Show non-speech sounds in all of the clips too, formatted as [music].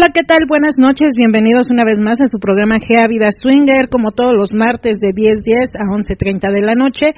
Hola, ¿qué tal? Buenas noches, bienvenidos una vez más a su programa GEA Vida Swinger, como todos los martes de 10.10 a 11.30 de la noche.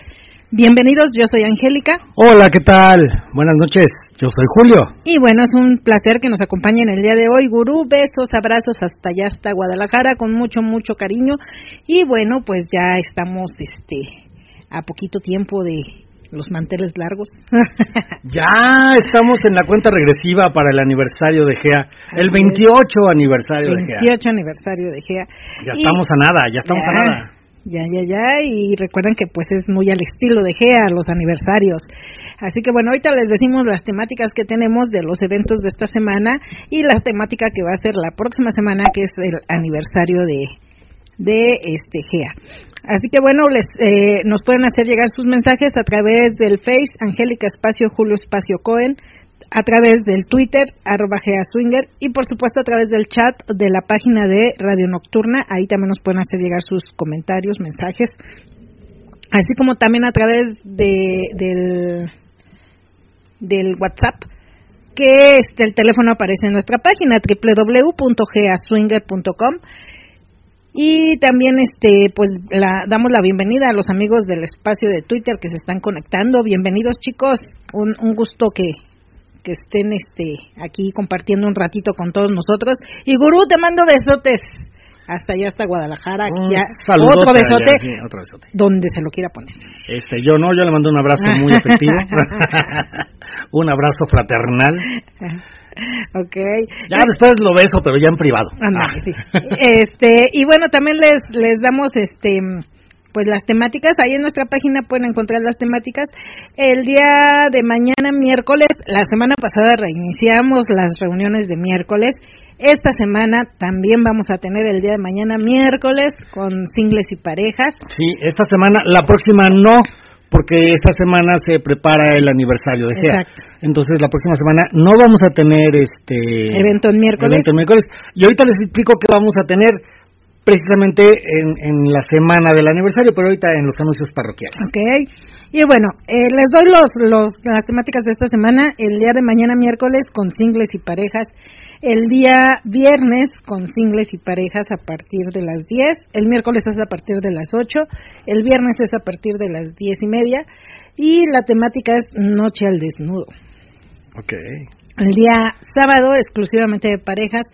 Bienvenidos, yo soy Angélica. Hola, ¿qué tal? Buenas noches, yo soy Julio. Y bueno, es un placer que nos acompañen el día de hoy. Gurú, besos, abrazos hasta allá, hasta Guadalajara, con mucho, mucho cariño. Y bueno, pues ya estamos este a poquito tiempo de los manteles largos. [laughs] ya estamos en la cuenta regresiva para el aniversario de GEA, el 28 aniversario de GEA. 28 aniversario de GEA. Ya estamos a nada, ya estamos a nada. Ya, ya, ya, y recuerden que pues es muy al estilo de GEA los aniversarios. Así que bueno, ahorita les decimos las temáticas que tenemos de los eventos de esta semana y la temática que va a ser la próxima semana, que es el aniversario de, de este GEA. Así que bueno, les, eh, nos pueden hacer llegar sus mensajes a través del Face, Angélica Espacio, Julio Espacio Cohen, a través del Twitter, arroba Swinger, y por supuesto a través del chat de la página de Radio Nocturna. Ahí también nos pueden hacer llegar sus comentarios, mensajes, así como también a través de, del, del WhatsApp que el teléfono aparece en nuestra página www.geaswinger.com y también este pues la, damos la bienvenida a los amigos del espacio de Twitter que se están conectando. Bienvenidos chicos, un, un gusto que, que estén este aquí compartiendo un ratito con todos nosotros. Y Gurú, te mando besotes. Hasta allá, hasta Guadalajara. ya, otro besote, otro besote. Donde se lo quiera poner. Este, yo no, yo le mando un abrazo muy [laughs] efectivo. [laughs] un abrazo fraternal. [laughs] Okay. Ya después lo beso, pero ya en privado. Ah. Este, y bueno, también les les damos este pues las temáticas, ahí en nuestra página pueden encontrar las temáticas. El día de mañana miércoles, la semana pasada reiniciamos las reuniones de miércoles. Esta semana también vamos a tener el día de mañana miércoles con singles y parejas. Sí, esta semana, la próxima no, porque esta semana se prepara el aniversario de GEA. Entonces la próxima semana no vamos a tener este evento en miércoles. Evento miércoles. Y ahorita les explico qué vamos a tener precisamente en, la semana del aniversario, pero ahorita en los anuncios parroquiales. Ok. Y bueno, eh, les doy los, los, las temáticas de esta semana. El día de mañana miércoles con singles y parejas el día viernes con singles y parejas a partir de las 10, el miércoles es a partir de las 8, el viernes es a partir de las 10 y media y la temática es Noche al Desnudo. Ok. El día sábado exclusivamente de parejas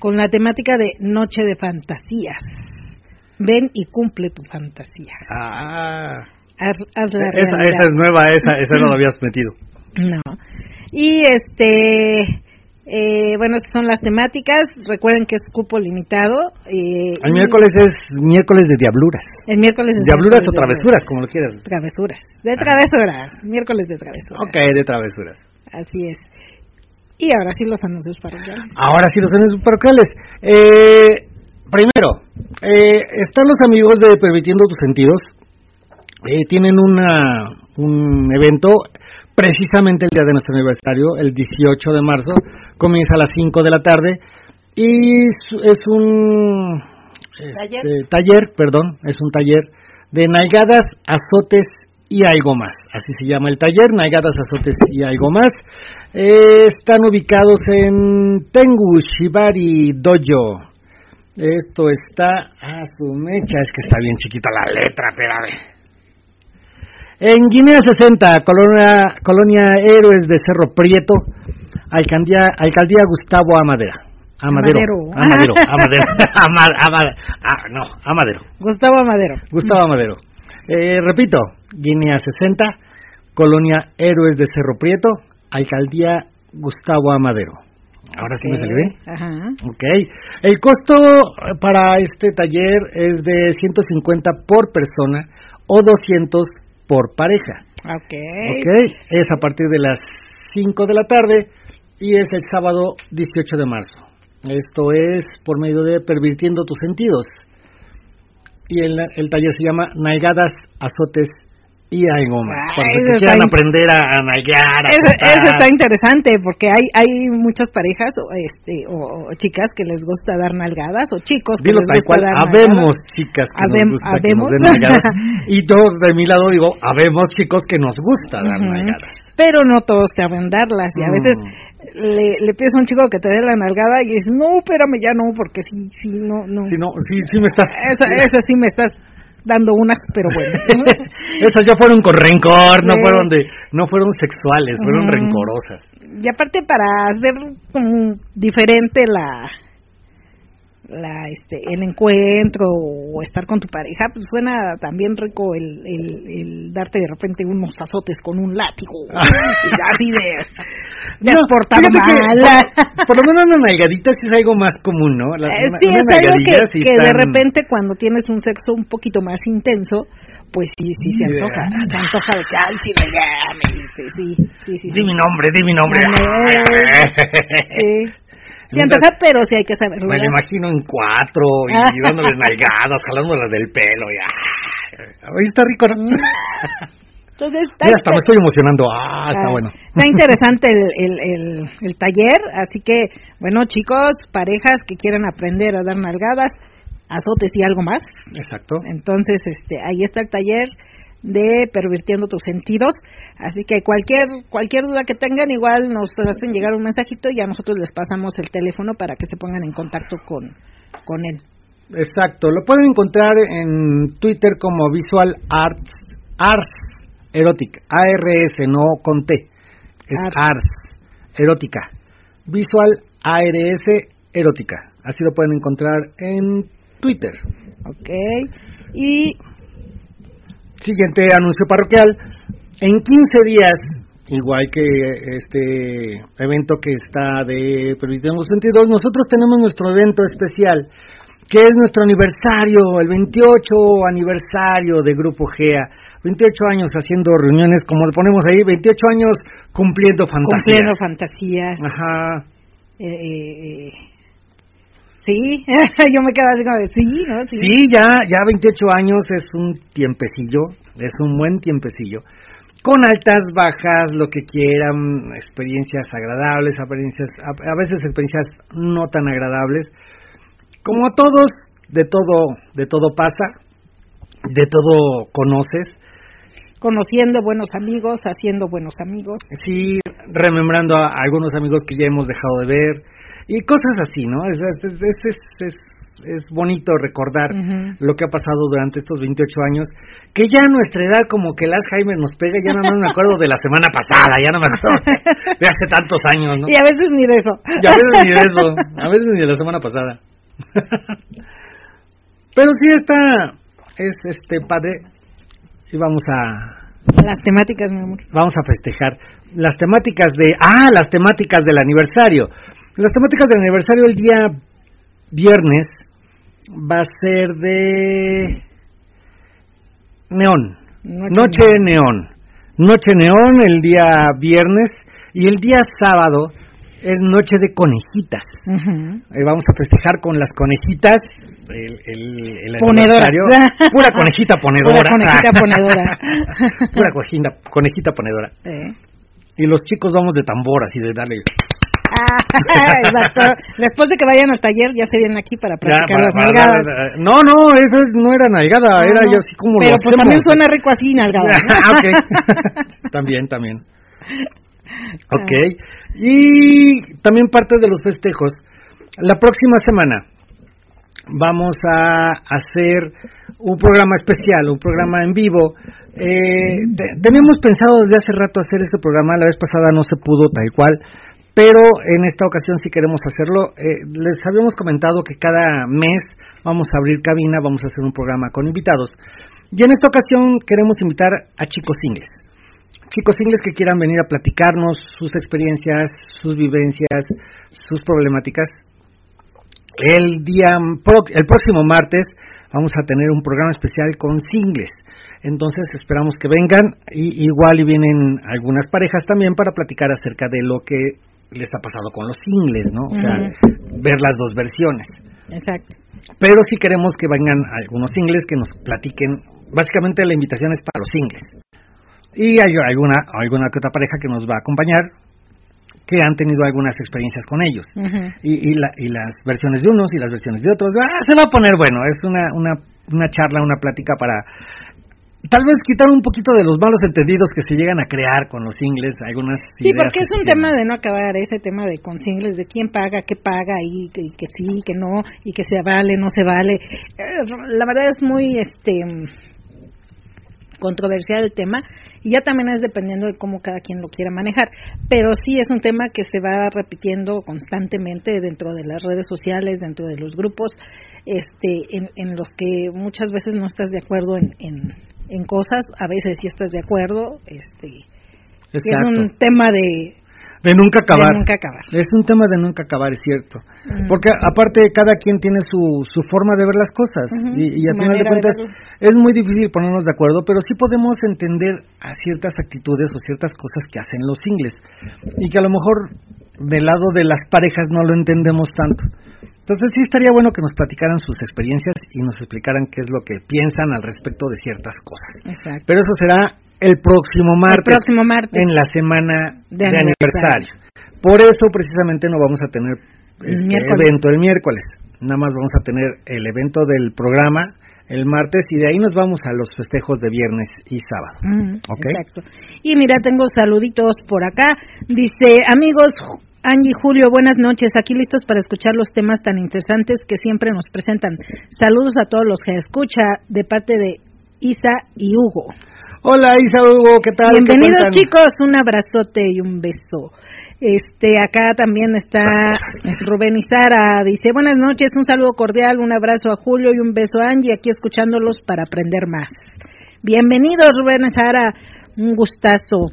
con la temática de Noche de Fantasías. Ven y cumple tu fantasía. Ah. Haz, la esa, esa, es nueva, esa, esa no la [laughs] habías metido. No. Y este eh, bueno, estas son las temáticas. Recuerden que es cupo limitado. Eh, el miércoles es miércoles de diabluras. El miércoles es diabluras o travesuras, como lo quieras. Travesuras. De travesuras. Miércoles de travesuras. Ok, de travesuras. Así es. Y ahora sí los anuncios parroquiales. Ahora sí los anuncios parroquiales. Eh, primero, eh, están los amigos de Permitiendo tus Sentidos. Eh, tienen una, un evento precisamente el día de nuestro aniversario, el 18 de marzo, comienza a las 5 de la tarde y es un este, ¿Taller? perdón, es un taller de naigadas, azotes y algo más. Así se llama el taller, naigadas, azotes y algo más. Eh, están ubicados en Tengu Shibari Dojo. Esto está a su mecha, es que está bien chiquita la letra, espérame. En Guinea 60, Colonia, Colonia Héroes de Cerro Prieto, Alcaldía, Alcaldía Gustavo Amadera. Amadero. Amadero. Amadero. Amadero. [laughs] Ah, no, Amadero. Gustavo Amadero. Gustavo Amadero. Eh, repito, Guinea 60, Colonia Héroes de Cerro Prieto, Alcaldía Gustavo Amadero. Ahora sí me salió bien. Ajá. Ok. El costo para este taller es de 150 por persona o 200 por pareja. Ok. Ok. Es a partir de las 5 de la tarde y es el sábado 18 de marzo. Esto es por medio de Pervirtiendo tus sentidos. Y el, el taller se llama Naigadas, Azotes y algo más. Ay, Para eso que quieran está in- aprender a, a nalguear, a Eso, eso está interesante porque hay hay muchas parejas o, este, o, o chicas que les gusta dar nalgadas o chicos que Dilo les gusta cual, dar habemos nalgadas. chicas que Habem- nos gusta que nos habemos. den nalgadas. [laughs] Y yo de mi lado digo, habemos chicos que nos gusta dar Ujú. nalgadas. Pero no todos saben darlas y a Mm. veces le, le pides a un chico que te dé la nalgada y dices, no, espérame, ya no, porque sí, sí, no, no. Si no, sí, sí me estás... Esa, esa sí me estás dando unas, pero bueno. [laughs] Esas ya fueron con rencor, no fueron de, no fueron sexuales, fueron rencorosas. y aparte para hacer como diferente la la este el encuentro o estar con tu pareja pues suena también rico el, el, el darte de repente unos azotes con un látigo [laughs] así de de No, portar fíjate que mal por, por lo menos una nalgadita sí es algo más común, ¿no? Las- Eh, una- sí, es algo que, sí que de están- repente cuando tienes un sexo un poquito más intenso, pues sí, sí se Sí, antoja, ¿verdad? [laughs] se antoja de ay, sí, me me diste, sí, sí, sí. Di sí. mi nombre, di mi nombre. [laughs] Sí. Sí antoja, pero sí hay que saberlo. Me lo imagino en cuatro y [laughs] dándoles nalgadas, jalándolas del pelo y ah, Oye, está rico, ¿no? Entonces, [laughs] está, Mira, hasta me estoy emocionando. Ah, está ah, bueno. Está [laughs] interesante el, el, el, el taller, así que, bueno, chicos, parejas que quieran aprender a dar nalgadas, azotes y algo más, Exacto. Entonces, este, ahí está el taller de pervirtiendo tus sentidos. Así que cualquier cualquier duda que tengan, igual nos hacen llegar un mensajito y a nosotros les pasamos el teléfono para que se pongan en contacto con, con él. Exacto. Lo pueden encontrar en Twitter como Visual Arts, Arts Erotic, ARS, no con T. Es Arts. Arts, Erótica. Visual ARS Erótica. Así lo pueden encontrar en Twitter. ¿Ok? Y Siguiente anuncio parroquial. En 15 días, igual que este evento que está de Permitiendo 22, nosotros tenemos nuestro evento especial, que es nuestro aniversario, el 28 aniversario de Grupo GEA. 28 años haciendo reuniones, como le ponemos ahí, 28 años cumpliendo fantasías. cumpliendo fantasías. Ajá. eh, eh, sí, [laughs] yo me quedo así como de sí, ¿no? Sí. Sí, ya, ya 28 años es un tiempecillo, es un buen tiempecillo. Con altas, bajas, lo que quieran, experiencias agradables, experiencias, a, a veces experiencias no tan agradables. Como a todos, de todo, de todo pasa, de todo conoces. Conociendo buenos amigos, haciendo buenos amigos. Sí, remembrando a algunos amigos que ya hemos dejado de ver y cosas así, ¿no? Es, es, es, es, es, bonito recordar lo que ha pasado durante estos 28 años, que ya a nuestra edad como que el Alzheimer nos pega, ya nada más me acuerdo de la semana pasada, ya no me acuerdo de, [laughs] de hace tantos años, ¿no? Y a veces ni de eso. Y a veces ni de eso, a veces ni de la semana pasada. Pero sí está, es este padre, y vamos a, Las temáticas, mi amor. vamos a festejar las temáticas de ah las temáticas del aniversario las temáticas del aniversario el día viernes va a ser de neón noche, neón noche neón el día viernes y el día sábado es noche de conejitas. Eh, vamos a festejar con las conejitas el, el, el aniversario. pura conejita [laughs] ponedora Pura conejita ponedora. [laughs] pura conejita, conejita ponedora Eh. y los chicos vamos de tambor así de darle. Después de que vayan al taller, ya se vienen aquí para Ya, practicar para- las para nalgadas. no no eso es- no era nalgada No, era no. yo así como Pero lo pues hacemos. también suena rico así, nalgada. [laughs] Ah, ok. [laughs] también también [laughs] ok y también parte de los festejos la próxima semana vamos a hacer un programa especial, un programa en vivo. Eh, teníamos pensado desde hace rato hacer este programa, la vez pasada no se pudo tal cual, pero en esta ocasión sí queremos hacerlo. Eh, les habíamos comentado que cada mes vamos a abrir cabina, vamos a hacer un programa con invitados. Y en esta ocasión queremos invitar a chicos ingles. Chicos ingles que quieran venir a platicarnos sus experiencias, sus vivencias, sus problemáticas el día, el próximo martes vamos a tener un programa especial con singles. Entonces esperamos que vengan y igual y vienen algunas parejas también para platicar acerca de lo que les ha pasado con los singles, ¿no? O sea, ver las dos versiones. Exacto. Pero si queremos que vengan algunos singles que nos platiquen, básicamente la invitación es para los singles. Y hay alguna alguna que otra pareja que nos va a acompañar que han tenido algunas experiencias con ellos. y, las versiones de unos y las versiones de otros. Ah, se va a poner bueno, es una, una, una charla, una plática para tal vez quitar un poquito de los malos entendidos que se llegan a crear con los singles, algunas Sí, porque es un tema de no acabar, ese tema de con singles, de quién paga, qué paga, y, y, que sí, que no, y que se vale, no se vale. La verdad es muy, este controversial el tema y ya también es dependiendo de cómo cada quien lo quiera manejar. Pero sí es un tema que se va repitiendo constantemente dentro de las redes sociales, dentro de los grupos, este, en, los que muchas veces no estás de acuerdo en, en, cosas, a veces sí estás de acuerdo. Este, es un tema de de nunca acabar. De nunca acabar. Es un tema de nunca acabar, es cierto. Porque aparte cada quien tiene su, su forma de ver las cosas y, y, a final de cuentas es muy difícil ponernos de acuerdo, pero sí podemos entender a ciertas actitudes o ciertas cosas que hacen los singles y que a lo mejor del lado de las parejas no lo entendemos tanto. Entonces sí estaría bueno que nos platicaran sus experiencias y nos explicaran qué es lo que piensan al respecto de ciertas cosas. Exacto. Pero eso será el próximo martes. El próximo martes. En la semana de, aniversario. Por eso precisamente no vamos a tener este evento el miércoles. Nada más vamos a tener el evento del programa el martes y de ahí nos vamos a los festejos de viernes y sábado. Exacto. Y mira, tengo saluditos por acá. Dice, amigos, Angie Julio, buenas noches. Aquí listos para escuchar los temas tan interesantes que siempre nos presentan. Saludos a todos los que escucha de parte de Isa y Hugo. Hola Isa Hugo, ¿qué tal? Bienvenidos chicos, un abrazote y un beso. Este, acá también está Rubén y Sara, dice, buenas noches, un saludo cordial, un abrazo a Julio y un beso a Angie, aquí escuchándolos para aprender más. Bienvenidos Rubén y Sara, un gustazo.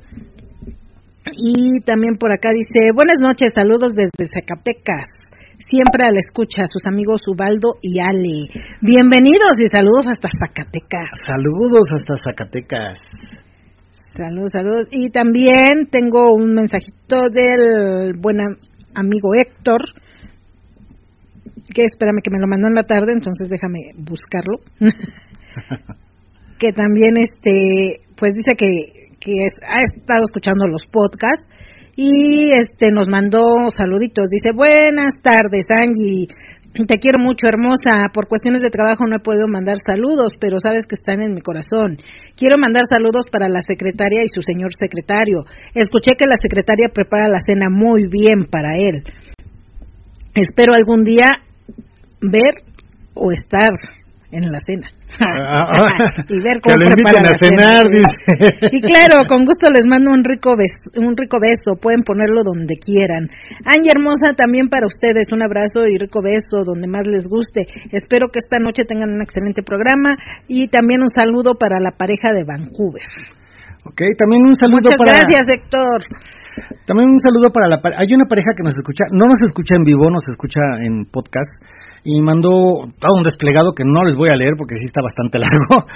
Y también por acá dice, buenas noches, saludos desde Zacatecas siempre a la escucha, sus amigos Ubaldo y Ale. Bienvenidos y saludos hasta Zacatecas. Saludos hasta Zacatecas. Saludos, saludos. Y también tengo un mensajito del buen amigo Héctor, que espérame que me lo mandó en la tarde, entonces déjame buscarlo. [laughs] que también este pues dice que, que ha estado escuchando los podcasts y este nos mandó saluditos. Dice, buenas tardes, Angie. Te quiero mucho, hermosa. Por cuestiones de trabajo no he podido mandar saludos, pero sabes que están en mi corazón. Quiero mandar saludos para la secretaria y su señor secretario. Escuché que la secretaria prepara la cena muy bien para él. Espero algún día ver o estar en la cena. [laughs] Y ver cómo preparan a cenar, Y claro, con gusto les mando un rico beso, un rico beso, pueden ponerlo donde quieran. Angie hermosa, también para ustedes un abrazo y rico beso donde más les guste. Espero que esta noche tengan un excelente programa y también un saludo para la pareja de Vancouver. Ok, también un saludo Muchas gracias, Héctor. También un saludo para la hay una pareja que nos escucha, no nos escucha en vivo, nos escucha en podcast y mandó todo un desplegado que no les voy a leer porque sí está bastante [laughs] largo,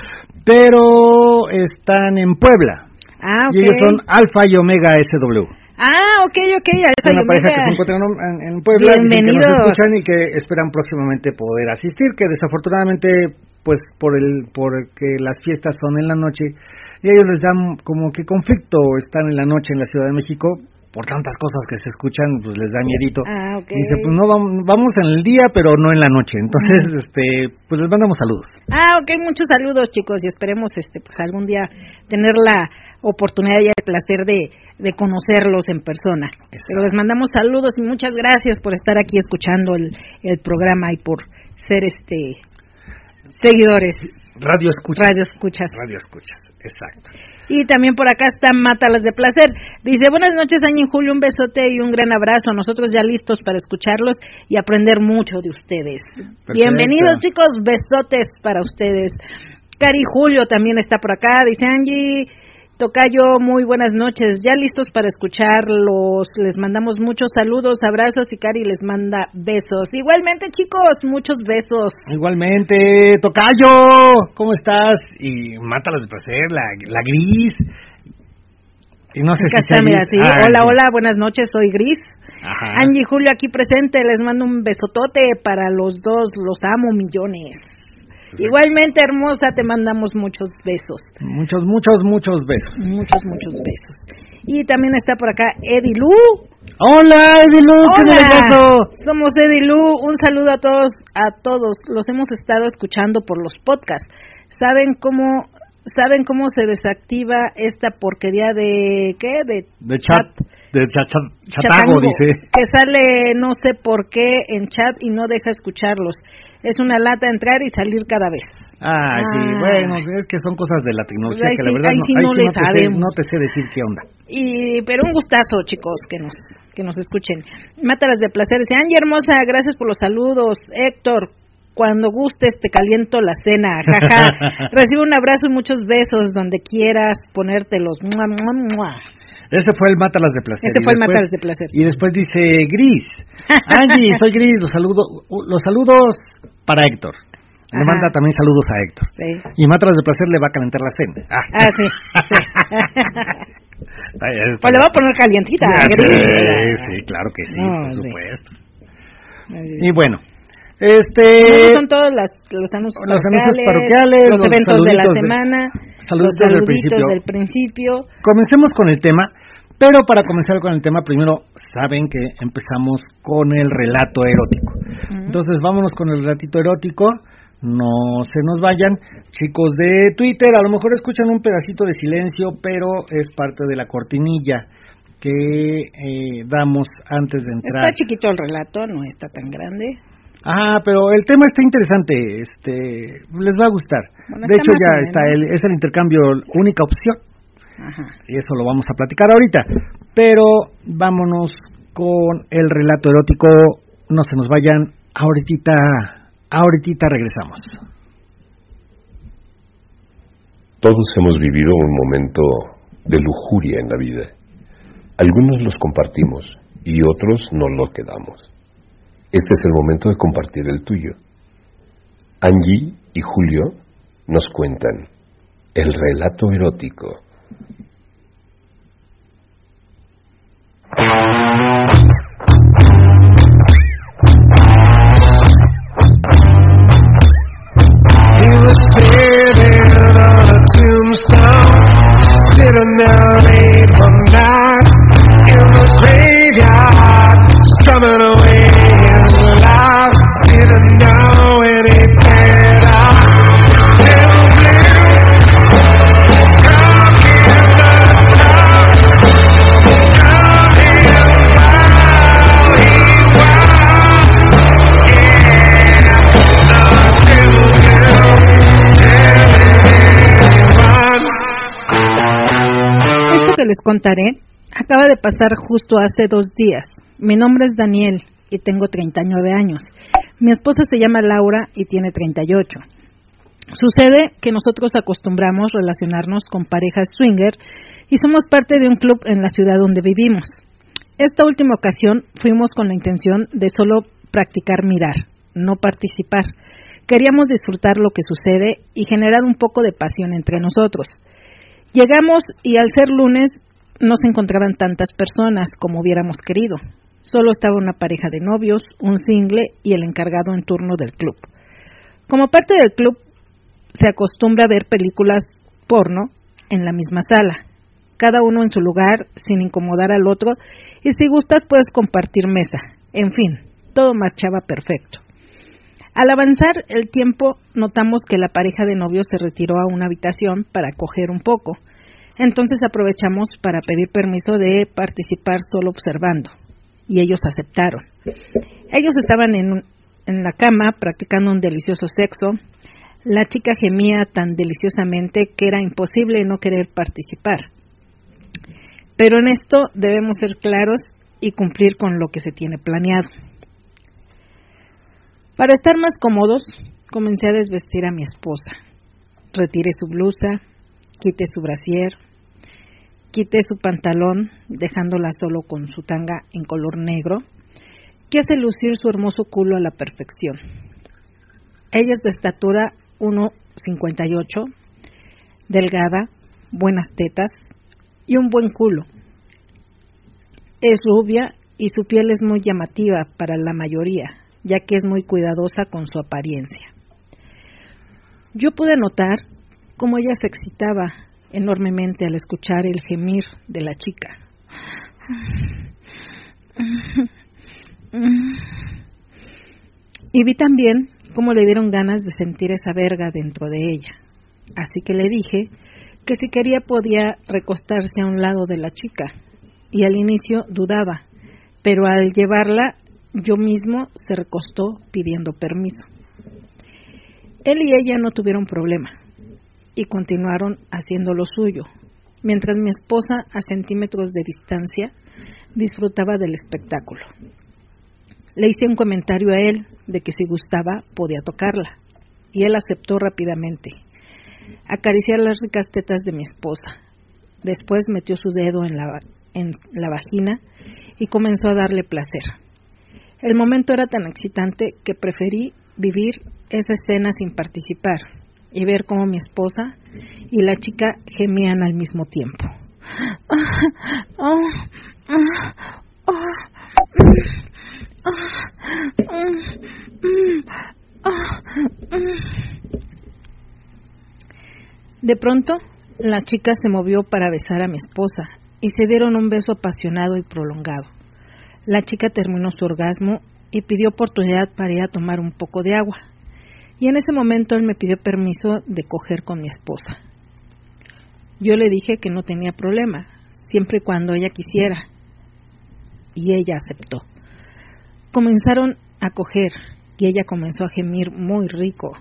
pero están en Puebla. Ah, Y ellos son Alfa y Omega SW. Ah, ok, ok. Es una pareja que se encuentran en, Puebla y que nos escuchan y que esperan próximamente poder asistir, que desafortunadamente, pues por el porque las fiestas son en la noche y ellos les dan como que conflicto estar en la noche en la Ciudad de México por tantas cosas que se escuchan, pues les da miedito. Ah, ok. Y dice, pues no, vamos, vamos en el día, pero no en la noche. Entonces, este, pues les mandamos saludos. Ah, ok, muchos saludos chicos y esperemos este pues algún día tener la oportunidad y el placer de, de conocerlos en persona. Pero les mandamos saludos y muchas gracias por estar aquí escuchando el, el programa y por ser este seguidores. Radio escuchas. Radio escuchas. Radio escuchas, exacto. Y también por acá está Mátalas de Placer. Dice, buenas noches, Año y Julio, un besote y un gran abrazo. Nosotros ya listos para escucharlos y aprender mucho de ustedes. Bienvenidos, chicos, besotes para ustedes. Cari Julio también está por acá. Dice Angie, Tocayo, muy buenas noches. Ya listos para escucharlos. Les mandamos muchos saludos, abrazos y Cari les manda besos. Igualmente, chicos, muchos besos. Igualmente, Tocayo, ¿cómo estás? Y mátalas de placer, la, la gris. Y no sé está, mira, sí. Ah, hola, hola, buenas noches, soy Gris. Ajá. Angie y Julio aquí presente, les mando un besotote para los dos, los amo millones. Igualmente, hermosa, te mandamos muchos besos. Muchos, muchos, muchos besos. Muchos, muchos besos. Y también está por acá Eddie Lu. Hola, Edilu, qué Hola, somos Eddie Lu. Un saludo a todos, a todos. Los hemos estado escuchando por los podcasts. ¿Saben cómo, saben cómo se desactiva esta porquería de qué? De De chat, de cha- cha- chatago, chatango, dice. que sale no sé por qué en chat y no deja escucharlos. Es una lata entrar y salir cada vez. Ah, sí, bueno, es que son cosas de la tecnología Pues que la sí- verdad ahí no, sí no sí no te sé, sabemos. no te sé decir qué onda. Y pero un gustazo, chicos, que nos que nos escuchen. Mátalas de placer. Dice, Angie hermosa, gracias por los saludos. Héctor, cuando gustes te caliento la cena. Jaja. [laughs] Recibe un abrazo y muchos besos donde quieras ponértelos. Mua, mua, mua. Ese fue el Mátalas de Placer. Este fue el Mátalas de Placer. Y después dice Gris. Angie, [laughs] soy Gris, los, saludo, los saludos para Héctor. Le Ajá. manda también saludos a Héctor. Sí. Y Mátalas de Placer le va a calentar la cena. Ah, Ah, sí. [laughs] Pues le va a poner calientita. Ah, sí, gris. sí, claro que sí, No, por supuesto. Y bueno, este... Son todos las- los anuncios los parroquiales, anuncios parroquiales, los, los eventos de la de- semana, saluditos los del saluditos principio. del principio. Comencemos con el tema, pero para comenzar con el tema, primero saben que empezamos con el relato erótico. Entonces vámonos con el relatito erótico, no se nos vayan. Chicos de Twitter, a lo mejor escuchan un pedacito de silencio, pero es parte de la cortinilla que eh, damos antes de entrar. Está chiquito el relato, no está tan grande. Ah, pero el tema está interesante, este, les va a gustar. Bueno, de hecho ya está, el, es el intercambio única opción. Ajá. y eso lo vamos a platicar ahorita. Pero vámonos con el relato erótico. No se nos vayan. Ahorita, ahorita regresamos. Todos hemos vivido un momento de lujuria en la vida. Algunos los compartimos y otros no lo quedamos. Este es el momento de compartir el tuyo. Angie y Julio nos cuentan el relato erótico. Les contaré acaba de pasar justo hace dos días. Mi nombre es Daniel y tengo 39 años. Mi esposa se llama Laura y tiene 38. Sucede que nosotros acostumbramos relacionarnos con parejas swinger y somos parte de un club en la ciudad donde vivimos. Esta última ocasión fuimos con la intención de solo practicar mirar, no participar. Queríamos disfrutar lo que sucede y generar un poco de pasión entre nosotros. Llegamos y al ser lunes no se encontraban tantas personas como hubiéramos querido. Solo estaba una pareja de novios, un single y el encargado en turno del club. Como parte del club se acostumbra a ver películas porno en la misma sala. cada uno en su lugar, sin incomodar al otro, y si gustas puedes compartir mesa. En fin, todo marchaba perfecto. Al avanzar el tiempo, notamos que la pareja de novios se retiró a una habitación para coger un poco. Entonces aprovechamos para pedir permiso de participar solo observando, y ellos aceptaron. Ellos estaban en, en la cama practicando un delicioso sexo. La chica gemía tan deliciosamente que era imposible no querer participar. Pero en esto debemos ser claros y cumplir con lo que se tiene planeado. Para estar más cómodos, comencé a desvestir a mi esposa. Retiré su blusa, quité su brasier, quité su pantalón, dejándola solo con su tanga en color negro, que hace lucir su hermoso culo a la perfección. Ella es de estatura 1,58, delgada, buenas tetas y un buen culo. Es rubia y su piel es muy llamativa para la mayoría, ya que es muy cuidadosa con su apariencia. Yo pude notar cómo ella se excitaba enormemente al escuchar el gemir de la chica. Y vi también cómo le dieron ganas de sentir esa verga dentro de ella. Así que le dije que si quería podía recostarse a un lado de la chica. Y al inicio dudaba, pero al llevarla yo mismo se recostó pidiendo permiso. Él y ella no tuvieron problema y continuaron haciendo lo suyo, mientras mi esposa a centímetros de distancia disfrutaba del espectáculo. Le hice un comentario a él de que si gustaba podía tocarla, y él aceptó rápidamente. Acariciar las ricas tetas de mi esposa. Después metió su dedo en la, en la vagina y comenzó a darle placer. El momento era tan excitante que preferí vivir esa escena sin participar y ver cómo mi esposa y la chica gemían al mismo tiempo. De pronto, la chica se movió para besar a mi esposa y se dieron un beso apasionado y prolongado. La chica terminó su orgasmo y pidió oportunidad para ir a tomar un poco de agua. Y en ese momento él me pidió permiso de coger con mi esposa. Yo le dije que no tenía problema, siempre y cuando ella quisiera. Y ella aceptó. Comenzaron a coger y ella comenzó a gemir muy rico.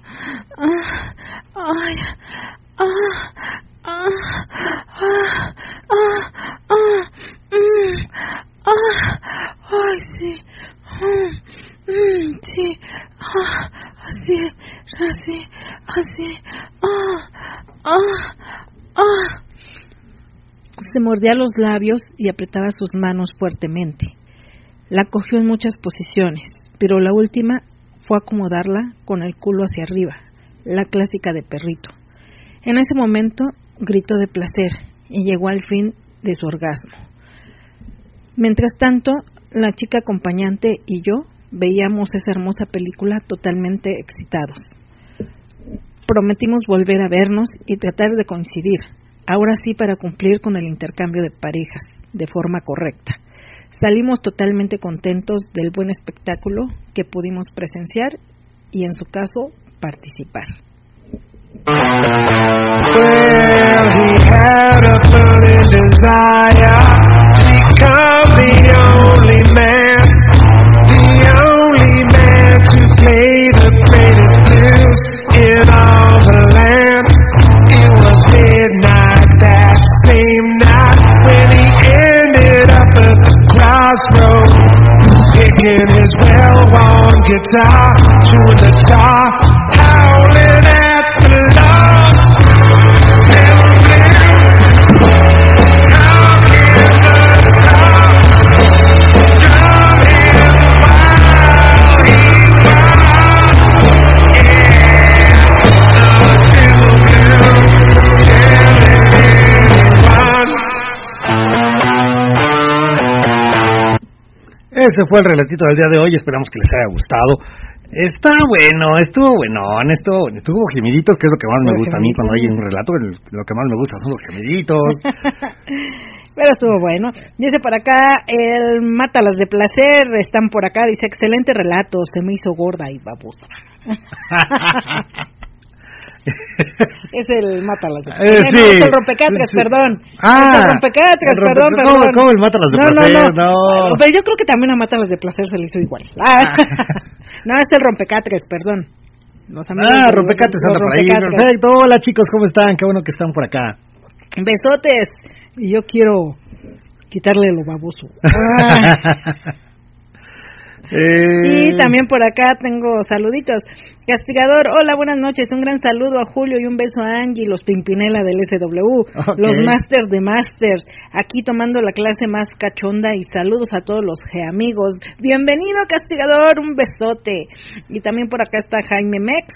Ah, ay, sí. Mm, mm. Ah, así, así, ah, ah. Se mordía los labios y apretaba sus manos fuertemente. La cogió en muchas posiciones, pero la última fue acomodarla con el culo hacia arriba, la clásica de perrito. En ese momento gritó de placer y llegó al fin de su orgasmo. Mientras tanto, la chica acompañante y yo veíamos esa hermosa película totalmente excitados. Prometimos volver a vernos y tratar de coincidir, ahora sí para cumplir con el intercambio de parejas, de forma correcta. Salimos totalmente contentos del buen espectáculo que pudimos presenciar y en su caso participar. Become the only man, the only man to play the greatest blues in all the land. It was midnight that same night when he ended up at the crossroads, picking his well-worn guitar, chewing the star, Este fue el relatito del día de hoy. Esperamos que les haya gustado. Está bueno, estuvo bueno, estuvo, estuvo gemiditos, que es lo que más me gusta a mí cuando hay un relato, lo que más me gusta son los gemiditos. [laughs] Pero estuvo bueno. Dice por acá, el Mátalas de Placer, están por acá, dice, excelente relato, se me hizo gorda y babosa. [laughs] [laughs] es el Mátalas de Eh, Placer. sí. No, es el Rompecatres, perdón. Ah, es el Rompecatres, el rompe- perdón, ¿cómo- perdón. cómo el Mátalas de no, Placer? No, no, No. Pero yo creo que también a Mátalas de Placer se le hizo igual. Ah. [laughs] no, es el Rompecatres, perdón. Los amigos Ah, de- Rompecates los anda por ahí. Rompecatres. Perfecto. Hola chicos, ¿cómo están? Qué bueno que están por acá. Besotes. Y yo quiero quitarle lo baboso. Ah. [laughs] Eh, Y también por acá tengo saluditos. Castigador, hola, buenas noches. Un gran saludo a Julio y un beso a Angie, los Pimpinela del SW, los Masters de Masters, aquí tomando la clase más cachonda y saludos a todos los G amigos. Bienvenido, Castigador, un besote. Y también por acá está Jaime Mex,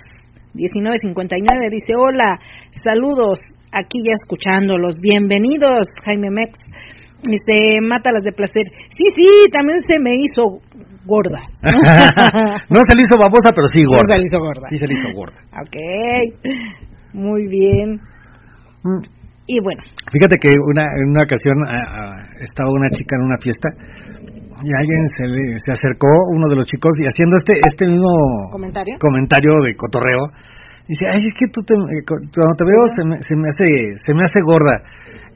1959, dice, hola, saludos, aquí ya escuchándolos. Bienvenidos, Jaime Mex. Dice, mátalas de placer. Sí, sí, también se me hizo gorda. [laughs] no se le hizo babosa, pero sí gorda. No se le hizo gorda. Sí se le hizo gorda. Ok, muy bien. Mm. Y bueno, Fíjate que una, en una ocasión estaba una chica en una fiesta y alguien se, le, se acercó, uno de los chicos, y haciendo este este mismo comentario. comentario de cotorreo, dice, ay, es que tú te, eh, cu- cuando te veo se me, se me hace se me hace gorda.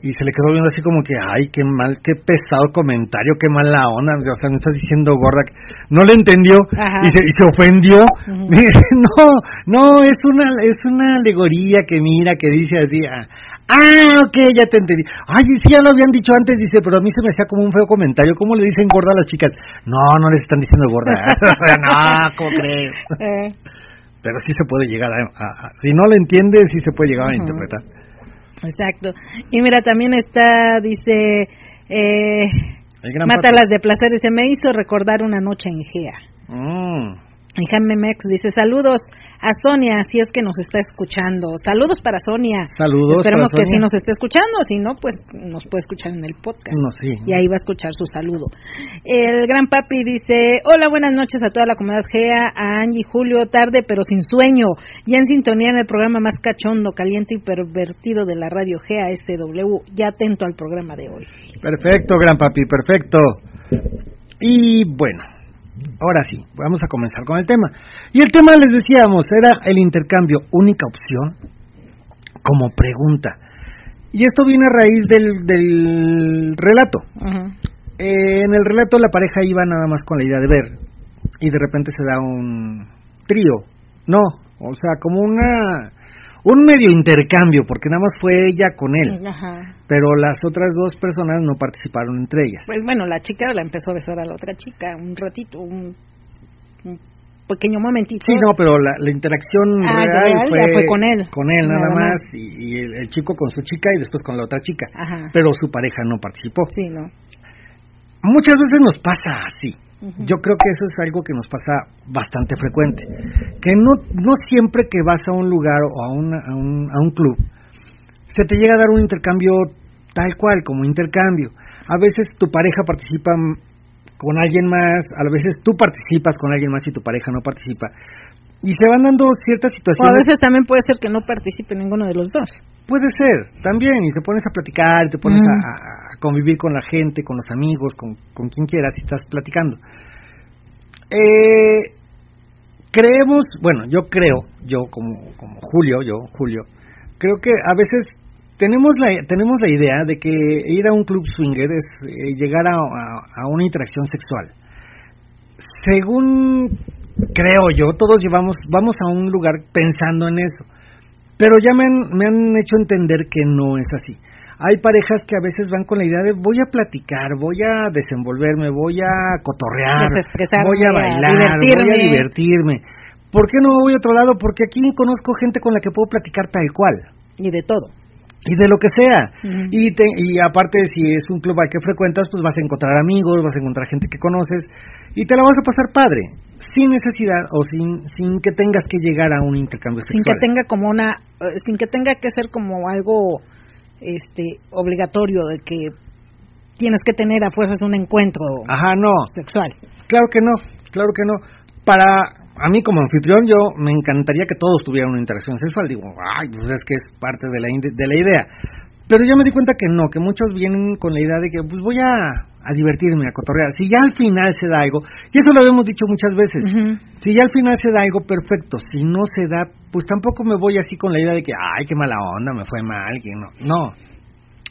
Y se le quedó viendo así como que, ay, qué mal, qué pesado comentario, qué mala onda, o sea, me estás diciendo gorda. No le entendió y se, y se ofendió. [laughs] Dice, no, no, es una, es una alegoría que mira, que dice así, ah, ah, ok, ya te entendí. Ay, sí, ya lo habían dicho antes, dice, pero a mí se me hacía como un feo comentario. ¿Cómo le dicen gorda a las chicas? No, no les están diciendo gorda. [laughs] o sea, no, ¿cómo crees? [laughs] Eh, Pero sí se puede llegar a, a- a- si no lo entiendes, sí se puede llegar a interpretar. Exacto. Y mira, también está, dice, eh, Mátalas de placer, dice, me hizo recordar una noche en Gea. Mm. Jaime Mex dice, saludos a Sonia, si es que nos está escuchando. Saludos para Sonia. Saludos Esperemos para que sí nos esté escuchando, si no, pues nos puede escuchar en el podcast. No, sí. y ahí va a escuchar su saludo. El gran papi dice, hola, buenas noches a toda la comunidad GEA, a Angie, Julio, tarde pero sin sueño, ya en sintonía en el programa más cachondo, caliente y pervertido de la radio GEA SW, ya atento al programa de hoy. Perfecto, gran papi, perfecto. Y bueno, ahora sí, vamos a comenzar con el tema. Y el tema, les decíamos, era el intercambio, única opción, como pregunta. Y esto viene a raíz del, del relato. Eh, en el relato la pareja iba nada más con la idea de ver y de repente se da un trío. No, o sea, como una un medio intercambio porque nada más fue ella con él, Ajá. pero las otras dos personas no participaron entre ellas. Pues bueno, la chica la empezó a besar a la otra chica, un ratito, un, un pequeño momentito. Sí, no, pero la, la interacción Ah, real, real fue, con él. con él nada, Nada más, más. y, y el, el chico con su chica y después con la otra chica, Ajá. pero su pareja no participó. Sí, ¿no? Muchas veces nos pasa así. Yo creo que eso es algo que nos pasa bastante frecuente. Que no, no siempre que vas a un lugar o a, una- a, un, a un club, se te llega a dar un intercambio tal cual, como intercambio. A veces tu pareja participa con alguien más, a veces tú participas con alguien más y tu pareja no participa. Y se van dando ciertas O a situaciones. veces también puede ser que no participe ninguno de los dos. Puede ser, también, y te pones a platicar, te pones Mm. a, a convivir con la gente, con los amigos, con, con quien quieras, y estás platicando. Eh, creemos, bueno, yo creo, yo como, como Julio, yo, Julio, creo que a veces tenemos la, tenemos la idea de que ir a un club swinger es eh, llegar a, a- a una interacción sexual. Según creo yo, todos llevamos, vamos a un lugar pensando en eso. Pero ya me han, me han hecho entender que no es así. Hay parejas que a veces van con la idea de voy a platicar, voy a desenvolverme, voy a cotorrear, voy a a bailar, voy a divertirme. ¿Por qué no voy a otro lado? Porque aquí conozco gente con la que puedo platicar tal cual Y de todo. Y de lo que sea. Y, te, y aparte, si es un club al que frecuentas, pues vas a encontrar amigos, vas a encontrar gente que conoces y te la vas a pasar padre, sin necesidad o sin, sin que tengas que llegar a un intercambio sin que sexual. tenga como una eh, sin que tenga que ser como algo este obligatorio de que tienes que tener a fuerzas un encuentro Ajá, no, sexual claro que no, claro que no. Para a mí como anfitrión yo me encantaría que todos tuvieran una interacción sexual. Digo, ay, pues es que es parte de la, de la idea. Pero yo me di cuenta que no, que muchos vienen con la idea de que pues voy a, a divertirme, a cotorrear. Si ya al final se da algo, y eso lo habíamos dicho muchas veces, si ya al final se da algo perfecto, si no se da, pues tampoco me voy así con la idea de que, ay, qué mala onda, me fue mal, que no. No.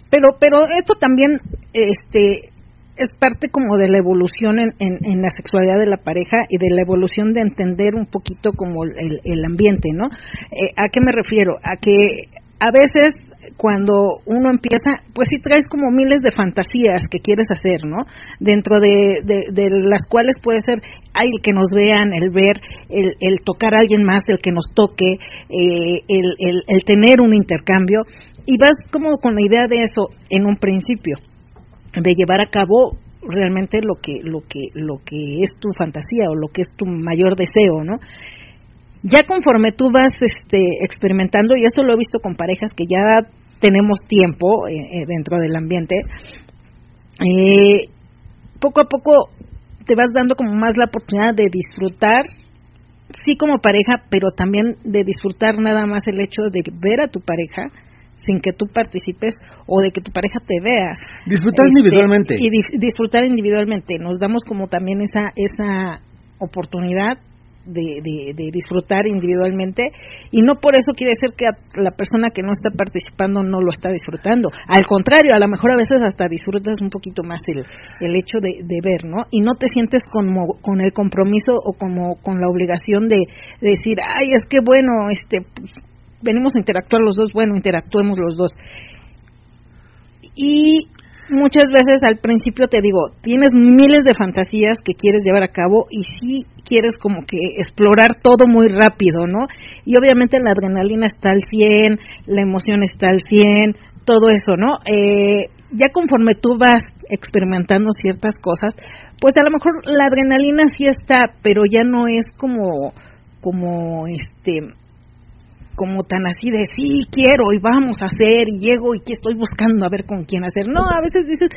Pero, pero esto también, este, es parte como de la evolución en, en, la sexualidad de la pareja y de la evolución de entender un poquito como el, el ambiente, ¿no? Eh, ¿A qué me refiero? A que a veces cuando uno empieza, pues sí traes como miles de fantasías que quieres hacer, ¿no? Dentro de, de, las cuales puede ser, ay, el que nos vean, el ver, el, el tocar a alguien más, el que nos toque, eh, el, el, el tener un intercambio, y vas como con la idea de eso en un principio, de llevar a cabo realmente lo que, lo que, lo que es tu fantasía o lo que es tu mayor deseo, ¿no? ya conforme tú vas este, experimentando, y esto lo he visto con parejas que ya tenemos tiempo eh, eh, dentro del ambiente, eh, poco a poco te vas dando como más la oportunidad de disfrutar, sí como pareja, pero también de disfrutar nada más el hecho de ver a tu pareja sin que tú participes o de que tu pareja te vea. Disfrutar este, individualmente. Y disfrutar individualmente. Nos damos como también esa, esa oportunidad de, de, disfrutar individualmente y no por eso quiere decir que la persona que no está participando no lo está disfrutando. Al contrario, a lo mejor a veces hasta disfrutas un poquito más el, el hecho de, de ver, ¿no? Y no te sientes como, con el compromiso o como con la obligación de, decir, ay, es que bueno, este, venimos a interactuar los dos, bueno, interactuemos los dos. Y muchas veces al principio te digo, tienes miles de fantasías que quieres llevar a cabo y sí quieres como que explorar todo muy rápido, ¿no? Y obviamente la adrenalina está al 100, la emoción está al 100, todo eso, ¿no? Eh, ya conforme tú vas experimentando ciertas cosas, pues a lo mejor la adrenalina sí está, pero ya no es como como este como tan así de sí quiero y vamos a hacer y llego y que estoy buscando a ver con quién hacer. No, a veces dices,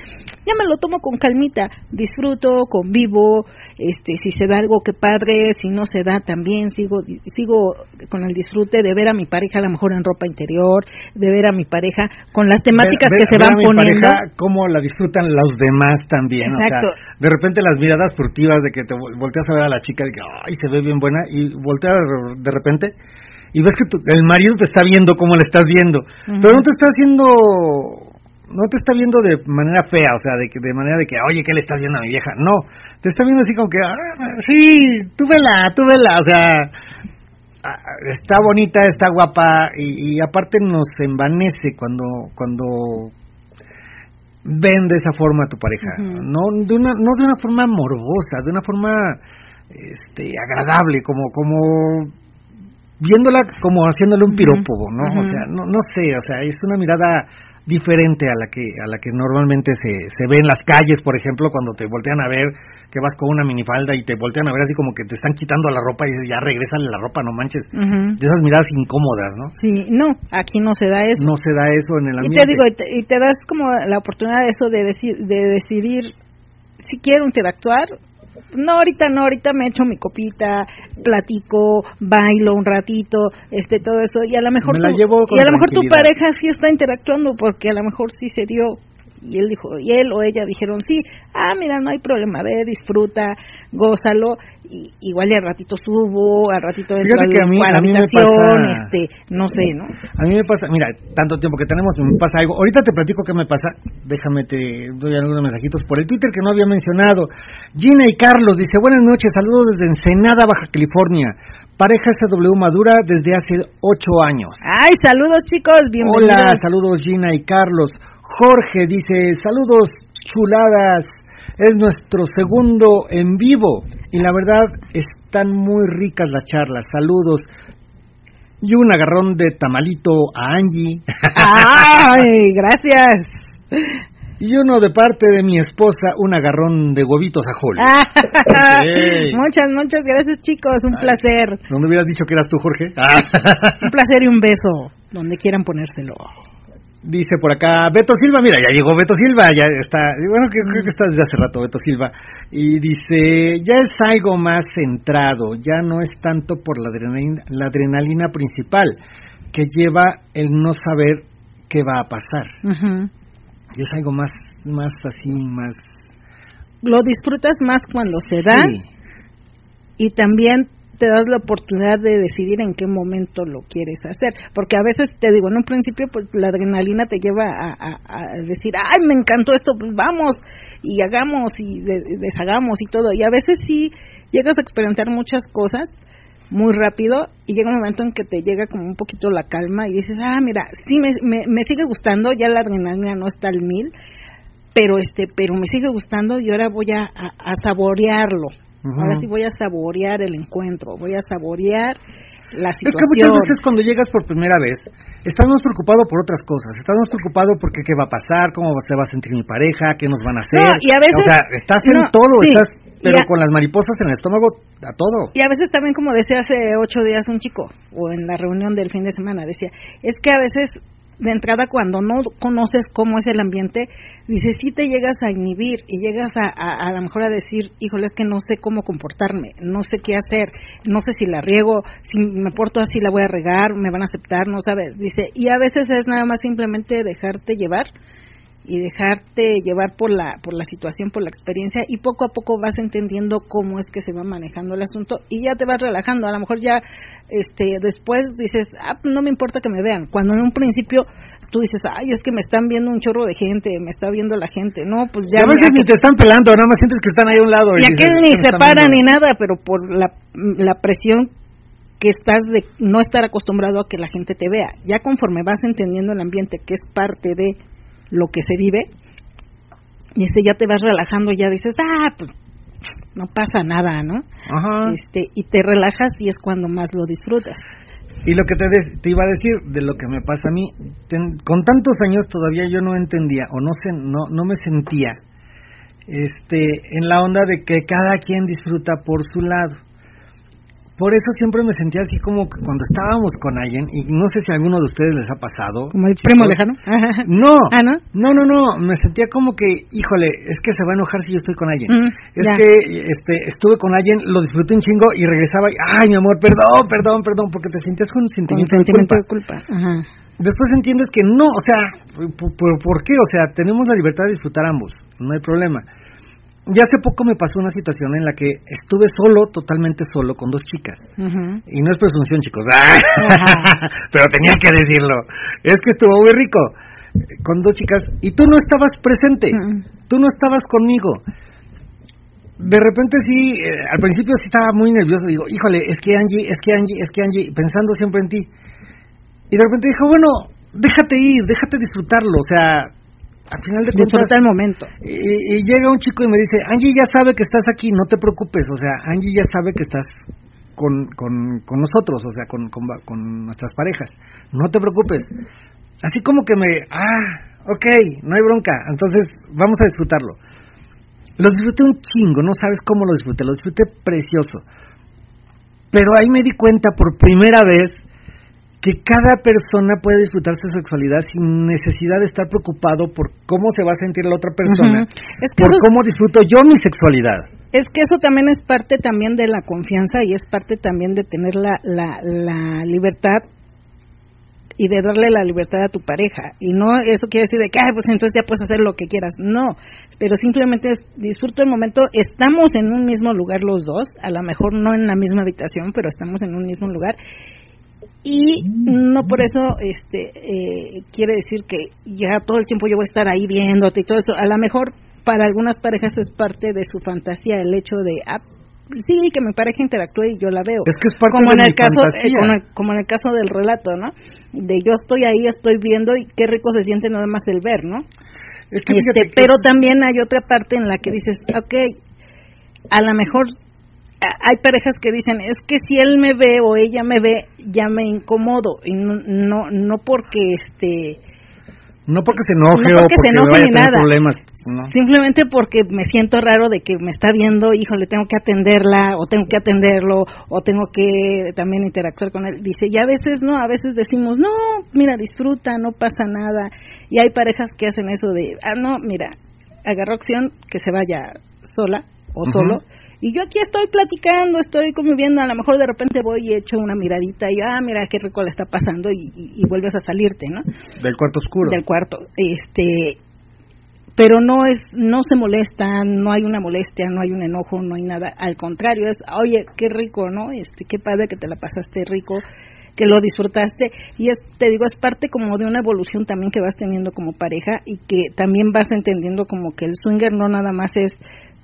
ya me lo tomo con calmita, disfruto, convivo, este si se da algo que padre, si no se da también sigo sigo con el disfrute de ver a mi pareja a lo mejor en ropa interior, de ver a mi pareja con las temáticas que se van a mi poniendo. Pareja, cómo la disfrutan los demás también, Exacto. de repente las miradas furtivas de que te volteas a ver a la chica y que ay, se ve bien buena y volteas de repente y ves que el marido te está viendo como le estás viendo, pero no te está haciendo, no te está viendo de manera fea, o sea, de, de manera de que, oye, ¿qué le estás viendo a mi vieja? No, te está viendo así como que, ah, sí, tú vela, tú vela, o sea, está bonita, está guapa y, aparte nos envanece cuando, cuando ven de esa forma a tu pareja, no de una, no de una forma morbosa, de una forma este agradable, como, como viéndola como haciéndole un piropo, ¿no? O sea, no, no sé, o sea, es una mirada diferente a la que a la que normalmente se, se ve en las calles, por ejemplo, cuando te voltean a ver que vas con una minifalda y te voltean a ver así como que te están quitando la ropa y dices, ya regrésale la ropa, no manches. De esas miradas incómodas, ¿no? Sí, no, aquí no se da eso. No se da eso en el ambiente. Y te digo, y te, das como la oportunidad de eso de, de decidir si quiero interactuar no, ahorita no, ahorita me echo mi copita, platico, bailo un ratito, este, todo eso, y a lo mejor, y a lo mejor tu pareja sí está interactuando porque a lo mejor sí se dio y él dijo, y él o ella dijeron, sí, ah, mira, no hay problema, ve, disfruta, gózalo, y, igual al ratito subo, al ratito dentro de la habitación, este, no sé, ¿no? A mí me pasa, mira, tanto tiempo que tenemos, me pasa algo, ahorita te platico qué me pasa, déjame te doy algunos mensajitos por el Twitter que no había mencionado, Gina y Carlos, dice, buenas noches, saludos desde Ensenada, Baja California, Pareja SW Madura desde hace ocho años. Ay, saludos chicos, bienvenidos. Hola, saludos Gina y Carlos. Jorge dice, saludos chuladas, es nuestro segundo en vivo y la verdad están muy ricas las charlas, saludos. Y un agarrón de tamalito a Angie. ¡Ay, gracias! Y uno de parte de mi esposa, un agarrón de huevitos a Julio. Muchas, muchas gracias chicos, un placer. ¿Dónde hubieras dicho que eras tú, Jorge? un placer y un beso, donde quieran ponérselo. Dice por acá Beto Silva, mira, ya llegó Beto Silva, ya está, bueno, que, creo que está desde hace rato Beto Silva. Y dice, ya es algo más centrado, ya no es tanto por la adrenalina, la adrenalina principal, que lleva el no saber qué va a pasar. Ujú. Y es algo más, más así, más... Lo disfrutas más cuando se da Sí. y también te das la oportunidad de decidir en qué momento lo quieres hacer. Porque a veces, te digo, en un principio, pues la adrenalina te lleva a, decir, ay, me encantó esto, pues vamos y hagamos y de- deshagamos y todo. Y a veces sí llegas a experimentar muchas cosas muy rápido y llega un momento en que te llega como un poquito la calma y dices, ah, mira, sí me, me, sigue gustando, ya la adrenalina no está al mil, pero este pero me sigue gustando y ahora voy a saborearlo Ahora sí voy a saborear el encuentro voy a saborear la Es que situación muchas veces cuando llegas por primera vez, estás más preocupado por otras cosas, estás más preocupado porque qué va a pasar, cómo se va a sentir mi pareja, qué nos van a hacer. No, y a veces- o sea, estás en no, todo, sí, estás, pero a- con las mariposas en el estómago, a todo. y a veces también como decía hace ocho días un chico o en la reunión del fin de semana decía es que a veces de entrada cuando no conoces cómo es el ambiente dices sí te llegas a inhibir y llegas a, a, a lo mejor a decir híjole es que no sé cómo comportarme no sé qué hacer no sé si la riego si me porto así la voy a regar me van a aceptar no sabes dice y a veces es nada más simplemente dejarte llevar y dejarte llevar por la por la situación, por la experiencia y poco a poco vas entendiendo cómo es que se va manejando el asunto y ya te vas relajando. A lo mejor ya este después dices, "Ah, no me importa que me vean." Cuando en un principio tú dices, "Ay, es que me están viendo un chorro de gente, me está viendo la gente." No, pues Y ya a veces ni te están pelando, nada más sientes que están ahí a un lado. y dices, aquel ni "Me se están para viendo". ni nada, pero por la, la presión que estás de no estar acostumbrado a que la gente te vea. Ya conforme vas entendiendo el ambiente, que es parte de lo que se vive, y este ya te vas relajando y ya dices, ah, pues no pasa nada, ¿no? Ajá. Este, y te relajas y es cuando más lo disfrutas. Y lo que te, de- te iba a decir de lo que me pasa a mí, ten- con tantos años todavía yo no entendía o no se, no, no me sentía este en la onda de que cada quien disfruta por su lado. Por eso siempre me sentía así como que cuando estábamos con alguien, y no sé si a alguno de ustedes les ha pasado. Como el chicos. primo lejano. [laughs] No, Ah, ¿no? no, no, no, me sentía como que, híjole, es que se va a enojar si yo estoy con alguien. Mm, es ya. que este, estuve con alguien, lo disfruté un chingo y regresaba y, ay, mi amor, perdón, perdón, perdón, porque te sentías con un Con sentimiento, de de culpa. culpa. Ajá. Después entiendes que no, o sea, ¿por, por- por qué? O sea, tenemos la libertad de disfrutar ambos, no hay problema. Ya hace poco me pasó una situación en la que estuve solo, totalmente solo, con dos chicas. Y no es presunción, chicos. [laughs] Pero tenía que decirlo. Es que estuvo muy rico. eh, Con dos chicas. Y tú no estabas presente. Tú no estabas conmigo. De repente sí, eh, al principio sí estaba muy nervioso. Digo, híjole, es que Angie, es que Angie, es que Angie, pensando siempre en ti. Y de repente dijo, bueno, déjate ir, déjate disfrutarlo. O sea, al final de cuentas. Disfruta el momento. Y, y llega un chico y me dice, Angie ya sabe que estás aquí, no te preocupes, o sea, Angie ya sabe que estás con, con, con nosotros, o sea, con, con, con nuestras parejas, no te preocupes. Así como que me, ah, ok, no hay bronca, entonces vamos a disfrutarlo. Lo disfruté un chingo, no sabes cómo lo disfruté, lo disfruté precioso. Pero ahí me di cuenta por primera vez que cada persona puede disfrutar su sexualidad sin necesidad de estar preocupado por cómo se va a sentir la otra persona. Es que por cómo disfruto yo mi sexualidad. Es que eso también es parte también de la confianza y es parte también de tener la, la, la libertad y de darle la libertad a tu pareja. Y no eso quiere decir de que, "Ay, pues entonces ya puedes hacer lo que quieras. No, pero simplemente es, disfruto el momento. Estamos en un mismo lugar los dos, a lo mejor no en la misma habitación, pero estamos en un mismo lugar. Y no por eso este eh, quiere decir que ya todo el tiempo yo voy a estar ahí viéndote y todo eso. A lo mejor para algunas parejas es parte de su fantasía el hecho de, ah, sí, que mi pareja interactúe y yo la veo. Es que es parte como de en mi el caso eh, como, en- como en el caso del relato, ¿no? De yo estoy ahí, estoy viendo y qué rico se siente nada más el ver, ¿no? Es que Este, que pero también hay otra parte en la que dices, ok, a lo mejor hay parejas que dicen, es que si él me ve o ella me ve, ya me incomodo y no no, no porque este No porque se enoje no o porque se enoje vaya a ni tener nada. problemas. No. Simplemente porque me siento raro de que me está viendo, híjole, tengo que atenderla, o tengo que atenderlo, o tengo que también interactuar con él. Dice, y a veces no, a veces decimos, no, mira, disfruta, no pasa nada. Y hay parejas que hacen eso de, ah, no, mira, agarra opción que se vaya sola o solo. Y yo aquí estoy platicando, estoy conviviendo, a lo mejor de repente voy y echo una miradita y, ah, mira qué rico le está pasando y, y- y vuelves a salirte, ¿no? Del cuarto oscuro. del cuarto este pero no es no se molestan no hay una molestia no hay un enojo no hay nada al contrario es oye qué rico no este qué padre que te la pasaste rico que lo disfrutaste y es te digo es parte como de una evolución también que vas teniendo como pareja y que también vas entendiendo como que el swinger no nada más es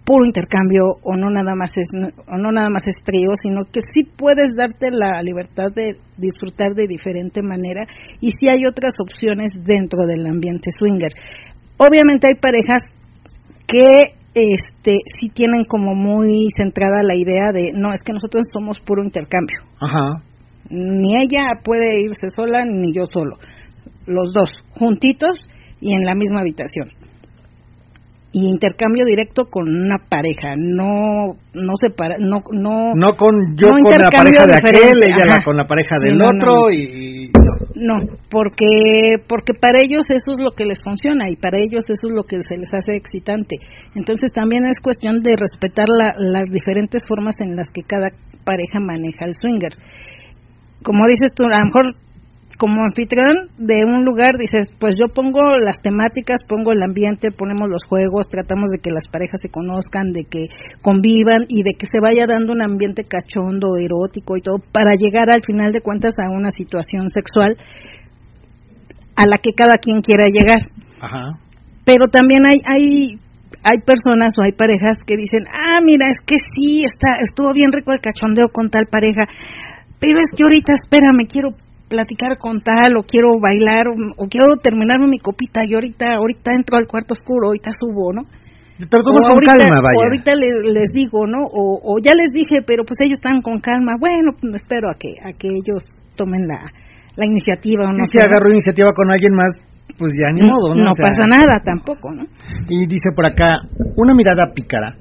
puro intercambio o no nada más es o no nada más es trío sino que sí puedes darte la libertad de disfrutar de diferente manera y sí hay otras opciones dentro del ambiente swinger. Obviamente hay parejas que este sí tienen como muy centrada la idea de no es que nosotros somos puro intercambio. Ajá. ni ella puede irse sola ni yo solo. Los dos juntitos y en la misma habitación y intercambio directo con una pareja no no separa no no No con yo No con la pareja de aquel, ella la- con la pareja del no, otro no. y no. No, porque porque para ellos eso es lo que les funciona y para ellos eso es lo que se les hace excitante. Entonces también es cuestión de respetar la- las diferentes formas en las que cada pareja maneja el swinger. Como dices tú, a lo mejor como anfitrión de un lugar dices, pues yo pongo las temáticas, pongo el ambiente, ponemos los juegos, tratamos de que las parejas se conozcan, de que convivan y de que se vaya dando un ambiente cachondo, erótico y todo para llegar al final de cuentas a una situación sexual a la que cada quien quiera llegar. Ajá. Pero también hay hay hay personas o hay parejas que dicen, "Ah, mira, es que sí, está estuvo bien rico el cachondeo con tal pareja, pero es que ahorita espérame, quiero platicar con tal o quiero bailar o, o quiero terminarme mi copita y ahorita ahorita entro al cuarto oscuro, ahorita subo, ¿no? Pero o con ahorita, calma, o vaya. ahorita le- les digo, ¿no? O, o ya les dije, pero pues ellos están con calma. Bueno, pues espero a que a que ellos tomen la, la iniciativa o no Y si agarro iniciativa con alguien más, pues ya ni modo, ¿no? No O sea, pasa nada tampoco, ¿no? Y dice por acá, una mirada pícara.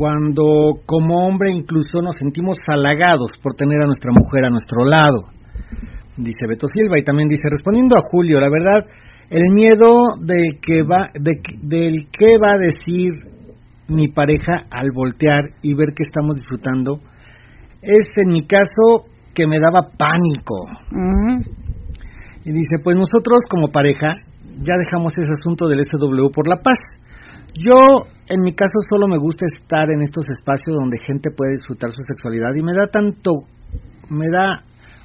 Cuando como hombre incluso nos sentimos halagados por tener a nuestra mujer a nuestro lado. Dice Beto Silva y también dice, respondiendo a Julio, la verdad, el miedo de que va, de, que- del qué va a decir mi pareja al voltear y ver que estamos disfrutando, es en mi caso que me daba pánico. Mm. Y dice, pues nosotros como pareja ya dejamos ese asunto del SW por la paz. Yo, en mi caso, solo me gusta estar en estos espacios donde gente puede disfrutar su sexualidad y me da tanto, me da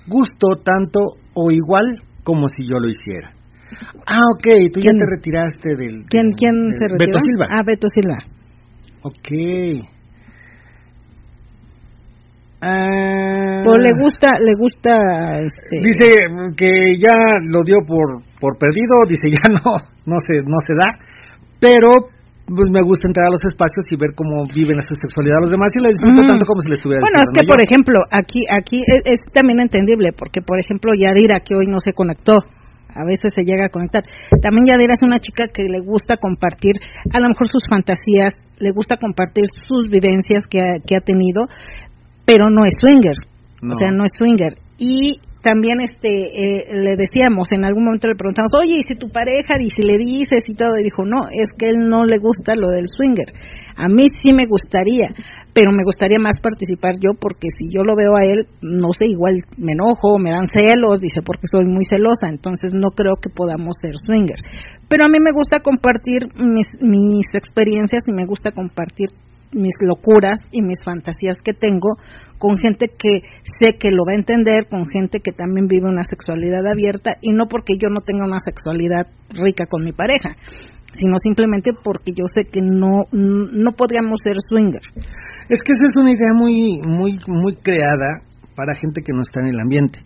gusto tanto o igual como si yo lo hiciera. Ah, ok, tú ya te retiraste del... ¿Quién, del- quién del- se retiró? Beto Silva. Ah, Beto Silva. Ok. Ah, O le gusta, le gusta, este... Dice que ya lo dio por por perdido, dice ya [laughs] no no se no se da, pero pues me gusta entrar a los espacios y ver cómo viven su sexualidad los demás y la disfruto Ujú. tanto como si le estuviera Bueno, es que disfrutando por ejemplo, aquí aquí es, es también entendible, porque por ejemplo Yadira, que hoy no se conectó, a veces se llega a conectar. También Yadira es una chica que le gusta compartir a lo mejor sus fantasías, le gusta compartir sus vivencias que ha, que ha tenido, pero no es swinger, No. o sea, no es swinger. Y también este eh, le decíamos, en algún momento le preguntamos, oye, ¿y si tu pareja, y si le dices y todo? Y dijo, no, es que él no le gusta lo del swinger. A mí sí me gustaría, pero me gustaría más participar yo porque si yo lo veo a él, no sé, igual me enojo, me dan celos, dice, porque soy muy celosa, entonces no creo que podamos ser swinger. Pero a mí me gusta compartir mis, mis experiencias y me gusta compartir mis locuras y mis fantasías que tengo con gente que sé que lo va a entender, con gente que también vive una sexualidad abierta y no porque yo no tenga una sexualidad rica con mi pareja, sino simplemente porque yo sé que no no podríamos ser swinger. Es que esa es una idea muy muy muy creada para gente que no está en el ambiente.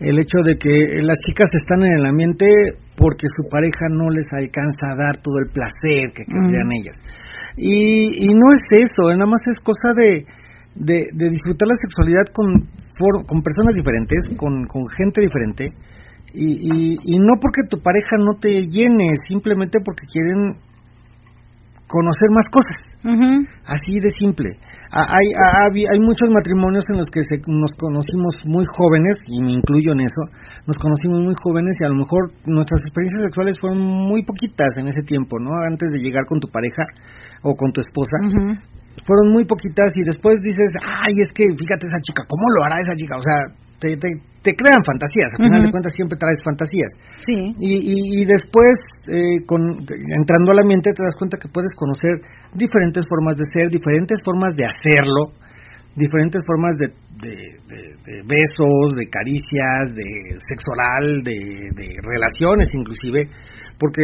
El hecho de que las chicas están en el ambiente porque su pareja no les alcanza a dar todo el placer que querrían Mm. ellas. Y, y no es eso, nada más es cosa de, de, de disfrutar la sexualidad con, for- con personas diferentes, con, con gente diferente Y, y, no porque tu pareja no te llene, simplemente porque quieren conocer más cosas. Así de simple. Hay, hay, hay, muchos matrimonios en los que nos conocimos muy jóvenes, y me incluyo en eso, nos conocimos muy jóvenes y a lo mejor nuestras experiencias sexuales fueron muy poquitas en ese tiempo, ¿no? Antes de llegar con tu pareja o con tu esposa. Fueron muy poquitas y después dices, ay, es que fíjate esa chica, ¿cómo lo hará esa chica? O sea, te, te, crean fantasías, al final de cuentas siempre traes fantasías. Sí. Y, y, después, eh, con, entrando al ambiente, te das cuenta que puedes conocer diferentes formas de ser, diferentes formas de hacerlo, diferentes formas de, de, besos, de caricias, de sexo oral, de, relaciones inclusive, porque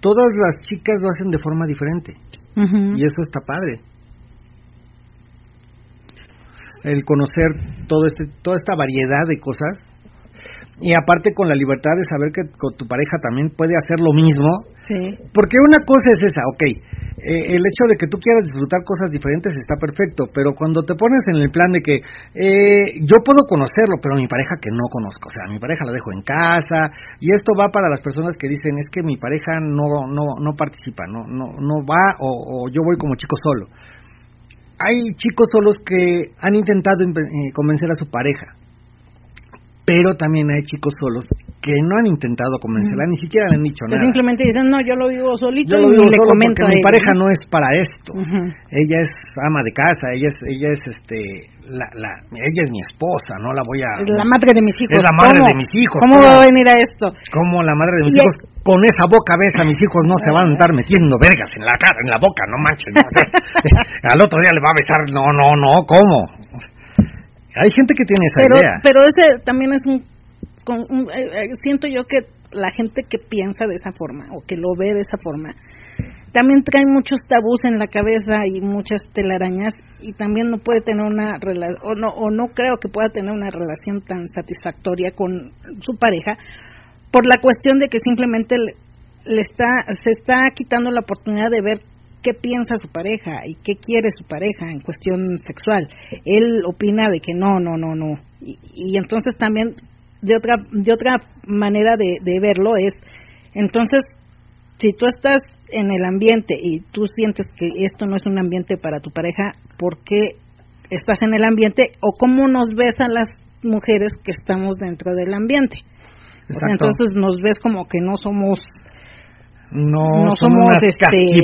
todas las chicas lo hacen de forma diferente. Y eso está padre el conocer todo este, toda esta variedad de cosas y aparte con la libertad de saber que con tu pareja también puede hacer lo mismo. Sí. Porque una cosa es esa, ok, eh, el hecho de que tú quieras disfrutar cosas diferentes está perfecto, pero cuando te pones en el plan de que eh, yo puedo conocerlo, pero mi pareja que no conozco, o sea, mi pareja la dejo en casa, y esto va para las personas que dicen es que mi pareja no no no participa, no no no va o, yo voy como chico solo hay chicos solos que han intentado eh, convencer a su pareja, pero también hay chicos solos que no han intentado convencerla, ni siquiera le han dicho nada. Simplemente dicen, no, yo lo vivo solito y le a mi pareja no es para esto. Ella es ama de casa, ella es, ella es este, la, la, ella es mi esposa, no la voy a... Es la madre de mis hijos. Es la madre de mis hijos. ¿Cómo, va a venir a esto? Como la madre de mis hijos, con esa boca ves a mis hijos no se van a andar metiendo vergas en la cara, en la boca, no manches. [laughs] al otro día le va a besar, no, no, no, ¿cómo? Hay gente que tiene esa pero, idea. Pero ese también es un, eh, eh, siento yo que la gente que piensa de esa forma o que lo ve de esa forma también trae muchos tabús en la cabeza y muchas telarañas y también no puede tener una relación o no o no creo que pueda tener una relación tan satisfactoria con su pareja por la cuestión de que simplemente le está se está quitando la oportunidad de ver qué piensa su pareja y qué quiere su pareja en cuestión sexual. Él opina de que no, no, no, no. Y, entonces también de otra de otra manera de, de, verlo es entonces si tú estás en el ambiente y tú sientes que esto no es un ambiente para tu pareja, ¿por qué estás en el ambiente o cómo nos ves a las mujeres que estamos dentro del ambiente? entonces nos ves como que no somos no, somos este,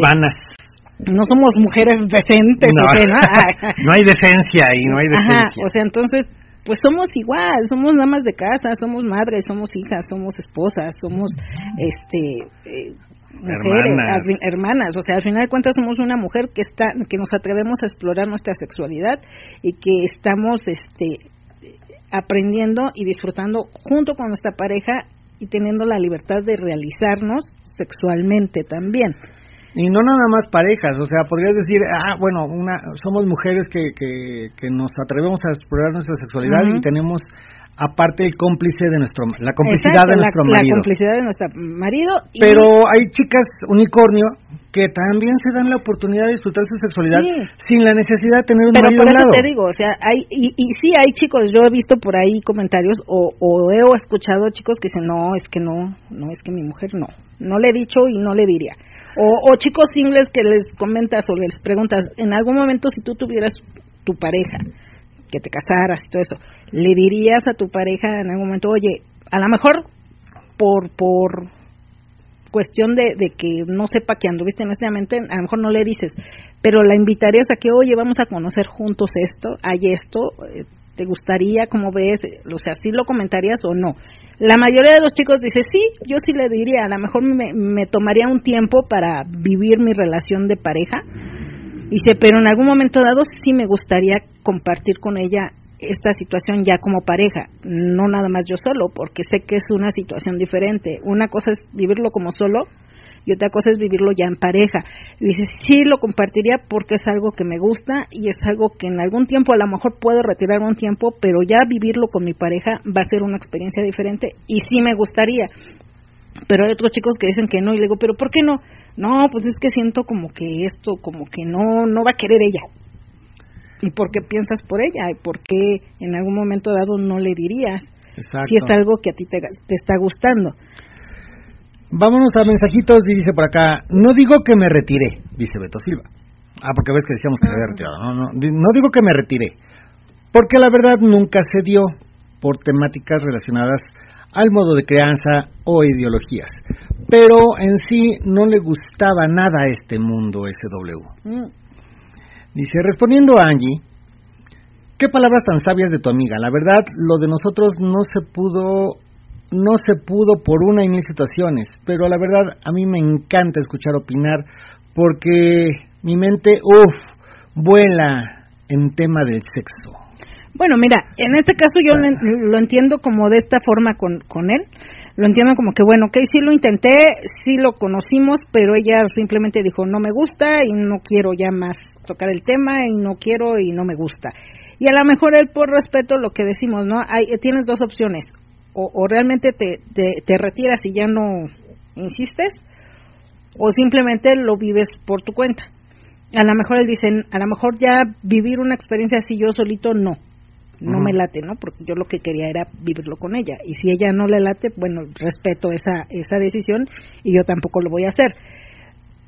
no somos mujeres decentes, no, ¿no? [laughs] no hay decencia y no hay decencia. o sea, entonces, pues somos igual, somos damas de casa, somos madres, somos hijas, somos esposas, somos, este, eh, mujeres, hermanas. o sea, al final de cuentas somos una mujer que está, que nos atrevemos a explorar nuestra sexualidad y que estamos, este, aprendiendo y disfrutando junto con nuestra pareja y teniendo la libertad de realizarnos sexualmente también. Y no nada más parejas, o sea, podrías decir, ah, bueno, una, somos mujeres que, que, que nos atrevemos a explorar nuestra sexualidad y tenemos aparte el cómplice de nuestro la complicidad de nuestro marido. La complicidad de nuestro marido. Pero hay chicas unicornio que también se dan la oportunidad de disfrutar su sexualidad sin la necesidad de tener un Pero marido por eso te digo, o sea, hay y, y sí hay chicos, yo he visto por ahí comentarios o, o he escuchado chicos que dicen, "No, es que no, no es que mi mujer no." No le he dicho y no le diría. O, chicos singles que les comentas o les preguntas, en algún momento si tú tuvieras tu pareja, que te casaras y todo eso, ¿le dirías a tu pareja en algún momento, oye, a lo mejor por, por cuestión de, de que no sepa que anduviste en este ambiente, a lo mejor no le dices, pero la invitarías a que, oye, vamos a conocer juntos esto, hay esto, eh, ¿Te gustaría, cómo ves? O sea, ¿sí lo comentarías o no? La mayoría de los chicos dice, sí, yo sí le diría, a lo mejor me, me tomaría un tiempo para vivir mi relación de pareja. Dice, pero en algún momento dado sí me gustaría compartir con ella esta situación ya como pareja, no nada más yo solo, porque sé que es una situación diferente. Una cosa es vivirlo como solo y otra cosa es vivirlo ya en pareja. Y dices, sí lo compartiría porque es algo que me gusta y es algo que en algún tiempo a lo mejor puedo retirar un tiempo, pero ya vivirlo con mi pareja va a ser una experiencia diferente y sí me gustaría. Pero hay otros chicos que dicen que no y le digo, pero ¿por qué no? No, pues es que siento como que esto, como que no, no va a querer ella. ¿Y por qué piensas por ella? ¿Y por qué en algún momento dado no le dirías? Exacto. si es algo que a ti te, te está gustando. Vámonos a mensajitos y dice por acá, no digo que me retiré, dice Beto Silva. Ah, porque ves que decíamos que se había retirado. No, no, di- no digo que me retiré, porque la verdad nunca se dio por temáticas relacionadas al modo de crianza o ideologías. Pero en sí no le gustaba nada a este mundo SW. Mm. Dice, respondiendo a Angie, qué palabras tan sabias de tu amiga. La verdad, lo de nosotros no se pudo, no se pudo por una y mil situaciones, pero la verdad a mí me encanta escuchar opinar porque mi mente, uff, vuela en tema del sexo. Bueno, mira, en este caso yo lo, en- lo entiendo como de esta forma con, con él. Lo entiendo como que, bueno, ok, sí lo intenté, sí lo conocimos, pero ella simplemente dijo, no me gusta y no quiero ya más tocar el tema y no quiero y no me gusta. Y a lo mejor él, por respeto, lo que decimos, ¿no? Hay, tienes dos opciones. O, o realmente te, te, te retiras y ya no insistes, o simplemente lo vives por tu cuenta. A lo mejor él dice, a lo mejor ya vivir una experiencia así yo solito, no no me late, ¿no? Porque yo lo que quería era vivirlo con ella. Y si ella no le late, bueno, respeto esa, esa decisión y yo tampoco lo voy a hacer.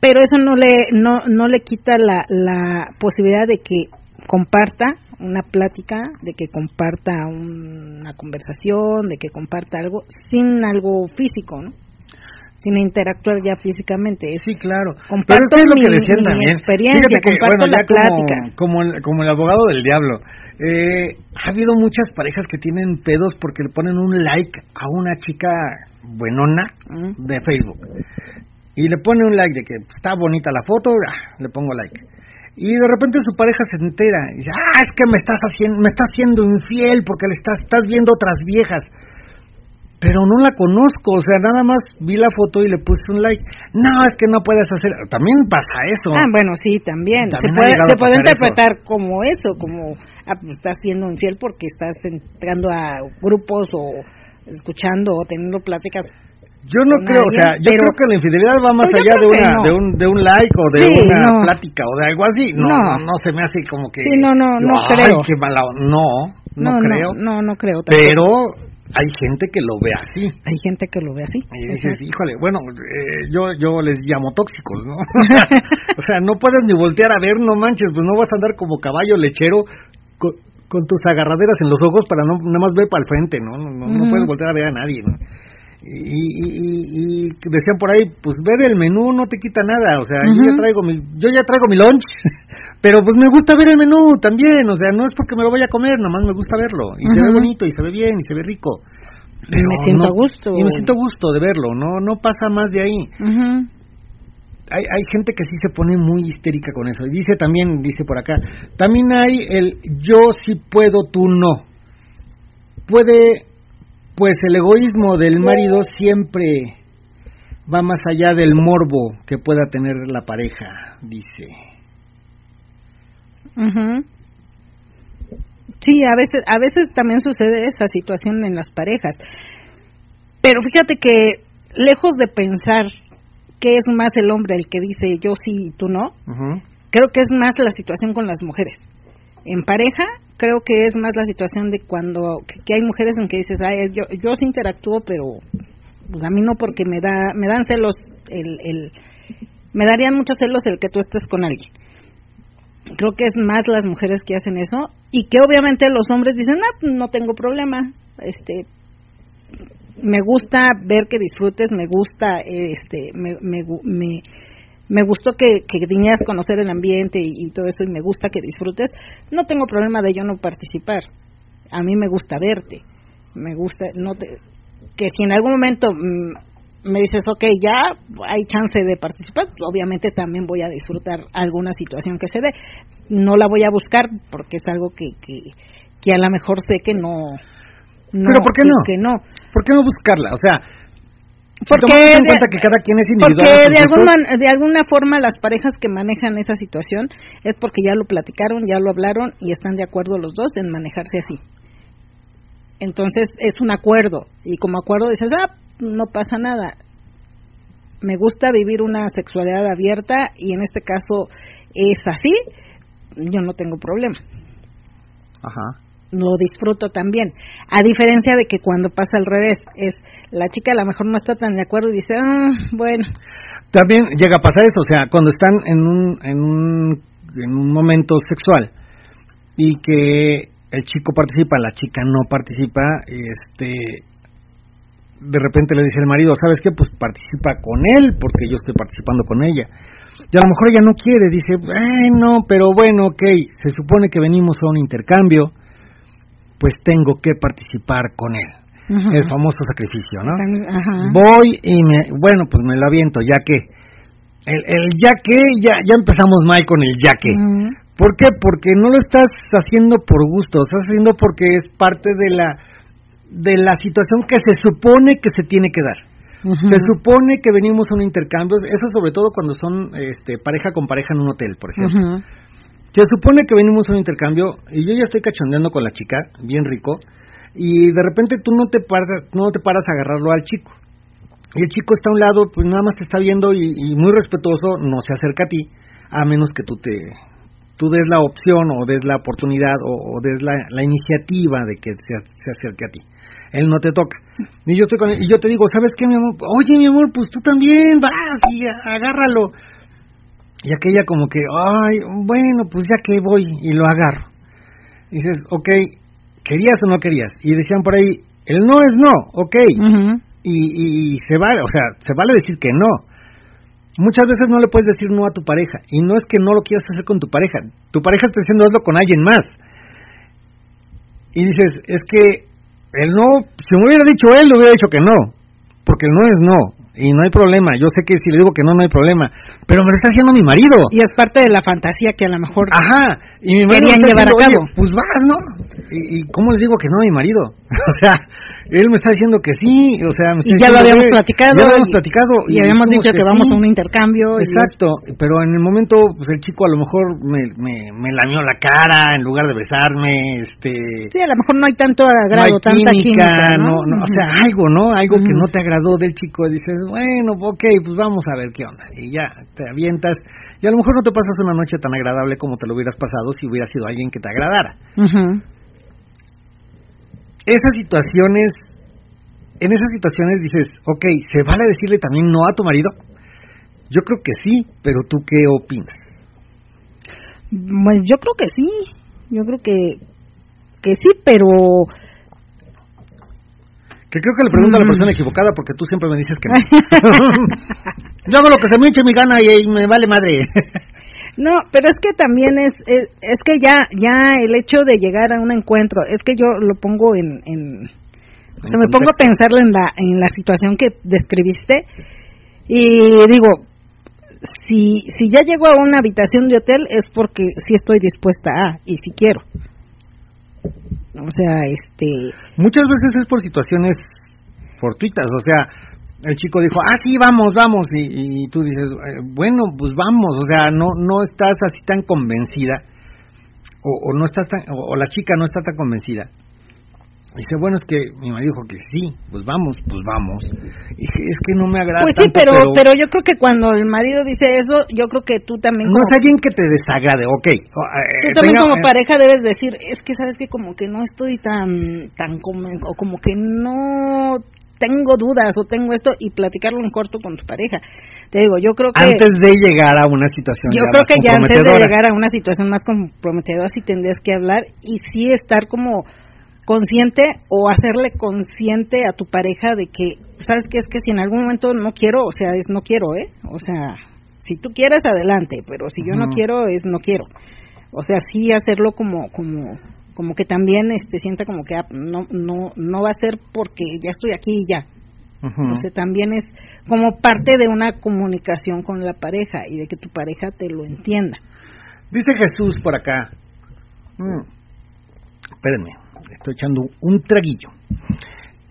Pero eso no le, no, no le quita la, la posibilidad de que comparta una plática, de que comparta una conversación, de que comparta algo sin algo físico, ¿no? Sin interactuar ya físicamente. Sí, claro. Comparto Pero es lo que decían también. experiencia, que, comparto bueno, la como- plática. Como, el, como el abogado del diablo. Eh, ha habido muchas parejas que tienen pedos porque le ponen un like a una chica buenona de Facebook. Y le pone un like de que está bonita la foto, ah, le pongo like. Y de repente su pareja se entera y dice, ah, es que me estás haciendo, me estás haciendo infiel porque le estás, estás viendo otras viejas. Pero no la conozco, o sea, nada más vi la foto y le puse un like. No, es que no puedes hacer. También pasa eso. Ah, bueno, sí, también. También se puede, se puede interpretar como eso, como ah, pues, estás siendo infiel porque estás entrando a grupos o escuchando o teniendo pláticas. Yo no creo, o sea, yo pero- creo que la infidelidad va más yo allá de una, no. de un, de un like o de Sí, una no. plática o de algo así. No, No. no, se me hace como que. Sí, no, no, no Ay, creo. qué mala. No, no, creo. No, no, creo. tampoco. pero hay gente que lo ve así. Hay gente que lo ve así. Y dices, híjole, bueno, eh, yo yo les llamo tóxicos, ¿no? [laughs] [laughs] o sea, no puedes ni voltear a ver, no manches, pues no vas a andar como caballo lechero con, con tus agarraderas en los ojos para no nada más ver para el frente, ¿no? No, no, no puedes voltear a ver a nadie, ¿no? Y, y, y- decían por ahí, pues ver el menú no te quita nada, o sea, yo ya traigo mi yo ya traigo mi lunch, [laughs] pero pues me gusta ver el menú también, o sea, no es porque me lo vaya a comer, nomás me gusta verlo y se ve bonito y se ve bien y se ve rico. Y me siento a gusto. Y me siento a gusto de verlo, no no pasa más de ahí. Hay, hay gente que sí se pone muy histérica con eso. Y dice también, dice por acá, también hay el yo sí puedo, tú no. Puede, pues el egoísmo del marido siempre va más allá del morbo que pueda tener la pareja, dice. Sí, a veces, a veces también sucede esa situación en las parejas. Pero fíjate que lejos de pensar que es más el hombre el que dice yo sí y tú no, creo que es más la situación con las mujeres. En pareja, creo que es más la situación de cuando que, hay mujeres en que dices, Ay, yo, yo sí interactúo, pero pues a mí no porque me da me dan celos el, me darían muchos celos el que tú estés con alguien. Creo que es más las mujeres que hacen eso y que obviamente los hombres dicen, "Ah, pues, no tengo problema." Este me gusta ver que disfrutes, me gusta este me me, me me gustó que, que vinieras a conocer el ambiente y, y todo eso y me gusta que disfrutes, no tengo problema de yo no participar. A mí me gusta verte, me gusta, no te, que si en algún momento mm, me dices, ok, ya hay chance de participar, obviamente también voy a disfrutar alguna situación que se dé. No la voy a buscar porque es algo que, que, que a lo mejor sé que no. no ¿Pero por qué no? Que no. ¿Por qué no buscarla? O sea, Porque en de- cuenta que cada quien es individual. Porque en sus de, man- de alguna forma las parejas que manejan esa situación es porque ya lo platicaron, ya lo hablaron y están de acuerdo los dos en manejarse así. Entonces es un acuerdo y como acuerdo dices, ah, no pasa nada. Me gusta vivir una sexualidad abierta y en este caso es así, yo no tengo problema. Ajá. Lo disfruto también. A diferencia de que cuando pasa al revés, es la chica a lo mejor no está tan de acuerdo y dice, ah, bueno. También llega a pasar eso, o sea, cuando están en un, en un, en un momento sexual y que el chico participa, la chica no participa, este, de repente le dice el marido, ¿sabes qué? Pues participa con él porque yo estoy participando con ella. Y a lo mejor ella no quiere, dice, eh, no, pero bueno, ok, se supone que venimos a un intercambio, pues tengo que participar con él. El famoso sacrificio, ¿no? Voy y me, bueno, pues me lo aviento, ya que. El, el ya que, ya, ya empezamos mal con el ya que. ¿Por qué? Porque no lo estás haciendo por gusto, estás haciendo porque es parte de la de la situación que se supone que se tiene que dar. Se supone que venimos a un intercambio, eso sobre todo cuando son este, pareja con pareja en un hotel, por ejemplo. Se supone que venimos a un intercambio y yo ya estoy cachondeando con la chica, bien rico, y de repente tú no te paras, no te paras a agarrarlo al chico. Y el chico está a un lado, pues nada más te está viendo y, muy respetuoso, no se acerca a ti, a menos que tú te tú des la opción o des la oportunidad o, des la, la, iniciativa de que se, se acerque a ti él no te toca. Y yo, estoy con y yo te digo, ¿sabes qué, mi amor? Oye, mi amor, pues tú también vas y agárralo. Y aquella como que, ay, bueno, pues ya que voy y lo agarro. Y dices, ok, ¿querías o no querías? Y decían por ahí, el no es no, ok. y, y, se vale, o sea, se vale decir que no. Muchas veces no le puedes decir no a tu pareja. Y no es que no lo quieras hacer con tu pareja. Tu pareja está diciendo hazlo con alguien más. Y dices, es que él no, si me hubiera dicho él, le hubiera dicho que no, porque el no es no, y no hay problema. Yo sé que si le digo que no, no hay problema, pero me lo está haciendo mi marido. Y es parte de la fantasía que a lo mejor Ajá, y mi marido querían llevar a cabo. pues vas, ¿no? ¿Y, ¿Y, cómo les digo que no a mi marido? [laughs] o sea, él me está diciendo que sí, o sea, me y ya lo habíamos platicado. Ya lo habíamos platicado. Y, habíamos dicho que, vamos a un intercambio. Exacto, pero en el momento, pues el chico a lo mejor me, me, me lamió la cara en lugar de besarme, este... Sí, a lo mejor no hay tanto agrado, tanta química, ¿no? no, o sea, algo, ¿no? Algo que no te agradó del chico, dices, bueno, ok, pues vamos a ver qué onda. Y ya, te avientas, y a lo mejor no te pasas una noche tan agradable como te lo hubieras pasado si hubiera sido alguien que te agradara esas situaciones, en esas situaciones dices, ok, ¿se vale decirle también no a tu marido? Yo creo que sí, pero ¿tú qué opinas? Pues yo creo que sí, yo creo que, que sí, pero... Que creo que le pregunto a la persona equivocada porque tú siempre me dices que no. [laughs] yo hago lo que se me hinche mi gana y me vale madre. [laughs] No, pero es que también es, es, que ya ya el hecho de llegar a un encuentro, es que yo lo pongo en, en o sea, me pongo a pensarlo en la en la situación que describiste y digo, si si ya llego a una habitación de hotel es porque sí estoy dispuesta a y si quiero. O sea, este muchas veces es por situaciones fortuitas, o sea, el chico dijo, ah, sí, vamos, vamos, y, tú dices, eh, bueno, pues vamos, o sea, no, no estás así tan convencida, o, no estás tan, o, la chica no está tan convencida. Dice, bueno, es que mi marido dijo que sí, pues vamos, pues vamos. Y dije, es que no me agrada. Pues sí, pero, pero, yo creo que cuando el marido dice eso, yo creo que tú también. No es alguien que te desagrade, ok. Eh, tú también como eh, pareja debes decir, es que sabes que como que no estoy tan, tan como, o como que no tengo dudas o tengo esto y platicarlo en corto con tu pareja. Te digo, yo creo que... Antes de llegar a una situación Yo creo que ya antes de llegar a una situación más comprometedora sí tendrías que hablar y sí estar como consciente o hacerle consciente a tu pareja de que, ¿sabes qué? Es que si en algún momento no quiero, o sea, es no quiero, ¿eh? O sea, si tú quieres, adelante, pero si yo no quiero, es no quiero. O sea, sí hacerlo como, como, como que también este sienta como que ah, no no no va a ser porque ya estoy aquí y ya o sea también es como parte de una comunicación con la pareja y de que tu pareja te lo entienda dice Jesús por acá mm. espérenme estoy echando un traguillo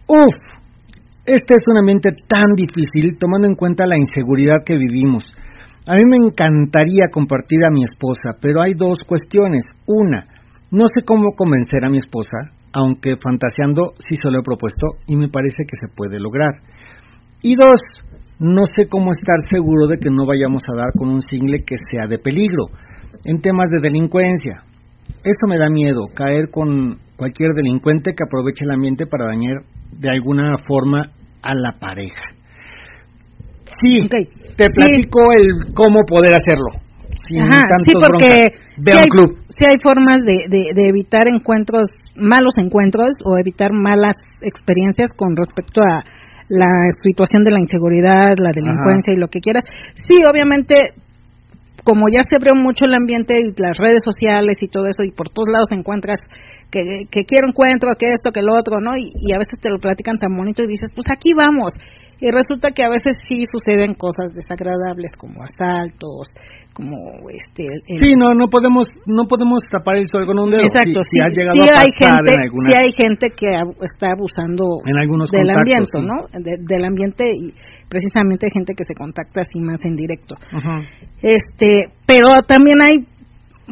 uf este es un ambiente tan difícil tomando en cuenta la inseguridad que vivimos a mí me encantaría compartir a mi esposa, pero hay dos cuestiones. Una, no sé cómo convencer a mi esposa, aunque fantaseando sí se lo he propuesto y me parece que se puede lograr. Y dos, no sé cómo estar seguro de que no vayamos a dar con un single que sea de peligro en temas de delincuencia. Eso me da miedo, caer con cualquier delincuente que aproveche el ambiente para dañar de alguna forma a la pareja. Sí, te Sí. platico el cómo poder hacerlo. Sin Ajá, sí, porque sí hay, club. sí hay formas de, de, de evitar encuentros, malos encuentros o evitar malas experiencias con respecto a la situación de la inseguridad, la delincuencia y lo que quieras. Sí, obviamente, como ya se abrió mucho el ambiente y las redes sociales y todo eso, y por todos lados encuentras que, que quiero encuentro, que esto, que lo otro, ¿no? Y, y a veces te lo platican tan bonito y dices, pues aquí vamos. Y resulta que a veces sí suceden cosas desagradables como asaltos, como este... el- Sí, no, no podemos, no podemos tapar el sol con un dedo. Exacto, Si- si sí, has llegado sí a hay gente, en alguna- sí hay gente que está abusando En algunos del ambiente, sí. ¿no? De- del ambiente y precisamente hay gente que se contacta así más en directo. Este, pero también hay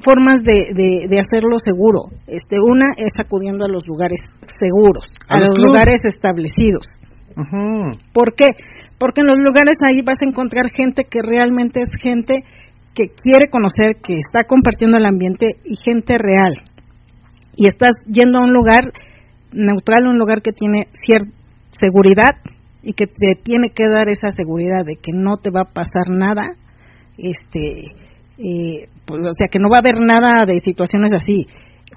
formas de, de, de hacerlo seguro. Este, una es acudiendo a los lugares seguros, A a, los lugares establecidos. Ujú. ¿Por qué? Porque en los lugares ahí vas a encontrar gente que realmente es gente que quiere conocer, que está compartiendo el ambiente y gente real. Y estás yendo a un lugar neutral, un lugar que tiene cierta seguridad y que te tiene que dar esa seguridad de que no te va a pasar nada, este, eh, pues, o sea, que no va a haber nada de situaciones así.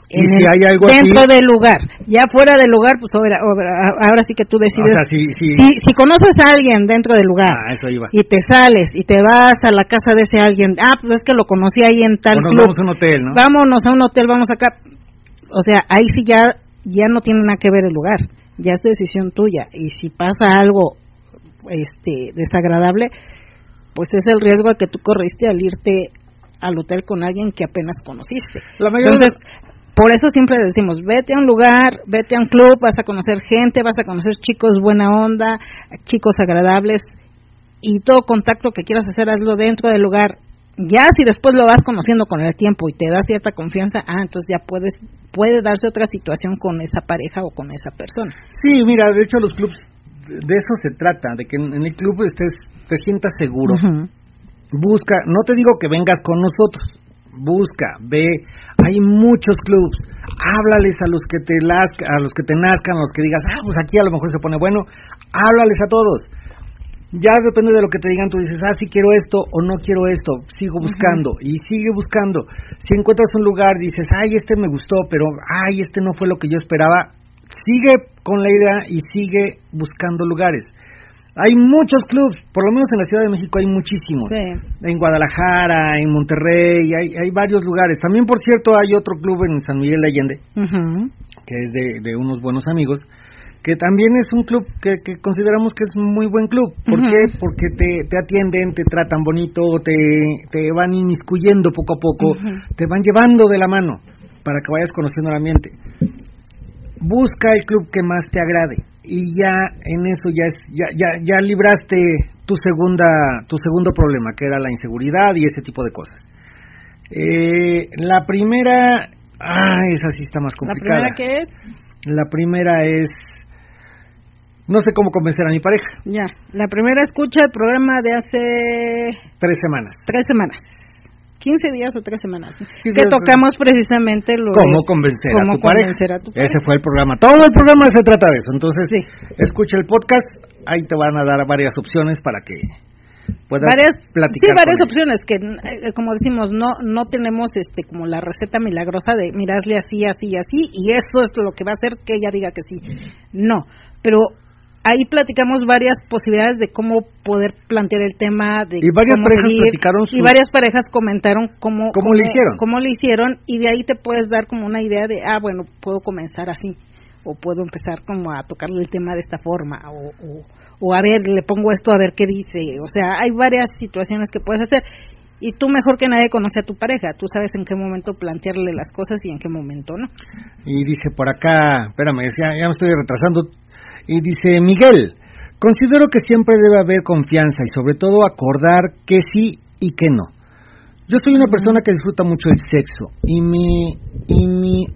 Y si hay algo dentro así- del lugar, ya fuera del lugar, pues ahora, ahora- sí que tú decides O sea, si, si, si, si conoces a alguien dentro del lugar Ah, eso iba. y te sales y te vas a la casa de ese alguien, ah, pues es que lo conocí ahí en tal O nos club, vamos a un hotel, ¿no? vámonos a un hotel, vamos acá. O sea, ahí sí ya, ya no tiene nada que ver el lugar, ya es decisión tuya. Y si pasa algo este desagradable, pues es el riesgo que tú corriste al irte al hotel con alguien que apenas conociste. La mayoría Entonces, por eso siempre decimos, vete a un lugar, vete a un club, vas a conocer gente, vas a conocer chicos buena onda, chicos agradables y todo contacto que quieras hacer, hazlo dentro del lugar. Ya si después lo vas conociendo con el tiempo y te da cierta confianza, ah, entonces ya puedes puede darse otra situación con esa pareja o con esa persona. Sí, mira, de hecho los clubs, de eso se trata, de que en el club estés, te sientas seguro. Busca, no te digo que vengas con nosotros, busca, ve, hay muchos clubs, háblales a los que te las- a los que te nazcan, a los que digas, ah, pues aquí a lo mejor se pone bueno, háblales a todos. Ya depende de lo que te digan, tú dices, ah, sí quiero esto o no quiero esto, sigo buscando y sigue buscando. Si encuentras un lugar, dices, ay, este me gustó, pero ay, este no fue lo que yo esperaba, sigue con la idea y sigue buscando lugares. Hay muchos clubs, por lo menos en la Ciudad de México hay muchísimos. Sí. En Guadalajara, en Monterrey, hay, hay varios lugares. También, por cierto, hay otro club en San Miguel de Allende, Ujú. que es de, de unos buenos amigos, que también es un club que, que consideramos que es muy buen club. ¿Por qué? Porque te, te atienden, te tratan bonito, te, te van inmiscuyendo poco a poco, te van llevando de la mano para que vayas conociendo el ambiente. Busca el club que más te agrade y ya en eso ya es, ya, ya, ya libraste tu segunda tu segundo problema que era la inseguridad y ese tipo de cosas. Eh, la primera, ah, esa sí está más La complicada. primera que es, La primera es no sé cómo convencer a mi pareja. ya, la primera escucha el programa de hace Tres semanas. tres semanas. 15 días o tres semanas. Sí, que tocamos precisamente lo ¿Cómo convencer a tu pareja? convencer a tu Ese pareja. fue el programa. Todo el programa se trata de eso. Entonces, Sí. escucha el podcast. Ahí te van a dar varias opciones para que puedas varias platicar. sí varias opciones que eh, como decimos no no tenemos este como la receta milagrosa de mirarle así así así y eso es lo que va a hacer que ella diga que sí no pero ahí platicamos varias posibilidades de cómo poder plantear el tema de Y varias cómo parejas seguir, platicaron y varias parejas comentaron cómo ¿Cómo le hicieron? cómo le hicieron y de ahí te puedes dar como una idea de ah bueno puedo comenzar así o puedo empezar como a tocarle el tema de esta forma o, o, o a ver le pongo esto a ver qué dice o sea hay varias situaciones que puedes hacer y tú mejor que nadie conoce a tu pareja tú sabes en qué momento plantearle las cosas y en qué momento no Y dice por acá, espérame, ya, ya me estoy retrasando. Y dice Miguel, considero que siempre debe haber confianza y sobre todo acordar que sí y que no. Yo soy una persona que disfruta mucho el sexo y mi y mi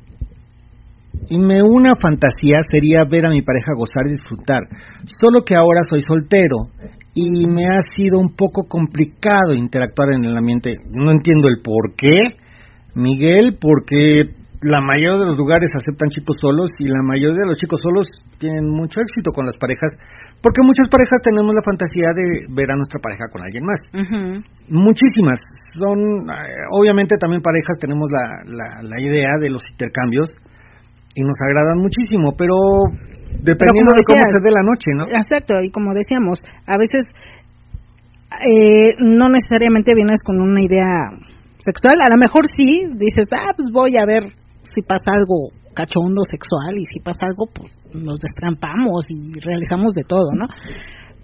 y me una fantasía sería ver a mi pareja gozar y disfrutar. Solo que ahora soy soltero y me ha sido un poco complicado interactuar en el ambiente. No entiendo el por qué, Miguel, porque la mayoría de los lugares aceptan chicos solos y la mayoría de los chicos solos tienen mucho éxito con las parejas, porque muchas parejas tenemos la fantasía de ver a nuestra pareja con alguien más. Muchísimas. Son, eh, obviamente también parejas tenemos la, la, la idea de los intercambios y nos agradan muchísimo, pero dependiendo de cómo se dé la noche, ¿no? Exacto, y como decíamos, a veces eh, no necesariamente vienes con una idea sexual, a lo mejor sí, dices, ah, pues voy a ver si pasa algo cachondo sexual y si pasa algo, pues nos destrampamos y realizamos de todo, ¿no?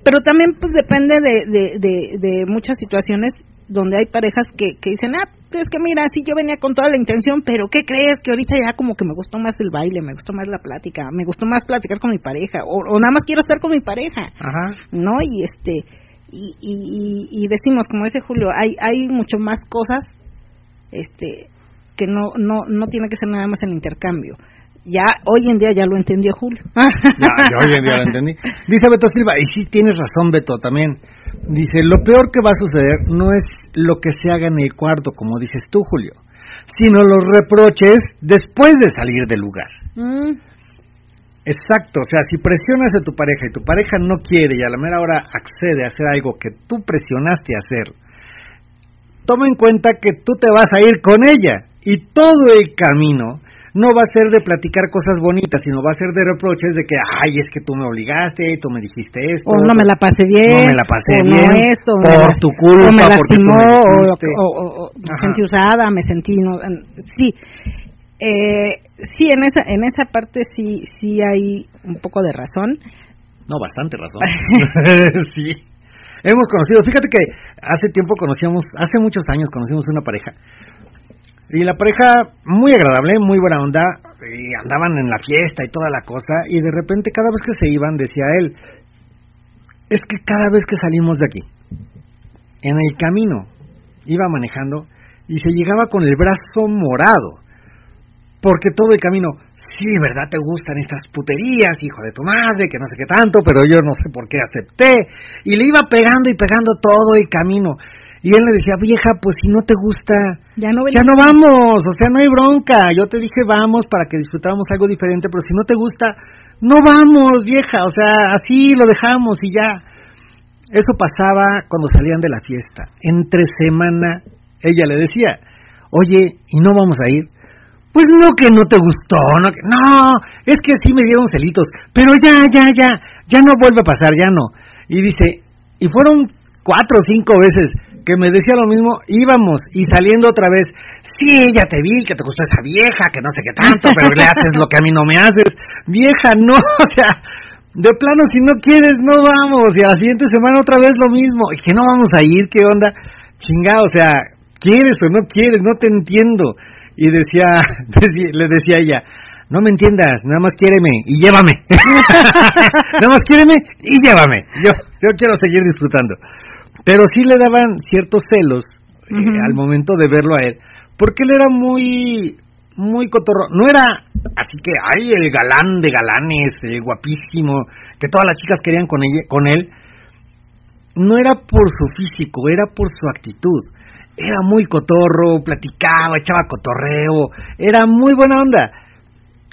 Pero también pues depende de, de, de, muchas situaciones donde hay parejas que, que dicen, ah, es que mira, sí yo venía con toda la intención, pero ¿qué crees? Que ahorita ya como que me gustó más el baile, me gustó más la plática, me gustó más platicar con mi pareja, o, o nada más quiero estar con mi pareja, Ajá. ¿no? Y este, y, y, y decimos, como dice Julio, hay, hay mucho más cosas este que no no no tiene que ser nada más el intercambio. Ya hoy en día ya lo entendió Julio. [laughs] Ya, hoy en día lo [laughs] entendí. Dice Beto Silva y sí tienes razón Beto también. Dice lo peor que va a suceder no es lo que se haga en el cuarto como dices tú Julio sino los reproches después de salir del lugar Mm, Exacto, o sea, si presionas a tu pareja y tu pareja no quiere y a la mera hora accede a hacer algo que tú presionaste a hacer, toma en cuenta que tú te vas a ir con ella y todo el camino no va a ser de platicar cosas bonitas, sino va a ser de reproches de que, ay, es que tú me obligaste, tú me dijiste esto. o no me la pasé bien No me la pasé o no bien, esto o por me tu culpa, o me tú me lastimó o, o- o- o me sentí usada me sentí no sí eh, sí en esa en esa parte sí sí hay un poco de razón No, bastante razón. [laughs] [laughs] sí. Hemos conocido, fíjate que hace tiempo conocíamos, hace muchos años conocimos una pareja. Y la pareja muy agradable, muy buena onda, y andaban en la fiesta y toda la cosa, y de repente cada vez que se iban decía él, es que cada vez que salimos de aquí, en el camino, iba manejando y se llegaba con el brazo morado, porque todo el camino, sí, ¿verdad? Te gustan estas puterías, hijo de tu madre, que no sé qué tanto, pero yo no sé por qué acepté. Y le iba pegando y pegando todo el camino. Y él le decía, vieja, pues si no te gusta, ya no ya no vamos, o sea, no hay bronca. Yo te dije, vamos para que disfrutáramos algo diferente, pero si no te gusta, no vamos, vieja, o sea, así lo dejamos y ya. Eso pasaba cuando salían de la fiesta. Entre semana, ella le decía, oye, ¿y no vamos a ir? Pues no que no te gustó, no, que, no, es que sí me dieron celitos, pero ya, ya, ya, ya no vuelve a pasar, ya no. Y dice, y fueron cuatro o cinco veces que me decía lo mismo, íbamos y saliendo otra vez, sí, ya te vi, que te gustó esa vieja, que no sé qué tanto, pero le haces lo que a mí no me haces, vieja, no, [laughs] o sea, de plano si no quieres, no vamos, y a la siguiente semana otra vez lo mismo, y que no vamos a ir, qué onda, chingado, o sea, quieres o no quieres, no te entiendo. Y [laughs] decía- le decía ella, no me entiendas, nada más quiéreme y llévame. [laughs] nada más quiéreme y llévame. Yo, yo quiero seguir disfrutando. Pero sí le daban ciertos celos eh, al momento de verlo a él, porque él era muy, muy cotorro. No era así que, ay, el galán de galanes, el guapísimo, que todas las chicas querían con, ella, con él. No era por su físico, era por su actitud. Era muy cotorro, platicaba, echaba cotorreo, era muy buena onda.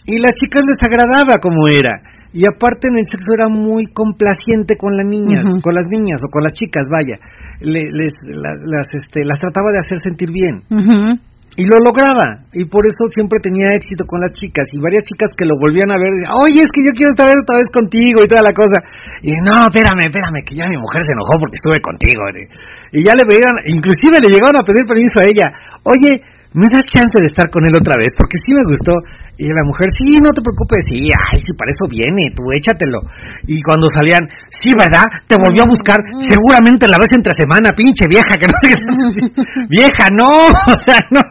Y las chicas les agradaba como era. Y aparte en el sexo era muy complaciente con las niñas, con las niñas o con las chicas, vaya. Le- les, la- las, este, las trataba de hacer sentir bien. Ujú. Y lo lograba. Y por eso siempre tenía éxito con las chicas. Y varias chicas que lo volvían a ver, decían, oye, es que yo quiero estar otra vez contigo y toda la cosa. Y no, espérame, espérame, que ya mi mujer se enojó porque estuve contigo. Y ya le veían, inclusive le llegaron a pedir permiso a ella. Oye, ¿me das chance de estar con él otra vez? Porque sí me gustó. Y la mujer, sí, no te preocupes, sí, ay, sí, para eso viene, tú échatelo. Y cuando salían, sí, ¿verdad? Te volvió a buscar, seguramente la ves entre semana, pinche vieja, que no sé qué. [laughs] vieja, no, [laughs] o sea, no.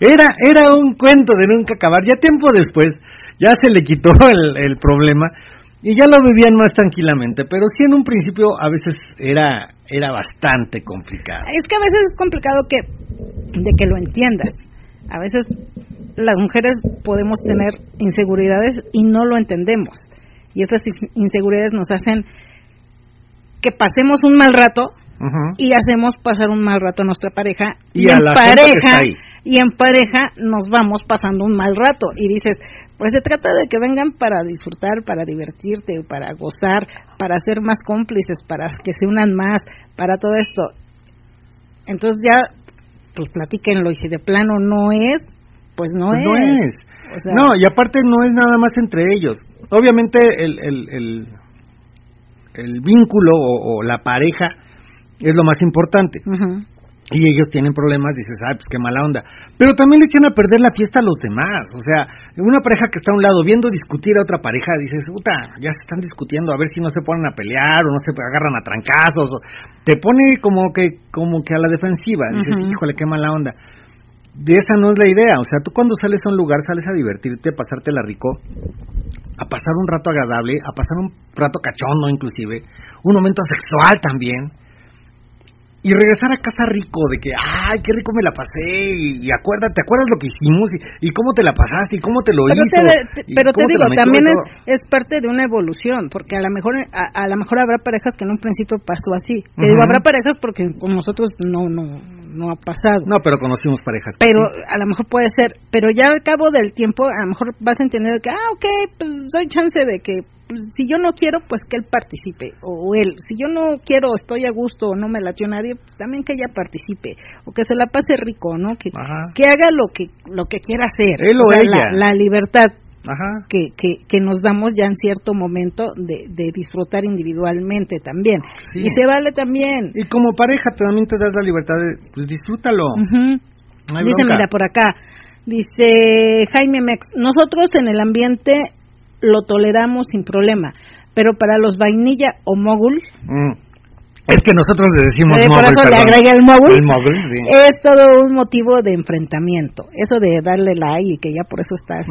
Era, era un cuento de nunca acabar. Ya tiempo después, ya se le quitó [laughs] el, el problema y ya lo vivían más tranquilamente. Pero sí, en un principio, a veces era, era bastante complicado. Es que a veces es complicado que de que lo entiendas. A veces las mujeres podemos tener inseguridades y no lo entendemos. Y esas in- inseguridades nos hacen que pasemos un mal rato y hacemos pasar un mal rato a nuestra pareja Y a en la pareja y en pareja nos vamos pasando un mal rato y dices, pues se trata de que vengan para disfrutar, para divertirte, para gozar, para ser más cómplices, para que se unan más, para todo esto. Entonces ya, pues platíquenlo y si de plano no es, pues no Pues es. no es. O sea, no, y aparte no es nada más entre ellos. Obviamente el, el, el, el vínculo o, o la pareja es lo más importante. Y ellos tienen problemas, dices, ay, pues qué mala onda. Pero también le echan a perder la fiesta a los demás. O sea, una pareja que está a un lado viendo discutir a otra pareja, dices, puta, ya se están discutiendo, a ver si no se ponen a pelear o no se agarran a trancazos. o- te pone como que, como que a la defensiva. Dices, híjole, qué mala onda. De esa no es la idea. O sea, tú cuando sales a un lugar, sales a divertirte, a pasártela rico, a pasar un rato agradable, a pasar un rato cachondo inclusive, un momento sexual también y regresar a casa rico de que ay qué rico me la pasé y, y acuérdate te acuerdas lo que hicimos y, y cómo te la pasaste y cómo te lo pero hizo te, pero te digo, también es, es parte de una evolución, porque a lo mejor a, a lo mejor habrá parejas que en un principio pasó así. Te digo, habrá parejas porque con nosotros no no no ha pasado. no pero conocimos parejas pero sí. a lo mejor puede ser, pero ya al cabo del tiempo a lo mejor vas a entender que, ah, ok, pues doy chance de que si yo no quiero, pues que él participe, o, o él, si yo no quiero, estoy a gusto o no me latió nadie, pues también que ella participe, o que se la pase rico, ¿no? Que, Ajá. que haga lo que lo que quiera hacer, Él o sea, ella. La, la libertad ajá que, que, que nos damos ya en cierto momento de, de disfrutar individualmente también. Sí. Y se vale también. y como pareja también te das la libertad de pues disfrútalo no hay Dice, mira, por acá, dice Jaime Mex, nosotros en el ambiente lo toleramos sin problema, pero para los vainilla o mogul, Mm. Es que nosotros le decimos eh, por eso le agrega el mogul, el mogul sí. es todo un motivo de enfrentamiento. Eso de darle like y que ya por eso estás,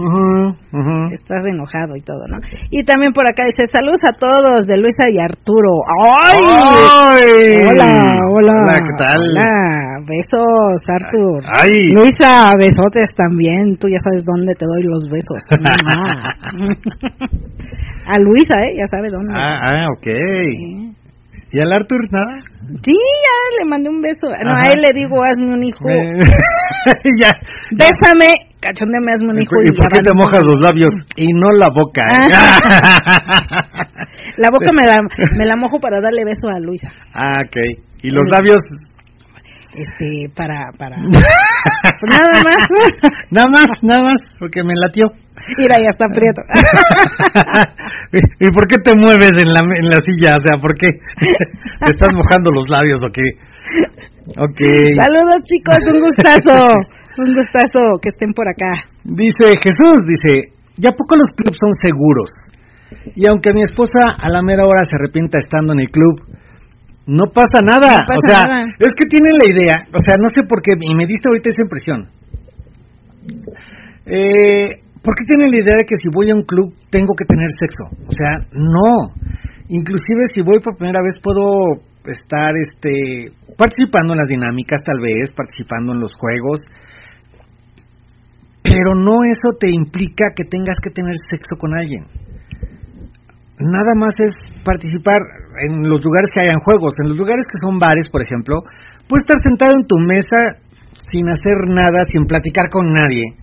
estás enojado y todo, ¿no? Y también por acá dice, saludos a todos de Luisa y Arturo. ¡Ay! ¡Ay! Hola, hola. Hola, ¿qué tal? Hola, besos, Artur. Ay. Luisa, besotes también. Tú ya sabes dónde te doy los besos. [laughs] Mamá. [laughs] a Luisa, ¿eh? Ya sabe dónde. Ah, ah, ok. Sí. ¿Y al Arthur nada? Sí, ya le mandé un beso. No, Ajá. a él le digo, hazme un hijo. Eh, [laughs] ya. Bésame, cachondeme, hazme un hijo. ¿Y por ya qué te mojas los labios y no la boca? [laughs] La boca me la, me la mojo para darle beso a Luisa. ah, ok. ¿Y los labios? Este, para, para. [laughs] Pues nada más. nada más, nada más, porque me latió. Mira, ya está prieto. [laughs] ¿Y y por qué te mueves en la, en la silla? O sea, ¿por qué? [laughs] ¿Te estás mojando los labios o qué? Ok. Saludos chicos, un gustazo. Un gustazo que estén por acá. Dice Jesús, dice, ¿ya poco los clubs son seguros? Y aunque mi esposa a la mera hora se arrepienta estando en el club, no pasa nada. No pasa o sea, nada. es que tienen la idea, o sea, no sé por qué, y me diste ahorita esa impresión. Eh, ¿Por qué tienen la idea de que si voy a un club tengo que tener sexo? O sea, no. Inclusive si voy por primera vez puedo estar este participando en las dinámicas tal vez, participando en los juegos, pero no eso te implica que tengas que tener sexo con alguien. Nada más es participar en los lugares que hayan juegos, en los lugares que son bares, por ejemplo, puedes estar sentado en tu mesa sin hacer nada, sin platicar con nadie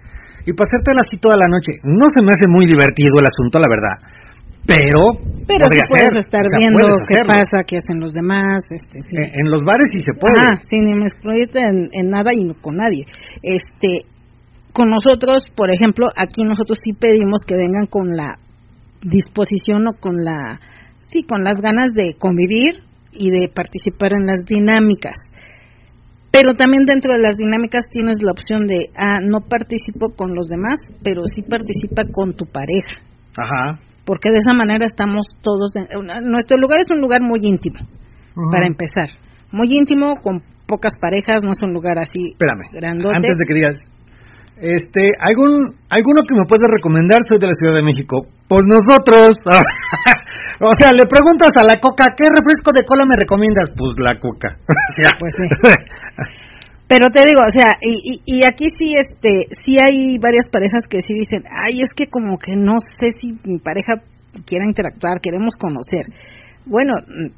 y pasártela así toda la noche. No se me hace muy divertido el asunto, la verdad, pero Pero sí podría puedes ser, estar o sea, viendo puedes qué pasa, qué hacen los demás. Este, sí. En, en los bares sí se puede. Ajá, sin excluirte en, en nada y no con nadie. Este, con nosotros, por ejemplo, aquí nosotros sí pedimos que vengan con la disposición o con la, sí, con las ganas de convivir y de participar en las dinámicas. Pero también dentro de las dinámicas tienes la opción de, ah, no participo con los demás, pero sí participa con tu pareja. Ajá. Porque de esa manera estamos todos. en- una- nuestro lugar es un lugar muy íntimo, para empezar. Muy íntimo, con pocas parejas, no es un lugar así Espérame. grandote. Antes de que digas, este, algún, alguno que me puede recomendar, soy de la Ciudad de México. Pues nosotros. [laughs] o sea, le preguntas a la coca, ¿qué refresco de cola me recomiendas? Pues la coca. [laughs] Pues. Pero te digo, o sea, y, y, y aquí sí, este, sí hay varias parejas que sí dicen, ay, es que como que no sé si mi pareja quiera interactuar, queremos conocer. Bueno, mm,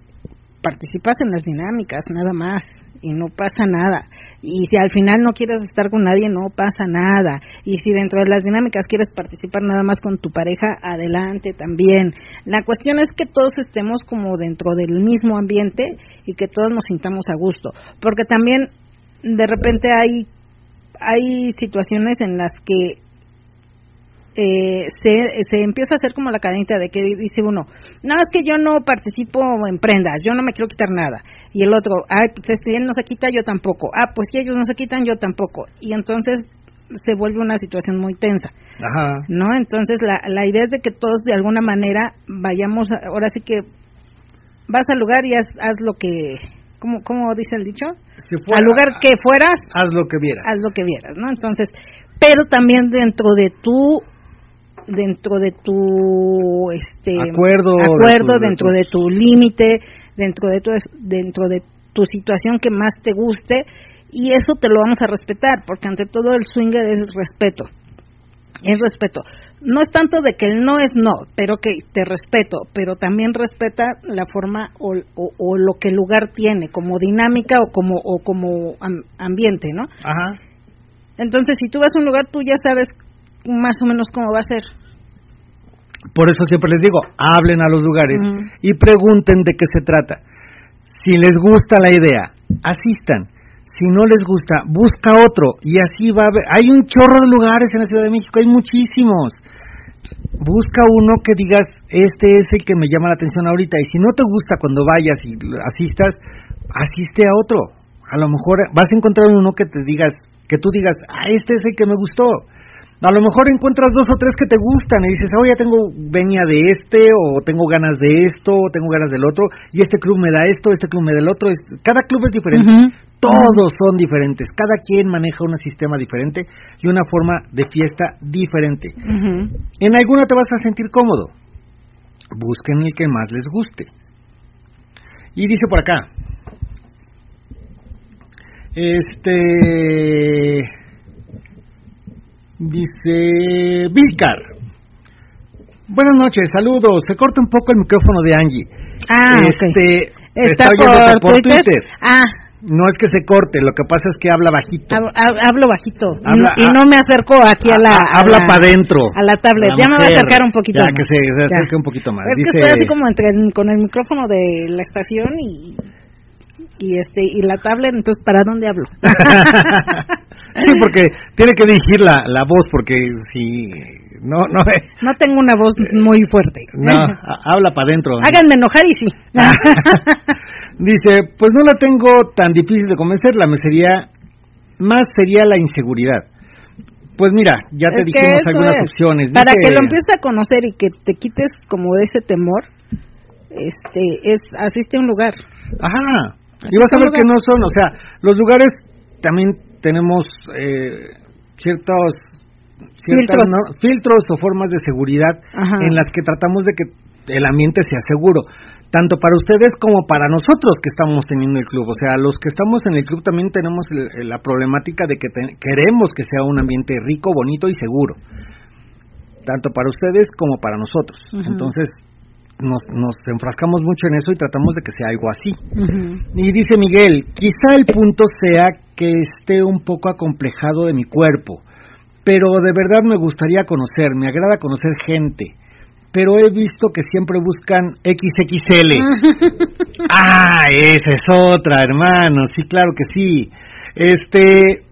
participas en las dinámicas, nada más. Y no pasa nada. Y si al final no quieres estar con nadie, no pasa nada. Y si dentro de las dinámicas quieres participar nada más con tu pareja, adelante también. La cuestión es que todos estemos como dentro del mismo ambiente y que todos nos sintamos a gusto. Porque también de repente hay, hay situaciones en las que eh, se, se empieza a hacer como la cadenita de que dice uno, no, es que yo no participo en prendas, yo no me quiero quitar nada. Y el otro, ah, pues si él no se quita, yo tampoco. Ah, pues si ellos no se quitan, yo tampoco. Y entonces se vuelve una situación muy tensa. Ajá. ¿No? Entonces la, la idea es de que todos de alguna manera vayamos, a- ahora sí que vas al lugar y haz, haz lo que, ¿cómo, ¿cómo dice el dicho? Si fuera- al lugar que fueras, haz lo que vieras. haz lo que vieras, ¿no? Entonces, pero también dentro de tu dentro de tu este Acuerdo, acuerdo de tu- de dentro de tu límite dentro de tu dentro de tu situación que más te guste y eso te lo vamos a respetar porque ante todo el swinger es respeto es respeto no es tanto de que el no es no pero que te respeto pero también respeta la forma o, o- o lo que el lugar tiene como dinámica o como o como am- ambiente no Ajá. entonces, si tú vas a un lugar, tú ya sabes más o menos cómo va a ser. Por eso siempre les digo, hablen a los lugares y pregunten de qué se trata. Si les gusta la idea, asistan. Si no les gusta, busca otro. Y así va a haber. Hay un chorro de lugares en la Ciudad de México, hay muchísimos. Busca uno que digas, este es el que me llama la atención ahorita. Y si no te gusta cuando vayas y asistas, asiste a otro. A lo mejor vas a encontrar uno que te digas, que tú digas, ah, este es el que me gustó. A lo mejor encuentras dos o tres que te gustan y dices, oh, ya tengo veña de este, o tengo ganas de esto, o tengo ganas del otro, y este club me da esto, este club me da el otro. Cada club es diferente, todos son diferentes, cada quien maneja un sistema diferente y una forma de fiesta diferente. En alguna te vas a sentir cómodo. Busquen el que más les guste. Y dice por acá. Este. Dice. Vilcar. Buenas noches, saludos. Se corta un poco el micrófono de Angie. Ah, este, Está por, Twitter. Ah, No es que se corte, lo que pasa es que habla bajito. hab- hab- hablo bajito y no- y, no, me acerco aquí a la. A habla la- para adentro. A la tablet. La ya me voy a acercar un poquito. Ya, más. que se, se Ya. acerque un poquito más. Es que estoy así como entre el- con el micrófono de la estación y y este y la tablet, entonces ¿para dónde hablo? [laughs] sí, porque tiene que dirigir la, la voz, porque si no, no, no tengo una voz muy fuerte. no ha- habla para adentro. Háganme enojar y sí. [laughs] Dice, pues no la tengo tan difícil de convencerla, me sería, más sería la inseguridad. Pues mira, ya te Es dijimos algunas es. opciones. Para Dice- que lo empieces a conocer y que te quites como de ese temor, este, es asiste a un lugar. Ajá. Así Y vas a ver que no son, o sea, los lugares también tenemos eh, ciertos ciertas, Filtros. ¿no? filtros o formas de seguridad Ajá. en las que tratamos de que el ambiente sea seguro, tanto para ustedes como para nosotros que estamos teniendo el club. O sea, los que estamos en el club también tenemos el- la problemática de que te- queremos que sea un ambiente rico, bonito y seguro, tanto para ustedes como para nosotros. Entonces, nos, nos enfrascamos mucho en eso y tratamos de que sea algo así. Y dice Miguel, quizá el punto sea que esté un poco acomplejado de mi cuerpo, pero de verdad me gustaría conocer, me agrada conocer gente, pero he visto que siempre buscan XXL. [laughs] ah, esa es otra, hermano, sí, claro que sí. Este,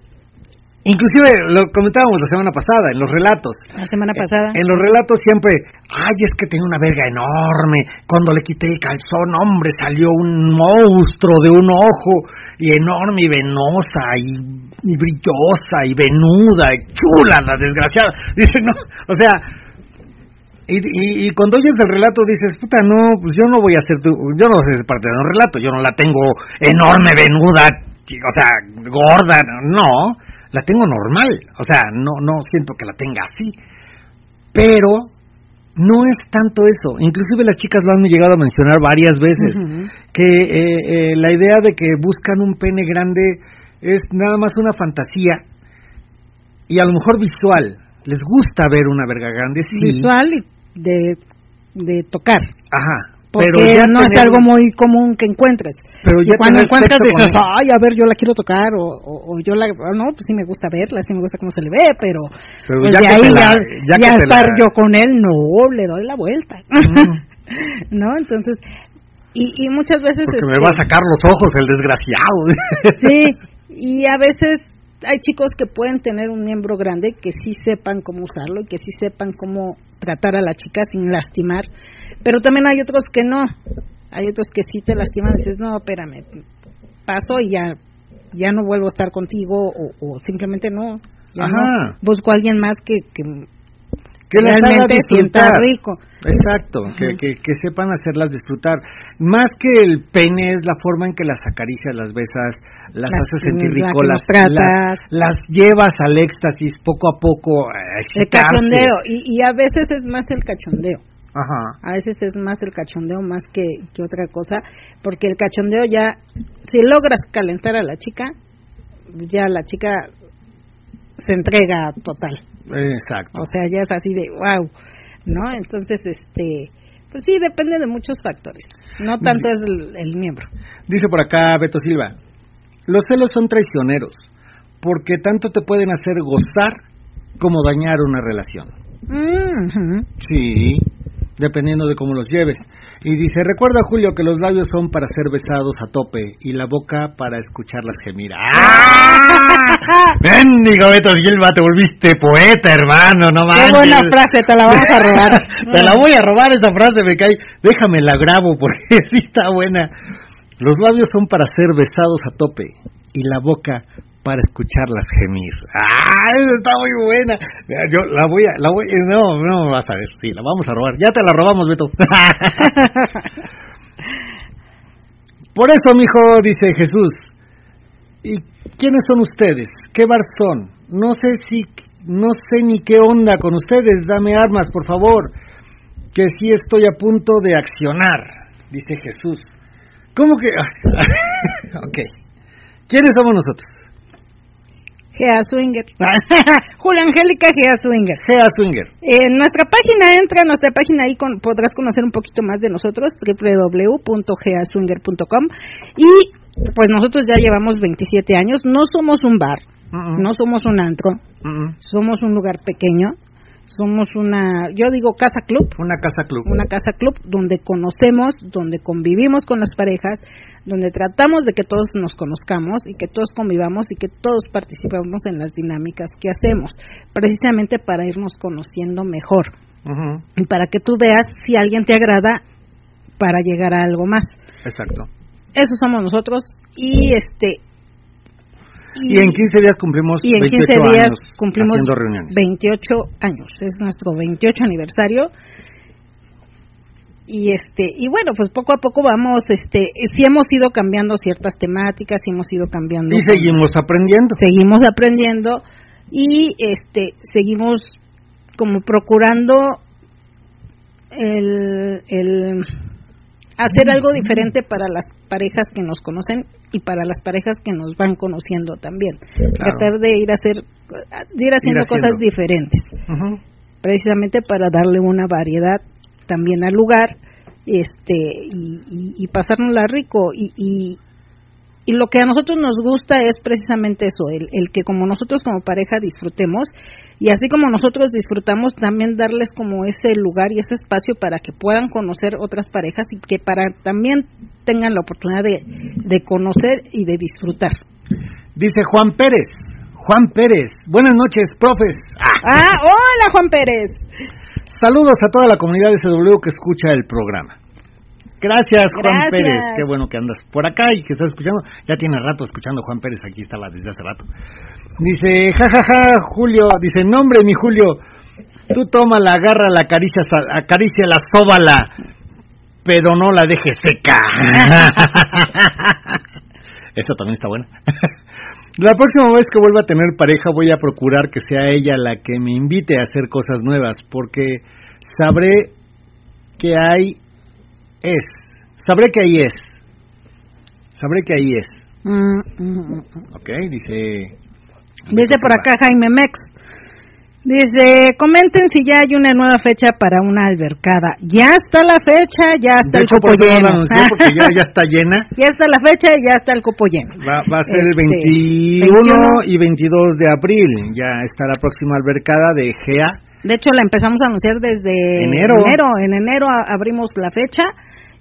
inclusive lo comentábamos la semana pasada en los relatos. La semana pasada. En los relatos siempre, ay, es que tenía una verga enorme. Cuando le quité el calzón, hombre, salió un monstruo de un ojo y enorme y venosa y, y brillosa y venuda y chula la desgraciada. [laughs] Dice, no, o sea, y, y, y cuando oyes el relato dices, puta, no, pues yo no voy a ser tu, yo no ser parte de un relato, yo no la tengo enorme, venuda, o sea, gorda, no, la tengo normal, o sea, no, no siento que la tenga así, pero no es tanto eso, inclusive las chicas lo han llegado a mencionar varias veces, que eh, eh, la idea de que buscan un pene grande es nada más una fantasía y a lo mejor visual, les gusta ver una verga grande, sí, Visual y de, de tocar. Ajá, porque Pero no es algo muy común que encuentres. Pero y ya cuando encuentras dices, ay, a ver, yo la quiero tocar, o, o, o yo la, o no, pues sí me gusta verla, sí me gusta cómo se le ve, pero, Pero pues ya de ahí la- ya, ya estar la- yo con él, no, le doy la vuelta. [laughs] ¿No? Entonces, y, y muchas veces... Porque me este, va a sacar los ojos el desgraciado. [laughs] Sí, y a veces hay chicos que pueden tener un miembro grande que sí sepan cómo usarlo y que sí sepan cómo tratar a la chica sin lastimar, pero también hay otros que no. Hay otros que sí te lastiman y dices, no, espérame, paso y ya ya no vuelvo a estar contigo o, o simplemente no. Ajá. no. Busco a alguien más que, que que las haga disfrutar. rico. Exacto, que, que, que sepan hacerlas disfrutar. Más que el pene es la forma en que las acaricias, las besas, las, Las- haces sentir rico, las, las, las llevas al éxtasis poco a poco. A El cachondeo, y, y a veces es más el cachondeo. Ajá. a veces es más el cachondeo más que, que otra cosa, porque el cachondeo ya, si logras calentar a la chica, ya la chica se entrega total, Exacto. o sea, ya es así de wow, ¿no? Entonces, este, pues sí, depende de muchos factores, no tanto es el, el miembro. Dice por acá Beto Silva, los celos son traicioneros, porque tanto te pueden hacer gozar como dañar una relación. Mm. Sí, dependiendo de cómo los lleves. Y dice, recuerda Julio que los labios son para ser besados a tope y la boca para escucharlas gemir. ¡Ah! [laughs] Bendigo Beto Silva, te volviste poeta, hermano, no Qué manches. buena frase, te la vamos a robar. [laughs] te la voy a robar esa frase, me cae. Déjame la grabo porque [laughs] sí está buena. Los labios son para ser besados a tope y la boca para escucharlas gemir. ¡Ah! Está muy buena. Yo la voy a, la voy, no, no vas a ver, sí, la vamos a robar. Ya te la robamos, Beto. [laughs] Por eso, mijo, dice Jesús. ¿Y quiénes son ustedes? ¿Qué bar son? No sé si, no sé ni qué onda con ustedes. Dame armas, por favor. Que sí estoy a punto de accionar, dice Jesús. ¿Cómo que? [laughs] ok. ¿Quiénes somos nosotros? Gea Swinger. [laughs] Julia Angélica Gea Swinger. Gea Swinger. En nuestra página, entra a nuestra página ahí con, podrás conocer un poquito más de nosotros, www.geaswinger.com y pues nosotros ya llevamos 27 años, no somos un bar, no somos un antro, somos un lugar pequeño, somos una, yo digo casa club, Una casa club. una casa club donde conocemos, donde convivimos con las parejas, donde tratamos de que todos nos conozcamos y que todos convivamos y que todos participamos en las dinámicas que hacemos, precisamente para irnos conociendo mejor y para que tú veas si alguien te agrada para llegar a algo más. Exacto. Eso somos nosotros y este Y en 15 días cumplimos y en 28 15 días años cumplimos haciendo reuniones. 28 años, es nuestro 28 aniversario. Y este y bueno, pues poco a poco vamos este sí hemos ido cambiando ciertas temáticas, sí hemos ido cambiando Y seguimos aprendiendo. seguimos aprendiendo y este seguimos como procurando el, el hacer algo diferente para las parejas que nos conocen y para las parejas que nos van conociendo también. Tratar de ir a hacer de ir haciendo cosas diferentes. Precisamente para darle una variedad también al lugar este y, y, y pasárnosla rico y, y, y lo que a nosotros nos gusta es precisamente eso, el, el que como nosotros como pareja disfrutemos y así como nosotros disfrutamos también darles como ese lugar y ese espacio para que puedan conocer otras parejas y que para también tengan la oportunidad de, de conocer y de disfrutar. Dice Juan Pérez. Juan Pérez. Buenas noches, profes. Ah, Ah, hola Juan Pérez. Saludos a toda la comunidad de CW que escucha el programa. Gracias, Juan Gracias. Pérez. Qué bueno que andas por acá y que estás escuchando. Ya tiene rato escuchando Juan Pérez, aquí estaba desde hace rato. Dice, jajaja, Julio. Dice, nombre, mi Julio. Tú toma la agarra, la acaricia, acaricia la sóbala, pero no la dejes seca. [laughs] Esta también está buena. [laughs] La próxima vez que vuelva a tener pareja voy a procurar que sea ella la que me invite a hacer cosas nuevas, porque sabré que hay es. Sabré que ahí es. Sabré que ahí es. Mm, mm, mm. Ok, dice. Dice por acá Jaime Mex. Dice, comenten si ya hay una nueva fecha para una albercada. Ya está la fecha, ya está De el hecho, copo lleno. la porque ya, ya está llena. [laughs] ya está la fecha y ya está el copo lleno. Va, va a ser el Este, 21 y 22 de abril. Ya está la próxima albercada de GEA. De hecho, la empezamos a anunciar desde Enero. En enero abrimos la fecha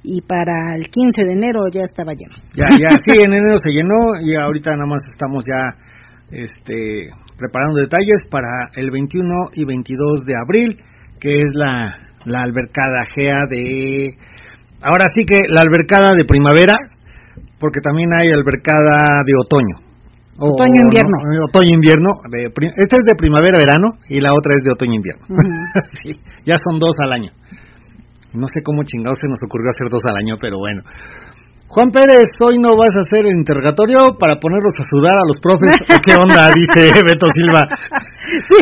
y para el 15 de enero ya estaba lleno. Ya, ya, sí, en enero se llenó y ahorita nada más estamos ya este, preparando detalles para el 21 y 22 de abril, que es la, la albercada GEA de... Ahora sí que la albercada de primavera, porque también hay albercada de otoño. O- Otoño-invierno. no, eh, otoño-invierno. de Esta es de primavera-verano y la otra es de otoño-invierno. [laughs] Sí, ya son dos al año. No sé cómo chingados se nos ocurrió hacer dos al año, pero bueno. Juan Pérez, hoy no vas a hacer el interrogatorio para ponerlos a sudar a los profes. ¿O ¿Qué onda? [laughs] Dice Beto Silva. Sí,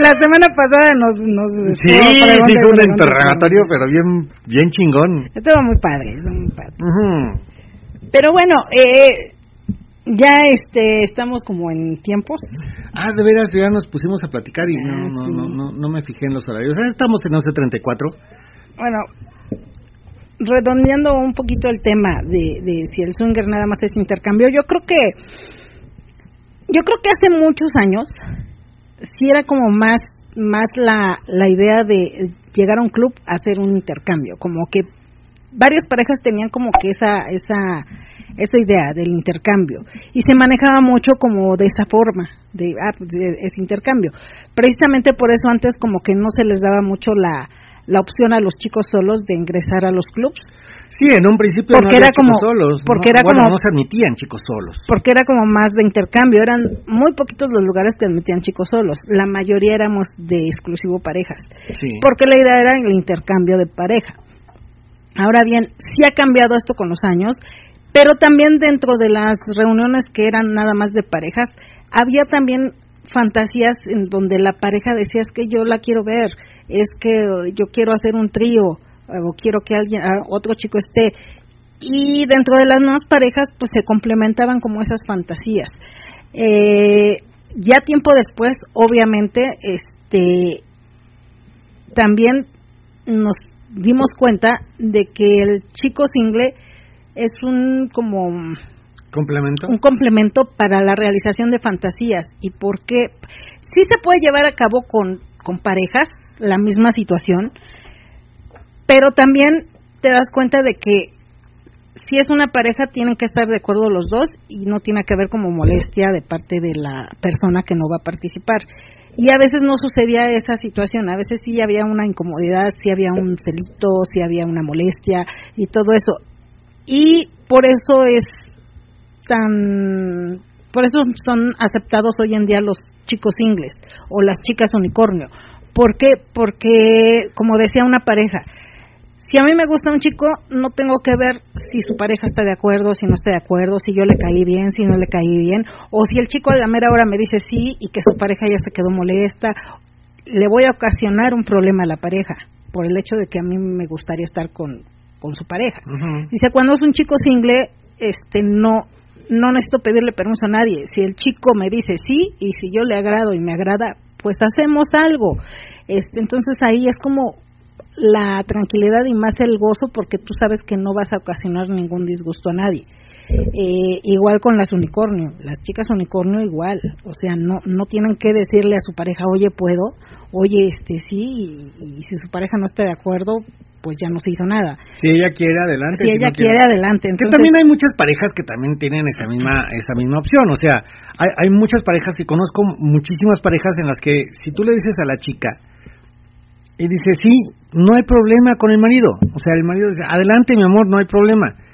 la semana pasada nos... nos Sí, sí hizo un interrogatorio, pero bien, bien chingón. Estuvo muy padre, estuvo muy padre. Pero bueno, eh, ya este estamos como en tiempos. Ah, de veras, ya nos pusimos a platicar y no, Ah, no, sí. no, no, no me fijé en los horarios. Ah, Estamos en 11.34. Bueno, redondeando un poquito el tema de, de si el swinger nada más es intercambio, yo creo que yo creo que hace muchos años sí era como más más la, la idea de llegar a un club a hacer un intercambio, como que varias parejas tenían como que esa esa esa idea del intercambio y se manejaba mucho como de esa forma de ah, pues, eh, es intercambio. Precisamente por eso antes como que no se les daba mucho la la opción a los chicos solos de ingresar a los clubs Sí, en un principio Porque no había era como- solos. porque no, era bueno, como- no se admitían chicos solos. porque era como más de intercambio, eran muy poquitos los lugares que admitían chicos solos, la mayoría éramos de exclusivo parejas, Sí. porque la idea era el intercambio de pareja. Ahora bien, sí ha cambiado esto con los años, pero también dentro de las reuniones que eran nada más de parejas, había también fantasías en donde la pareja decía es que yo la quiero ver, es que eh, yo quiero hacer un trío o quiero que alguien ah, otro chico esté y dentro de las nuevas parejas pues se complementaban como esas fantasías. Eh, ya tiempo después obviamente este también nos dimos cuenta de que el chico single es un como ¿Complemento? un complemento para la realización de fantasías y porque sí se puede llevar a cabo con, con parejas la misma situación, pero también te das cuenta de que si es una pareja tienen que estar de acuerdo los dos y no tiene que haber como molestia de parte de la persona que no va a participar. Y a veces no sucedía esa situación, a veces sí había una incomodidad, sí había un celito, sí había una molestia y todo eso. Y por eso es tan por eso son aceptados hoy en día los chicos ingles o las chicas unicornio. ¿Por qué? Porque, como decía una pareja, si a mí me gusta un chico, no tengo que ver si su pareja está de acuerdo, si no está de acuerdo, si yo le caí bien, si no le caí bien, o si el chico a la mera hora me dice sí y que su pareja ya se quedó molesta, le voy a ocasionar un problema a la pareja por el hecho de que a mí me gustaría estar con, con su pareja. Ujú. Dice, cuando es un chico single, este, no, no necesito pedirle permiso a nadie. Si el chico me dice sí y si yo le agrado y me agrada, pues hacemos algo. Este, entonces ahí es como la tranquilidad y más el gozo porque tú sabes que no vas a ocasionar ningún disgusto a nadie. Eh, igual con las unicornio, las chicas unicornio igual, o sea, no no tienen que decirle a su pareja, oye, puedo, oye, este sí, y, y si su pareja no está de acuerdo, pues ya no se hizo nada. Si ella quiere, adelante. Si ella no quiere, adelante. Que Entonces, también hay muchas parejas que también tienen esa misma esa misma opción, o sea, hay, hay muchas parejas que conozco muchísimas parejas en las que si tú le dices a la chica y dice, "Sí, no hay problema con el marido." O sea, el marido dice, "Adelante, mi amor, no hay problema."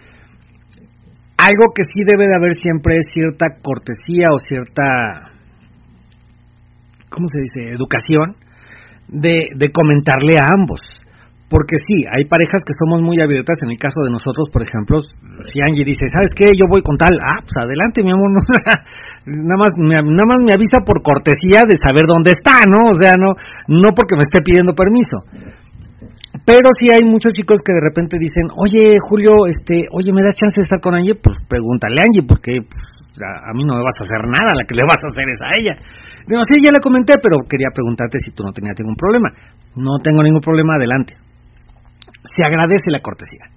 Algo que sí debe de haber siempre es cierta cortesía o cierta ¿cómo se dice? educación de, de comentarle a ambos. Porque sí, hay parejas que somos muy abiertas. En el caso de nosotros, por ejemplo, si Angie dice, ¿sabes qué? Yo voy con tal. Ah, pues adelante, mi amor. [laughs] Nada, más, me, nada más me avisa por cortesía de saber dónde está, ¿no? O sea, no, no porque me esté pidiendo permiso. Pero sí hay muchos chicos que de repente dicen, oye, Julio, este, oye, ¿me das chance de estar con Angie? Pues pregúntale a Angie, porque pues, a, a mí no me vas a hacer nada, la que le vas a hacer es a ella. Digo, sí, ya le comenté, pero quería preguntarte si tú no tenías ningún problema. No tengo ningún problema, adelante. Se agradece la cortesía.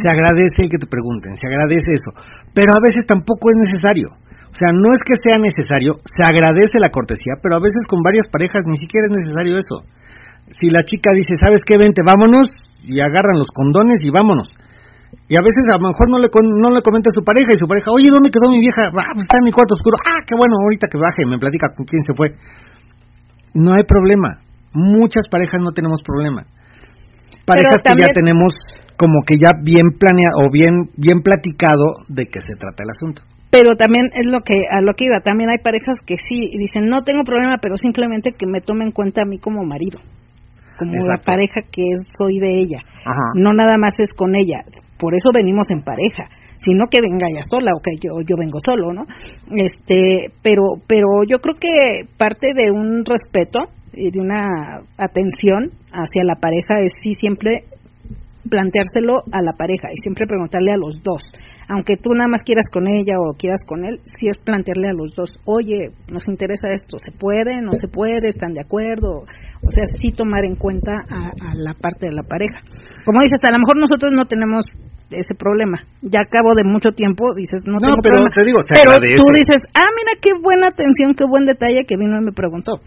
Se agradece el que te pregunten, se agradece eso. Pero a veces tampoco es necesario. O sea, no es que sea necesario, se agradece la cortesía, pero a veces con varias parejas ni siquiera es necesario eso. Si la chica dice, ¿sabes qué? Vente, vámonos, y agarran los condones y vámonos. Y a veces a lo mejor no le, no le comenta a su pareja y su pareja, oye, ¿dónde quedó mi vieja? Ah, pues está en mi cuarto oscuro. Ah, qué bueno, ahorita que baje me platica con quién se fue. No hay problema. Muchas parejas no tenemos problema. Parejas que ya tenemos como que ya bien planeado o bien, bien platicado de qué se trata el asunto pero también es lo que a lo que iba también hay parejas que sí dicen no tengo problema pero simplemente que me tome en cuenta a mí como marido como la pareja que soy de ella. No nada más es con ella. Por eso venimos en pareja. Sino que venga ella sola o que yo yo vengo solo no este pero pero yo creo que parte de un respeto y de una atención hacia la pareja es sí siempre planteárselo a la pareja y siempre preguntarle a los dos. Aunque tú nada más quieras con ella o quieras con él, sí es plantearle a los dos, oye, nos interesa esto, ¿se puede? ¿No se puede? ¿Están de acuerdo? O sea, sí tomar en cuenta a, la parte de la pareja. Como dices, a lo mejor nosotros no tenemos ese problema. Ya acabo de mucho tiempo dices, no, tengo pero problema. Te digo, pero tú dices, ah, mira qué buena atención, qué buen detalle que vino y me preguntó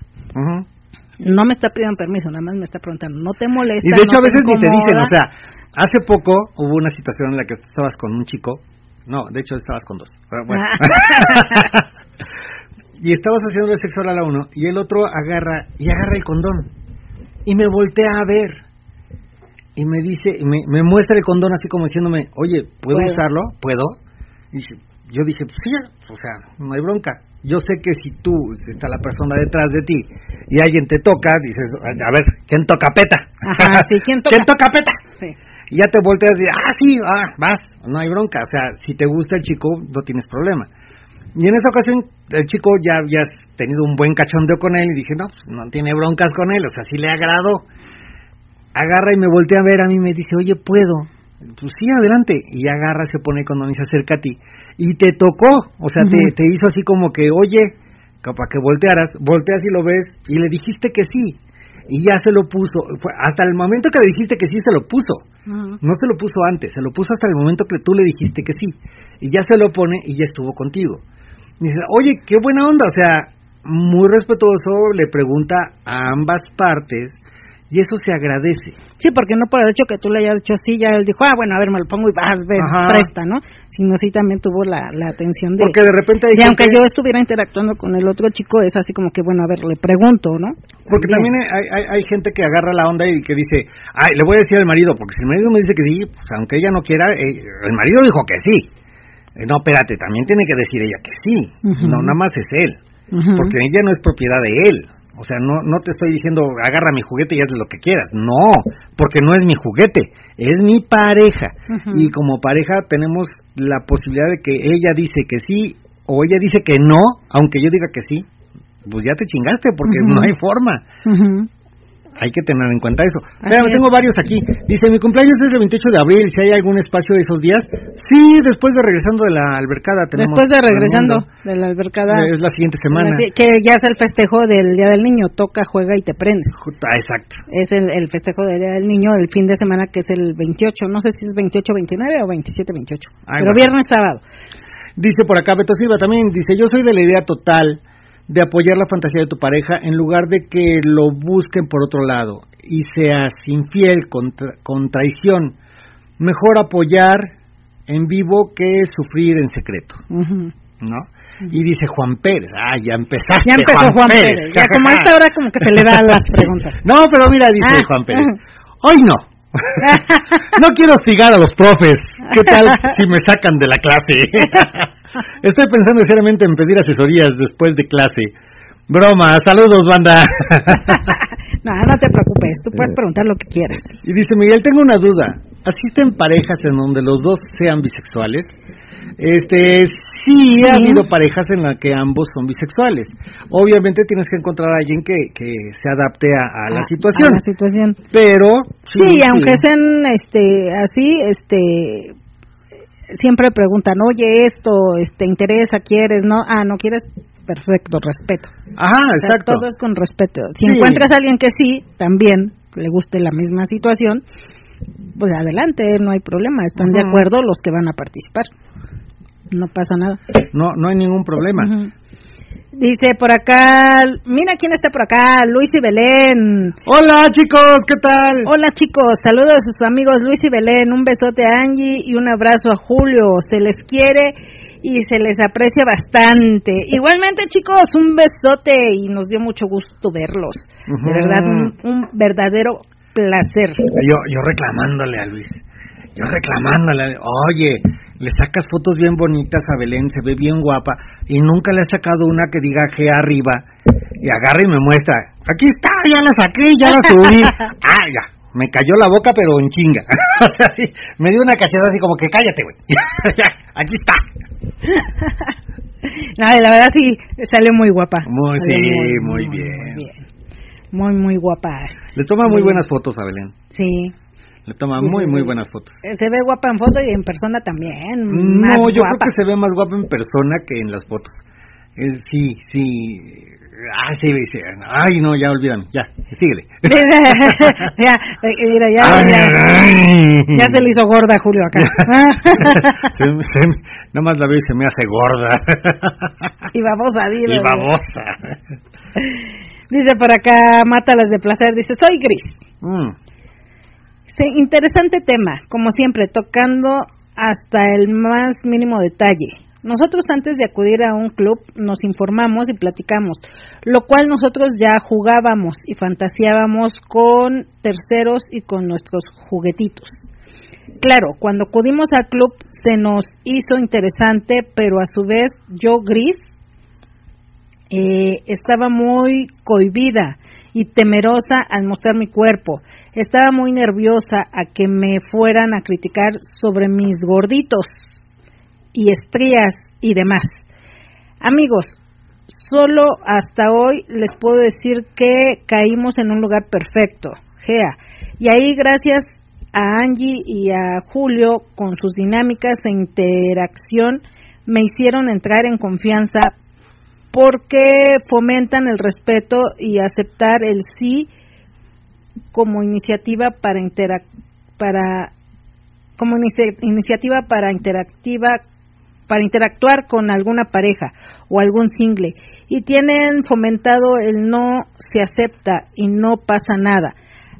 no me está pidiendo permiso, nada más me está preguntando, ¿no te molesta? Y de hecho a veces ni te dicen, o sea, hace poco hubo una situación en la que estabas con un chico, no, de hecho estabas con dos, bueno. Ah. [laughs] y estabas haciendo el sexo oral a uno y el otro agarra y agarra el condón y me voltea a ver y me dice, me, me muestra el condón así como diciéndome, oye, ¿puedo, usarlo? ¿Puedo? Y yo dije, pues sí, o sea, no hay bronca yo sé que si tú está la persona detrás de ti y alguien te toca, dices, a ver, ¿quién toca peta? Ajá, sí, [laughs] ¿quién toca? ¿Quién toca peta? Sí. Y ya te volteas y ah, sí, ah, vas, no hay bronca. O sea, si te gusta el chico, no tienes problema. Y en esa ocasión, el chico ya habías tenido un buen cachondeo con él y dije, no, pues no tiene broncas con él, o sea, sí le agradó. Agarra y me voltea a ver a mí y me dice, oye, ¿puedo? Pues sí, adelante. Y agarra, se pone cuando se acerca a ti y te tocó, o sea, te, te, hizo así como que, oye, para que voltearas, volteas y lo ves y le dijiste que sí. Y ya se lo puso, fue hasta el momento que le dijiste que sí, se lo puso. No se lo puso antes, se lo puso hasta el momento que tú le dijiste que sí. Y ya se lo pone y ya estuvo contigo. Y dice, oye, qué buena onda, o sea, muy respetuoso, le pregunta a ambas partes y eso se agradece. Sí, porque no por el hecho que tú le hayas dicho así, ya él dijo, ah, bueno, a ver, me lo pongo y vas, ven, presta, ¿no? Sino sí también tuvo la, la atención de... Porque de repente hay Y aunque yo estuviera interactuando con el otro chico, es así como que, bueno, a ver, le pregunto, ¿no? Porque también, hay, hay, hay, gente que agarra la onda y que dice, ay, le voy a decir al marido, porque si el marido me dice que sí, pues aunque ella no quiera, eh, el marido dijo que sí. Eh, no, espérate, también tiene que decir ella que sí. No, nada más es él. Porque ella no es propiedad de él. O sea, no, no te estoy diciendo agarra mi juguete y haz lo que quieras. No, porque no es mi juguete, es mi pareja. Y como pareja tenemos la posibilidad de que ella dice que sí o ella dice que no, aunque yo diga que sí. Pues ya te chingaste porque no hay forma hay que tener en cuenta eso. Mira, tengo varios aquí. Dice, mi cumpleaños es el 28 de abril, si hay algún espacio de esos días. Sí, después de regresando de la albercada. Tenemos después de regresando de la albercada. Es la siguiente semana. Que ya es el festejo del Día del Niño, toca, juega y te prendes. Ah, exacto. Es el, festejo del Día del Niño el fin de semana que es el 28, no sé si es 28, 29 o 27, 28. pero viernes, sábado. Dice por acá Beto Silva también, dice, yo soy de la idea total de apoyar la fantasía de tu pareja en lugar de que lo busquen por otro lado y seas infiel con, con traición. Mejor apoyar en vivo que sufrir en secreto. ¿No? Y dice Juan Pérez, ah, ya empezaste. Ya empezó Juan, Pérez. Ya como a esta hora como que se le da las [laughs] preguntas. no, pero mira, dice ah. Juan Pérez, hoy no. [laughs] no quiero hostigar a los profes. ¿Qué tal si me sacan de la clase? [laughs] Estoy pensando seriamente en pedir asesorías después de clase. Broma, saludos, banda. [laughs] no, no te preocupes, tú puedes preguntar lo que quieras. Y dice Miguel, tengo una duda. ¿Asisten parejas en donde los dos sean bisexuales? Este, sí, ha habido parejas en las que ambos son bisexuales. Obviamente tienes que encontrar a alguien que, que se adapte a, la situación. A la situación. Pero sí, aunque sean este así, este siempre preguntan, oye, esto, te interesa, quieres, no, ah, no quieres, perfecto, respeto. Ajá, O sea, exacto. todo es con respeto. Si Sí. encuentras a alguien que sí, también le guste la misma situación, pues adelante, no hay problema. Están de acuerdo los que van a participar. No pasa nada. No, no hay ningún problema. Dice por acá, mira quién está por acá, Luis y Belén. Hola chicos, ¿qué tal? Hola chicos, saludos a sus amigos Luis y Belén, un besote a Angie y un abrazo a Julio, se les quiere y se les aprecia bastante. [laughs] Igualmente chicos, un besote y nos dio mucho gusto verlos. De verdad, un, un verdadero placer. Yo, yo reclamándole a Luis, yo reclamándole, a- oye, le sacas fotos bien bonitas a Belén, se ve bien guapa, y nunca le has sacado una que diga G arriba, y agarra y me muestra, aquí está, ya la saqué, ya la subí. [laughs] ah, ya, me cayó la boca, pero en chinga. [laughs] me dio una cachetada así como que cállate, güey. [laughs] Aquí está. No, la verdad sí, salió muy guapa. Muy, sí, muy bien. Muy, muy guapa. Le toma muy buenas fotos a Belén. Sí. Le toma muy, muy buenas fotos. Eh, Se ve guapa en foto y en persona también. No, yo creo que se ve más guapa en persona que en las fotos. Eh, sí, sí. Ah, sí, sí. Ay, no, ya olvídame. Ya, síguele. [laughs] ya, eh, mira, ya, Ay, ya, ay. ya se le hizo gorda a Julio acá. [laughs] Se- se- nada más la veo y se me hace gorda. y vamos a ir. y babosa. Dice por acá, Mátalas de placer. Dice, soy Gris. Mm, Sí, interesante tema, como siempre, tocando hasta el más mínimo detalle. Nosotros antes de acudir a un club nos informamos y platicamos, lo cual nosotros ya jugábamos y fantaseábamos con terceros y con nuestros juguetitos. Claro, cuando acudimos al club se nos hizo interesante, pero a su vez yo gris eh, estaba muy cohibida y temerosa al mostrar mi cuerpo. Estaba muy nerviosa a que me fueran a criticar sobre mis gorditos y estrías y demás. Amigos, solo hasta hoy les puedo decir que caímos en un lugar perfecto, Gea. Y ahí gracias a Angie y a Julio con sus dinámicas e interacción me hicieron entrar en confianza porque fomentan el respeto y aceptar el sí como iniciativa para interac para como inici- iniciativa para interactiva para interactuar con alguna pareja o algún single y tienen fomentado el no se acepta y no pasa nada.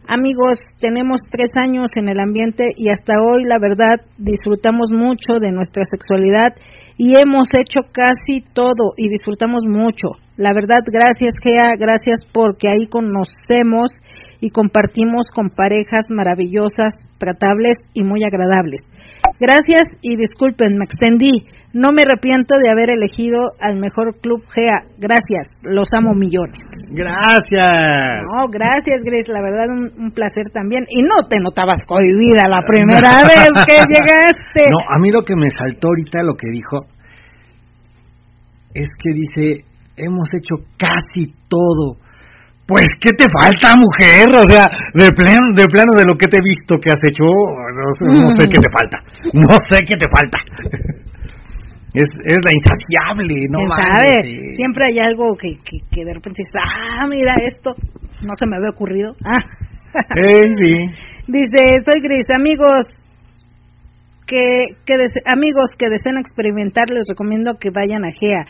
Amigos, tenemos tres años en el ambiente y hasta hoy la verdad disfrutamos mucho de nuestra sexualidad y hemos hecho casi todo y disfrutamos mucho. La verdad, gracias Gea, gracias porque ahí conocemos y compartimos con parejas maravillosas, tratables y muy agradables. Gracias y disculpen, me extendí. No me arrepiento de haber elegido al mejor club GEA. Gracias, los amo millones. Gracias. No, gracias, Grace. La verdad, un, un placer también. Y no te notabas cohibida la primera [laughs] vez que llegaste. No, a mí lo que me saltó ahorita lo que dijo es que dice, hemos hecho casi todo. Pues, ¿qué te falta, mujer? O sea, de plano, de plano de lo que te he visto que has hecho, no, no sé qué te falta. No sé qué te falta. Es, es la insaciable, no ¿Quién mames, sabe? sí. Siempre hay algo que, que, que de repente dices, ah, mira esto, no se me había ocurrido. Ah. Sí. Dice, soy Gris, amigos que, que amigos que deseen experimentar, les recomiendo que vayan a GEA.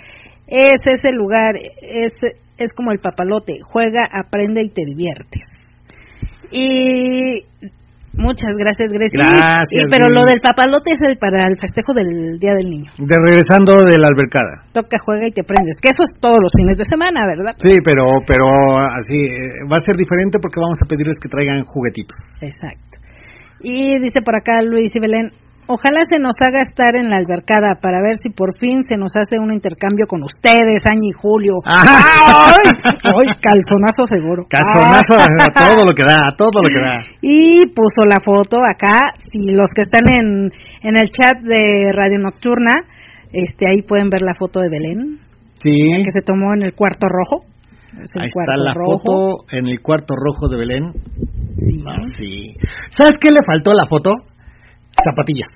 Es ese lugar, es, es como el papalote, juega, aprende y te diviertes. Y muchas gracias. Y- Gracias, y- pero lo del papalote es el para el festejo del Día del Niño. De regresando de la albercada. Toca, juega y te prendes. Que eso es todos los fines de semana, ¿verdad? Sí, pero, pero así, eh, va a ser diferente porque vamos a pedirles que traigan juguetitos. Exacto. Y dice por acá Luis y Belén, ojalá se nos haga estar en la albercada para ver si por fin se nos hace un intercambio con ustedes, Añi y Julio. [laughs] ¡Ay! ¡Ay, calzonazo seguro! Calzonazo a todo lo que da, a todo lo que da. [laughs] Y puso la foto acá, si los que están en, en el chat de Radio Nocturna, este ahí pueden ver la foto de Belén, Sí, que se tomó en el cuarto rojo. Es el ahí cuarto está la rojo. foto en el cuarto rojo de Belén. Sí. Ah, sí. ¿Sabes qué le faltó a la foto? Zapatillas.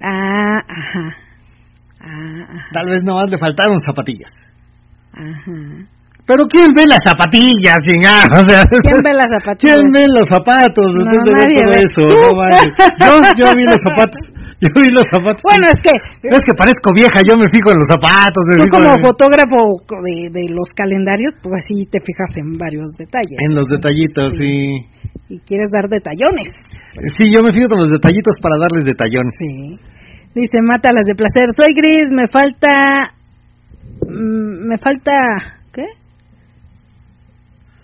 Ah, ajá. Ah, ajá. Tal vez nomás le faltaron zapatillas. ajá. Pero ¿quién ve las zapatillas, chingada? [laughs] O sea, ¿Quién ve las zapatillas? ¿Quién ve los zapatos después No, de ver nadie todo ve. eso? No mames. [laughs] Yo, yo vi los zapatos. [laughs] Yo vi los zapatos. Bueno, es que Es que parezco vieja, yo me fijo en los zapatos. Me tú fijo como en, fotógrafo de, de los calendarios, pues sí te fijas en varios detalles. en los detallitos, sí. Y quieres dar detallones. Sí, yo me fijo en los detallitos para darles detallones. Sí. Dice, mátalas de placer. Soy gris, me falta... mm, me falta... ¿Qué?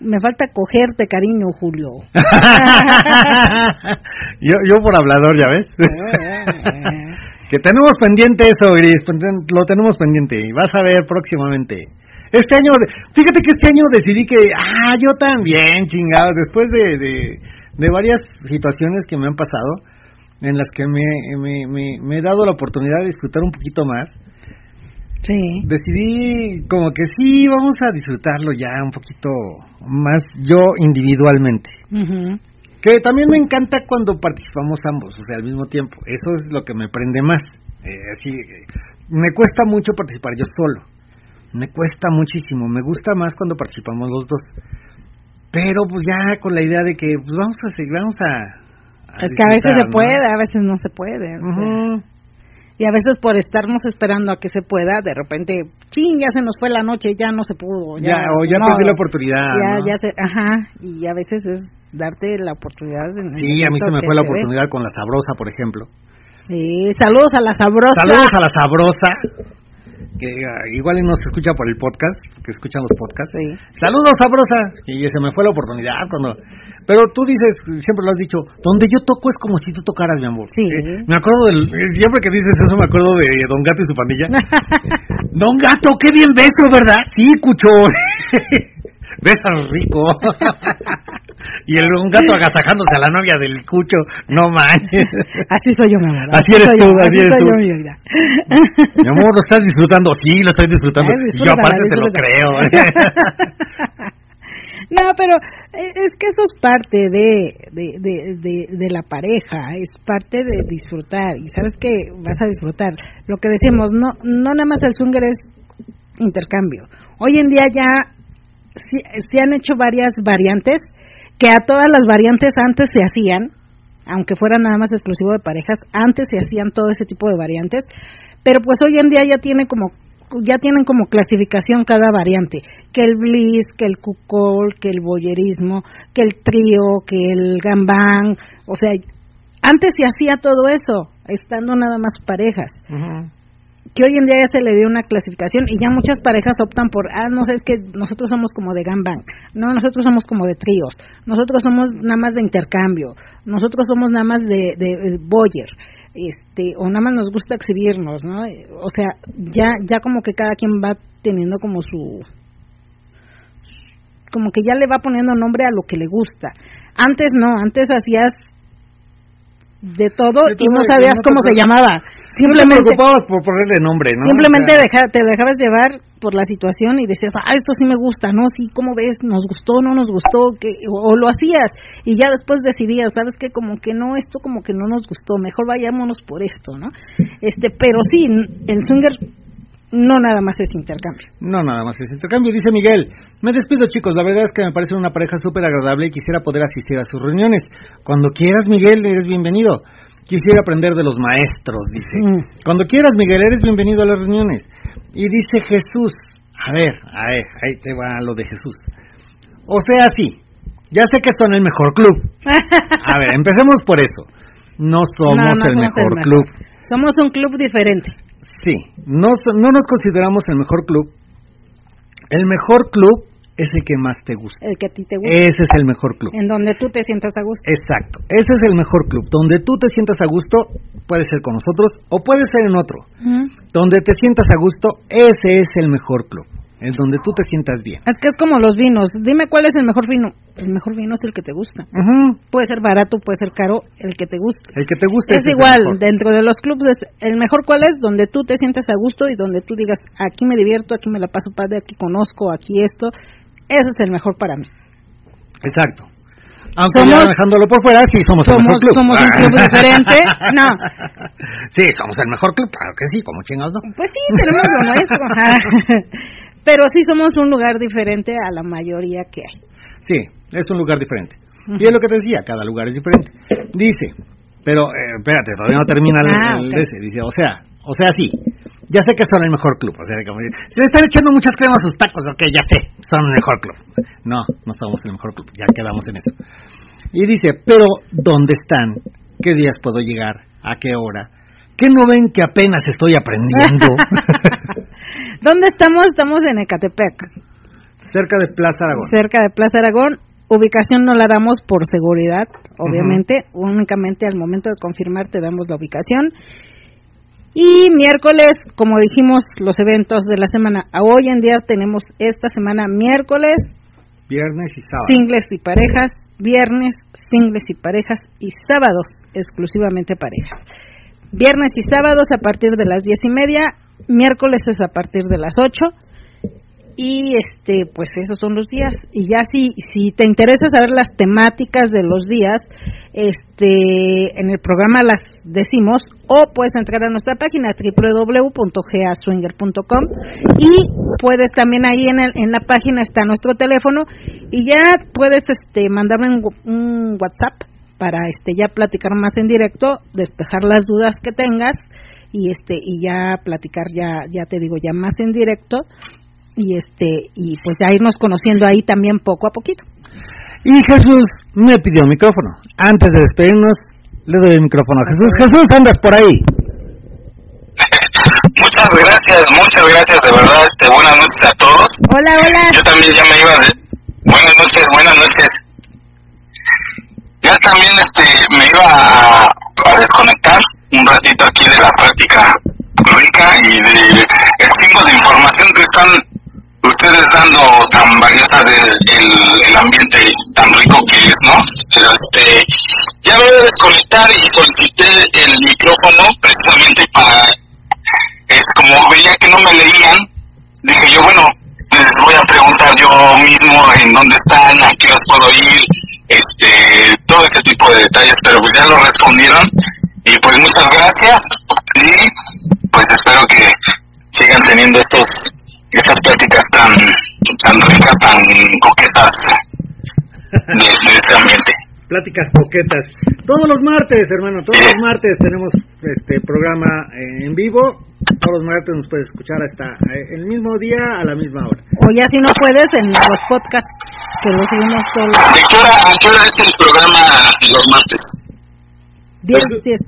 Me falta cogerte, cariño, Julio. [laughs] yo, yo por hablador, ya ves. [laughs] que tenemos pendiente eso, Gris. Lo tenemos pendiente. Y vas a ver próximamente. Este año, fíjate que este año decidí que, ah, yo también, chingados, después de, de, de varias situaciones que me han pasado, en las que me, me, me, me he dado la oportunidad de disfrutar un poquito más, Sí. decidí como que sí, vamos a disfrutarlo ya un poquito más yo individualmente. Que también me encanta cuando participamos ambos, o sea, al mismo tiempo. Eso es lo que me prende más. Eh, así, eh, me cuesta mucho participar yo solo. Me cuesta muchísimo. Me gusta más cuando participamos los dos. Pero pues ya con la idea de que pues vamos a seguir, vamos a... a Es que a veces se puede, a veces no se puede. sea. Y a veces por estarnos esperando a que se pueda, de repente, ching, ya se nos fue la noche, ya no se pudo. Ya, Ya, o ya no, perdí la oportunidad. Ya, ¿no? ya se, ajá, y a veces es darte la oportunidad. en Sí, a mí se me fue la oportunidad con la sabrosa, por ejemplo. Sí, saludos a la sabrosa. Saludos a la sabrosa, que igual no se escucha por el podcast, que escuchan los podcasts. Sí. Saludos sabrosa, y se me fue la oportunidad cuando... Pero tú dices, siempre lo has dicho, donde yo toco es como si tú tocaras, mi amor. Sí. Eh, me acuerdo del... eh, Siempre que dices eso me acuerdo de Don Gato y su pandilla. [laughs] Don Gato, qué bien beso, ¿verdad? Sí, Cucho. [laughs] Besas rico. [laughs] y el Don Gato agasajándose a la novia del Cucho. No manches. [laughs] Así soy yo, mi amor. Así eres tú, yo, así eres soy tú. yo, mi vida. Mi amor, ¿lo estás disfrutando? Sí, lo estoy disfrutando. Ay, yo aparte te lo creo. [laughs] [laughs] No, pero eh, es que eso es parte de, de, de, de, de la pareja, es parte de disfrutar y sabes que vas a disfrutar. Lo que decimos, no, no nada más el swinger es intercambio. Hoy en día ya se, se han hecho varias variantes que a todas las variantes antes se hacían, aunque fuera nada más exclusivo de parejas, antes se hacían todo ese tipo de variantes, pero pues hoy en día ya tiene como ya tienen como clasificación cada variante, que el bliss, que el cuckold, que el boyerismo, que el trío, que el gambang, o sea, antes se hacía todo eso, estando nada más parejas que hoy en día ya se le dio una clasificación y ya muchas parejas optan por, ah, no sé, es que nosotros somos como de gangbang, no, nosotros somos como de tríos, nosotros somos nada más de intercambio, nosotros somos nada más de, de, eh, boyer, este, o nada más nos gusta exhibirnos, ¿no? O sea, ya, ya como que cada quien va teniendo como su, como que ya le va poniendo nombre a lo que le gusta. Antes no, antes hacías de todo y no sabías no cómo se llamaba. No te Simplemente preocupabas por ponerle nombre, ¿no? Simplemente O sea, deja- te dejabas llevar por la situación y decías, ah, esto sí me gusta, ¿no? Sí, ¿cómo ves? ¿Nos gustó? ¿No nos gustó? que o, o lo hacías y ya después decidías, ¿sabes qué? Como que no, esto como que no nos gustó, mejor vayámonos por esto, ¿no? Este, pero sí, el swinger no nada más es intercambio. No, nada más es intercambio. Dice Miguel, me despido chicos, la verdad es que me parece una pareja súper agradable y quisiera poder asistir a sus reuniones. Cuando quieras, Miguel, eres bienvenido. Quisiera aprender de los maestros, dice. Mm. Cuando quieras, Miguel, eres bienvenido a las reuniones. Y dice Jesús, a ver, a ver, ahí te va lo de Jesús. O sea, sí, ya sé que son el mejor club. A ver, empecemos por eso. No somos No, no el somos mejor club. Somos un club diferente. Sí, no, no nos consideramos el mejor club. El mejor club es el que más te gusta. El que a ti te gusta. Ese es el mejor club. En donde tú te sientas a gusto. Exacto, ese es el mejor club. Donde tú te sientas a gusto, puede ser con nosotros o puede ser en otro. Donde te sientas a gusto, ese es el mejor club. En donde tú te sientas bien. Es que es como los vinos. Dime cuál es el mejor vino. El mejor vino es el que te gusta. Puede ser barato, puede ser caro, el que te guste. El que te guste Es igual, dentro de los clubes, es- el mejor cuál es, donde tú te sientas a gusto y donde tú digas, aquí me divierto, aquí me la paso padre, aquí conozco, aquí esto. Ese es el mejor para mí. Exacto. Aunque somos, ya dejándolo por fuera, sí somos, el mejor club. somos un club diferente. [laughs] No, Sí, somos el mejor club, claro que sí, como chingados no. pues sí, tenemos lo nuestro. [laughs] Pero sí somos un lugar diferente a la mayoría que hay. Sí, es un lugar diferente. Y es lo que te decía, cada lugar es diferente. Dice, pero eh, espérate, todavía no termina el, Ah, el ese. Dice, o sea, o sea, sí. Ya sé que son el mejor club. O sea, como dice, si le están echando muchas cremas a sus tacos, ok, ya sé, son el mejor club. No, no somos el mejor club, ya quedamos en eso. Y dice, pero ¿dónde están? ¿Qué días puedo llegar? ¿A qué hora? ¿Qué no ven que apenas estoy aprendiendo? [laughs] ¿Dónde estamos? Estamos en Ecatepec, Cerca de Plaza Aragón. cerca de Plaza Aragón. Ubicación no la damos por seguridad, obviamente. Únicamente al momento de confirmar te damos la ubicación. Y miércoles, como dijimos, los eventos de la semana. Hoy en día tenemos esta semana miércoles, Viernes y sábado. singles y parejas, viernes, singles y parejas y sábados, exclusivamente parejas. Viernes y sábados a partir de las diez y media, miércoles es a partir de las ocho y este pues esos son los días. Y ya si si te interesa saber las temáticas de los días este en el programa las decimos o puedes entrar a nuestra página www.gaswinger.com y puedes también ahí en, el- en la página está nuestro teléfono y ya puedes este mandarme un, un WhatsApp para este ya platicar más en directo despejar las dudas que tengas y este y ya platicar ya ya te digo ya más en directo y este y pues ya irnos conociendo ahí también poco a poquito. Y Jesús me pidió micrófono. Antes de despedirnos, le doy el micrófono a Jesús. Jesús, andas por ahí. Muchas gracias, muchas gracias, de verdad. Este, buenas noches a todos. Hola, hola. Yo también ya me iba de... Buenas noches, buenas noches. Ya también este, me iba a, a desconectar un ratito aquí de la práctica rica y de estímulos de información que están ustedes dando tan valiosa del el, el ambiente tan rico que es, ¿no? Este, ya iba a desconectar y solicité el micrófono precisamente para es como veía que no me leían, dije yo, bueno, les voy a preguntar yo mismo en dónde están, a qué horas puedo ir, este, todo ese tipo de detalles, pero pues ya lo respondieron y pues muchas gracias y pues espero que sigan teniendo estos estas pláticas tan tan ricas, tan coquetas de, de este ambiente. Pláticas coquetas. Todos los martes, hermano, todos los martes tenemos este programa eh, en vivo. Todos los martes nos puedes escuchar hasta eh, el mismo día a la misma hora. O ya si no puedes en los podcasts que los subimos todos los ¿De qué hora, a qué hora es el programa los martes? Días, días.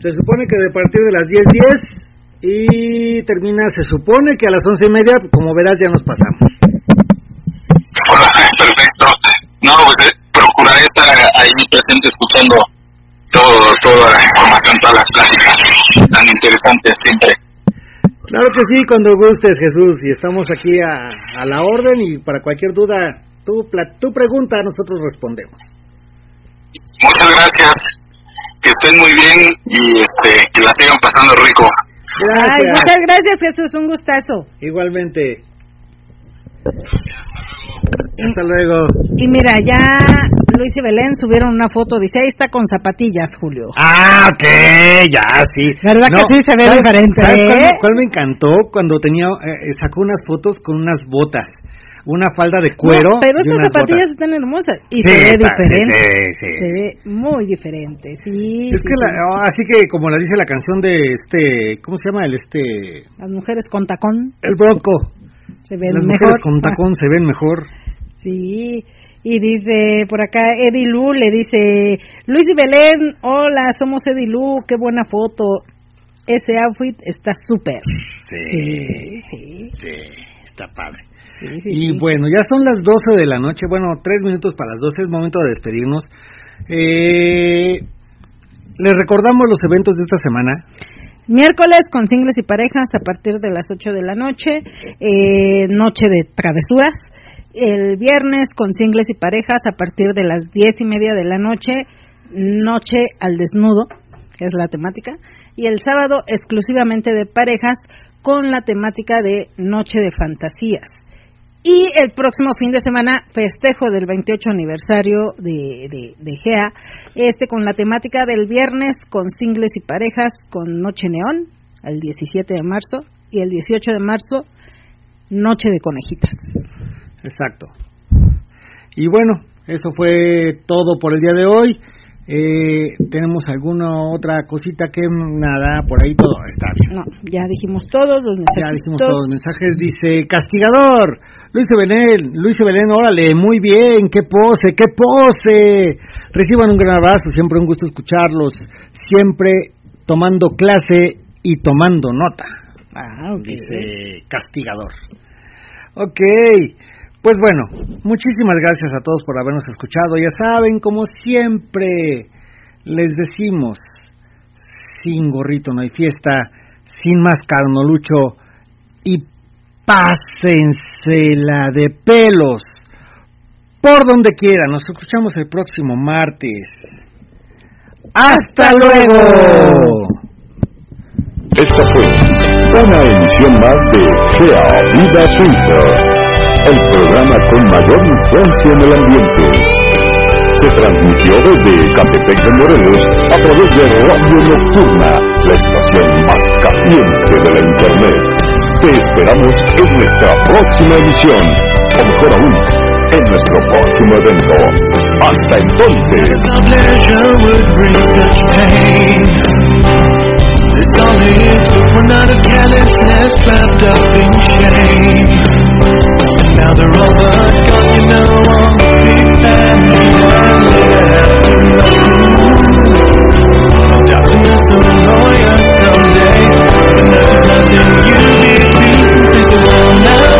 Se supone que de partir de las 10.10 y termina, se supone que a las once y media, como verás, ya nos pasamos. Hola, perfecto. No, pues eh, procuraré estar ahí presente escuchando todo, toda la información, todas las pláticas tan interesantes siempre. Claro que sí, cuando gustes, Jesús, y estamos aquí a, a la orden y para cualquier duda, tu, pla- tu pregunta, nosotros respondemos. Muchas gracias. Que estén muy bien y este que la sigan pasando rico. Gracias. Ay, muchas gracias Jesús, un gustazo. Igualmente. Hasta luego. Y mira, ya Luis y Belén subieron una foto, dice, ahí está con zapatillas, Julio. Ah, ok, ya, sí. ¿Verdad que sí se ve ¿sabes- diferente, ¿sabes eh? cuál, cuál me encantó? Cuando tenía, eh, sacó unas fotos con unas botas, una falda de cuero. No, pero y estas unas zapatillas botas. están hermosas y Sí, se ve está- diferente. sí. Se ve muy diferente, sí. Es que, la- oh, así que como la dice la canción de este, ¿cómo se llama? El este, Las mujeres con tacón el Bronco. se ven Las mejor. mujeres con tacón se ven mejor. Sí, y dice por acá Eddie Lu, le dice, Luis y Belén, hola, somos Eddie Lu, qué buena foto. Ese outfit está súper. Sí, sí, sí, está padre. Sí, sí, Y sí. bueno, ya son las 12 de la noche, bueno, tres minutos para las 12, es momento de despedirnos. Eh, les recordamos los eventos de esta semana. Miércoles con singles y parejas a partir de las 8 de la noche, eh, noche de travesuras. El viernes con singles y parejas a partir de las 10 y media de la noche, noche al desnudo, que es la temática. Y el sábado exclusivamente de parejas con la temática de noche de fantasías. Y el próximo fin de semana, festejo del 28 aniversario de, de, GEA, este con la temática del viernes con singles y parejas con Noche Neón, el 17 de marzo, y el 18 de marzo, Noche de Conejitas. Exacto. Y bueno, eso fue todo por el día de hoy. Eh, ¿Tenemos alguna otra cosita que nada? Por ahí todo está bien. No, ya dijimos todos los mensajes. Ya dijimos todos los mensajes. Dice, castigador, Luis Belén, Luis Belén, órale, muy bien, qué pose, qué pose. Reciban un gran abrazo, siempre un gusto escucharlos, siempre tomando clase y tomando nota. Ah, Dice castigador. Ok, pues bueno, muchísimas gracias a todos por habernos escuchado. Ya saben, como siempre les decimos, sin gorrito no hay fiesta, sin máscara no lucho y pásensela de pelos por donde quiera. Nos escuchamos el próximo martes. ¡Hasta luego! Esta fue una emisión más de Gea Vida Twitter el programa con mayor influencia en el ambiente. Se transmitió desde Catepec de Morelos a través de Radio Nocturna, la estación más caliente de la Internet. Te esperamos en nuestra próxima emisión, o mejor aún, en nuestro próximo evento. Hasta entonces. now they're over Cause you know I'm big fan Doctor, a lawyer someday But there's nothing you now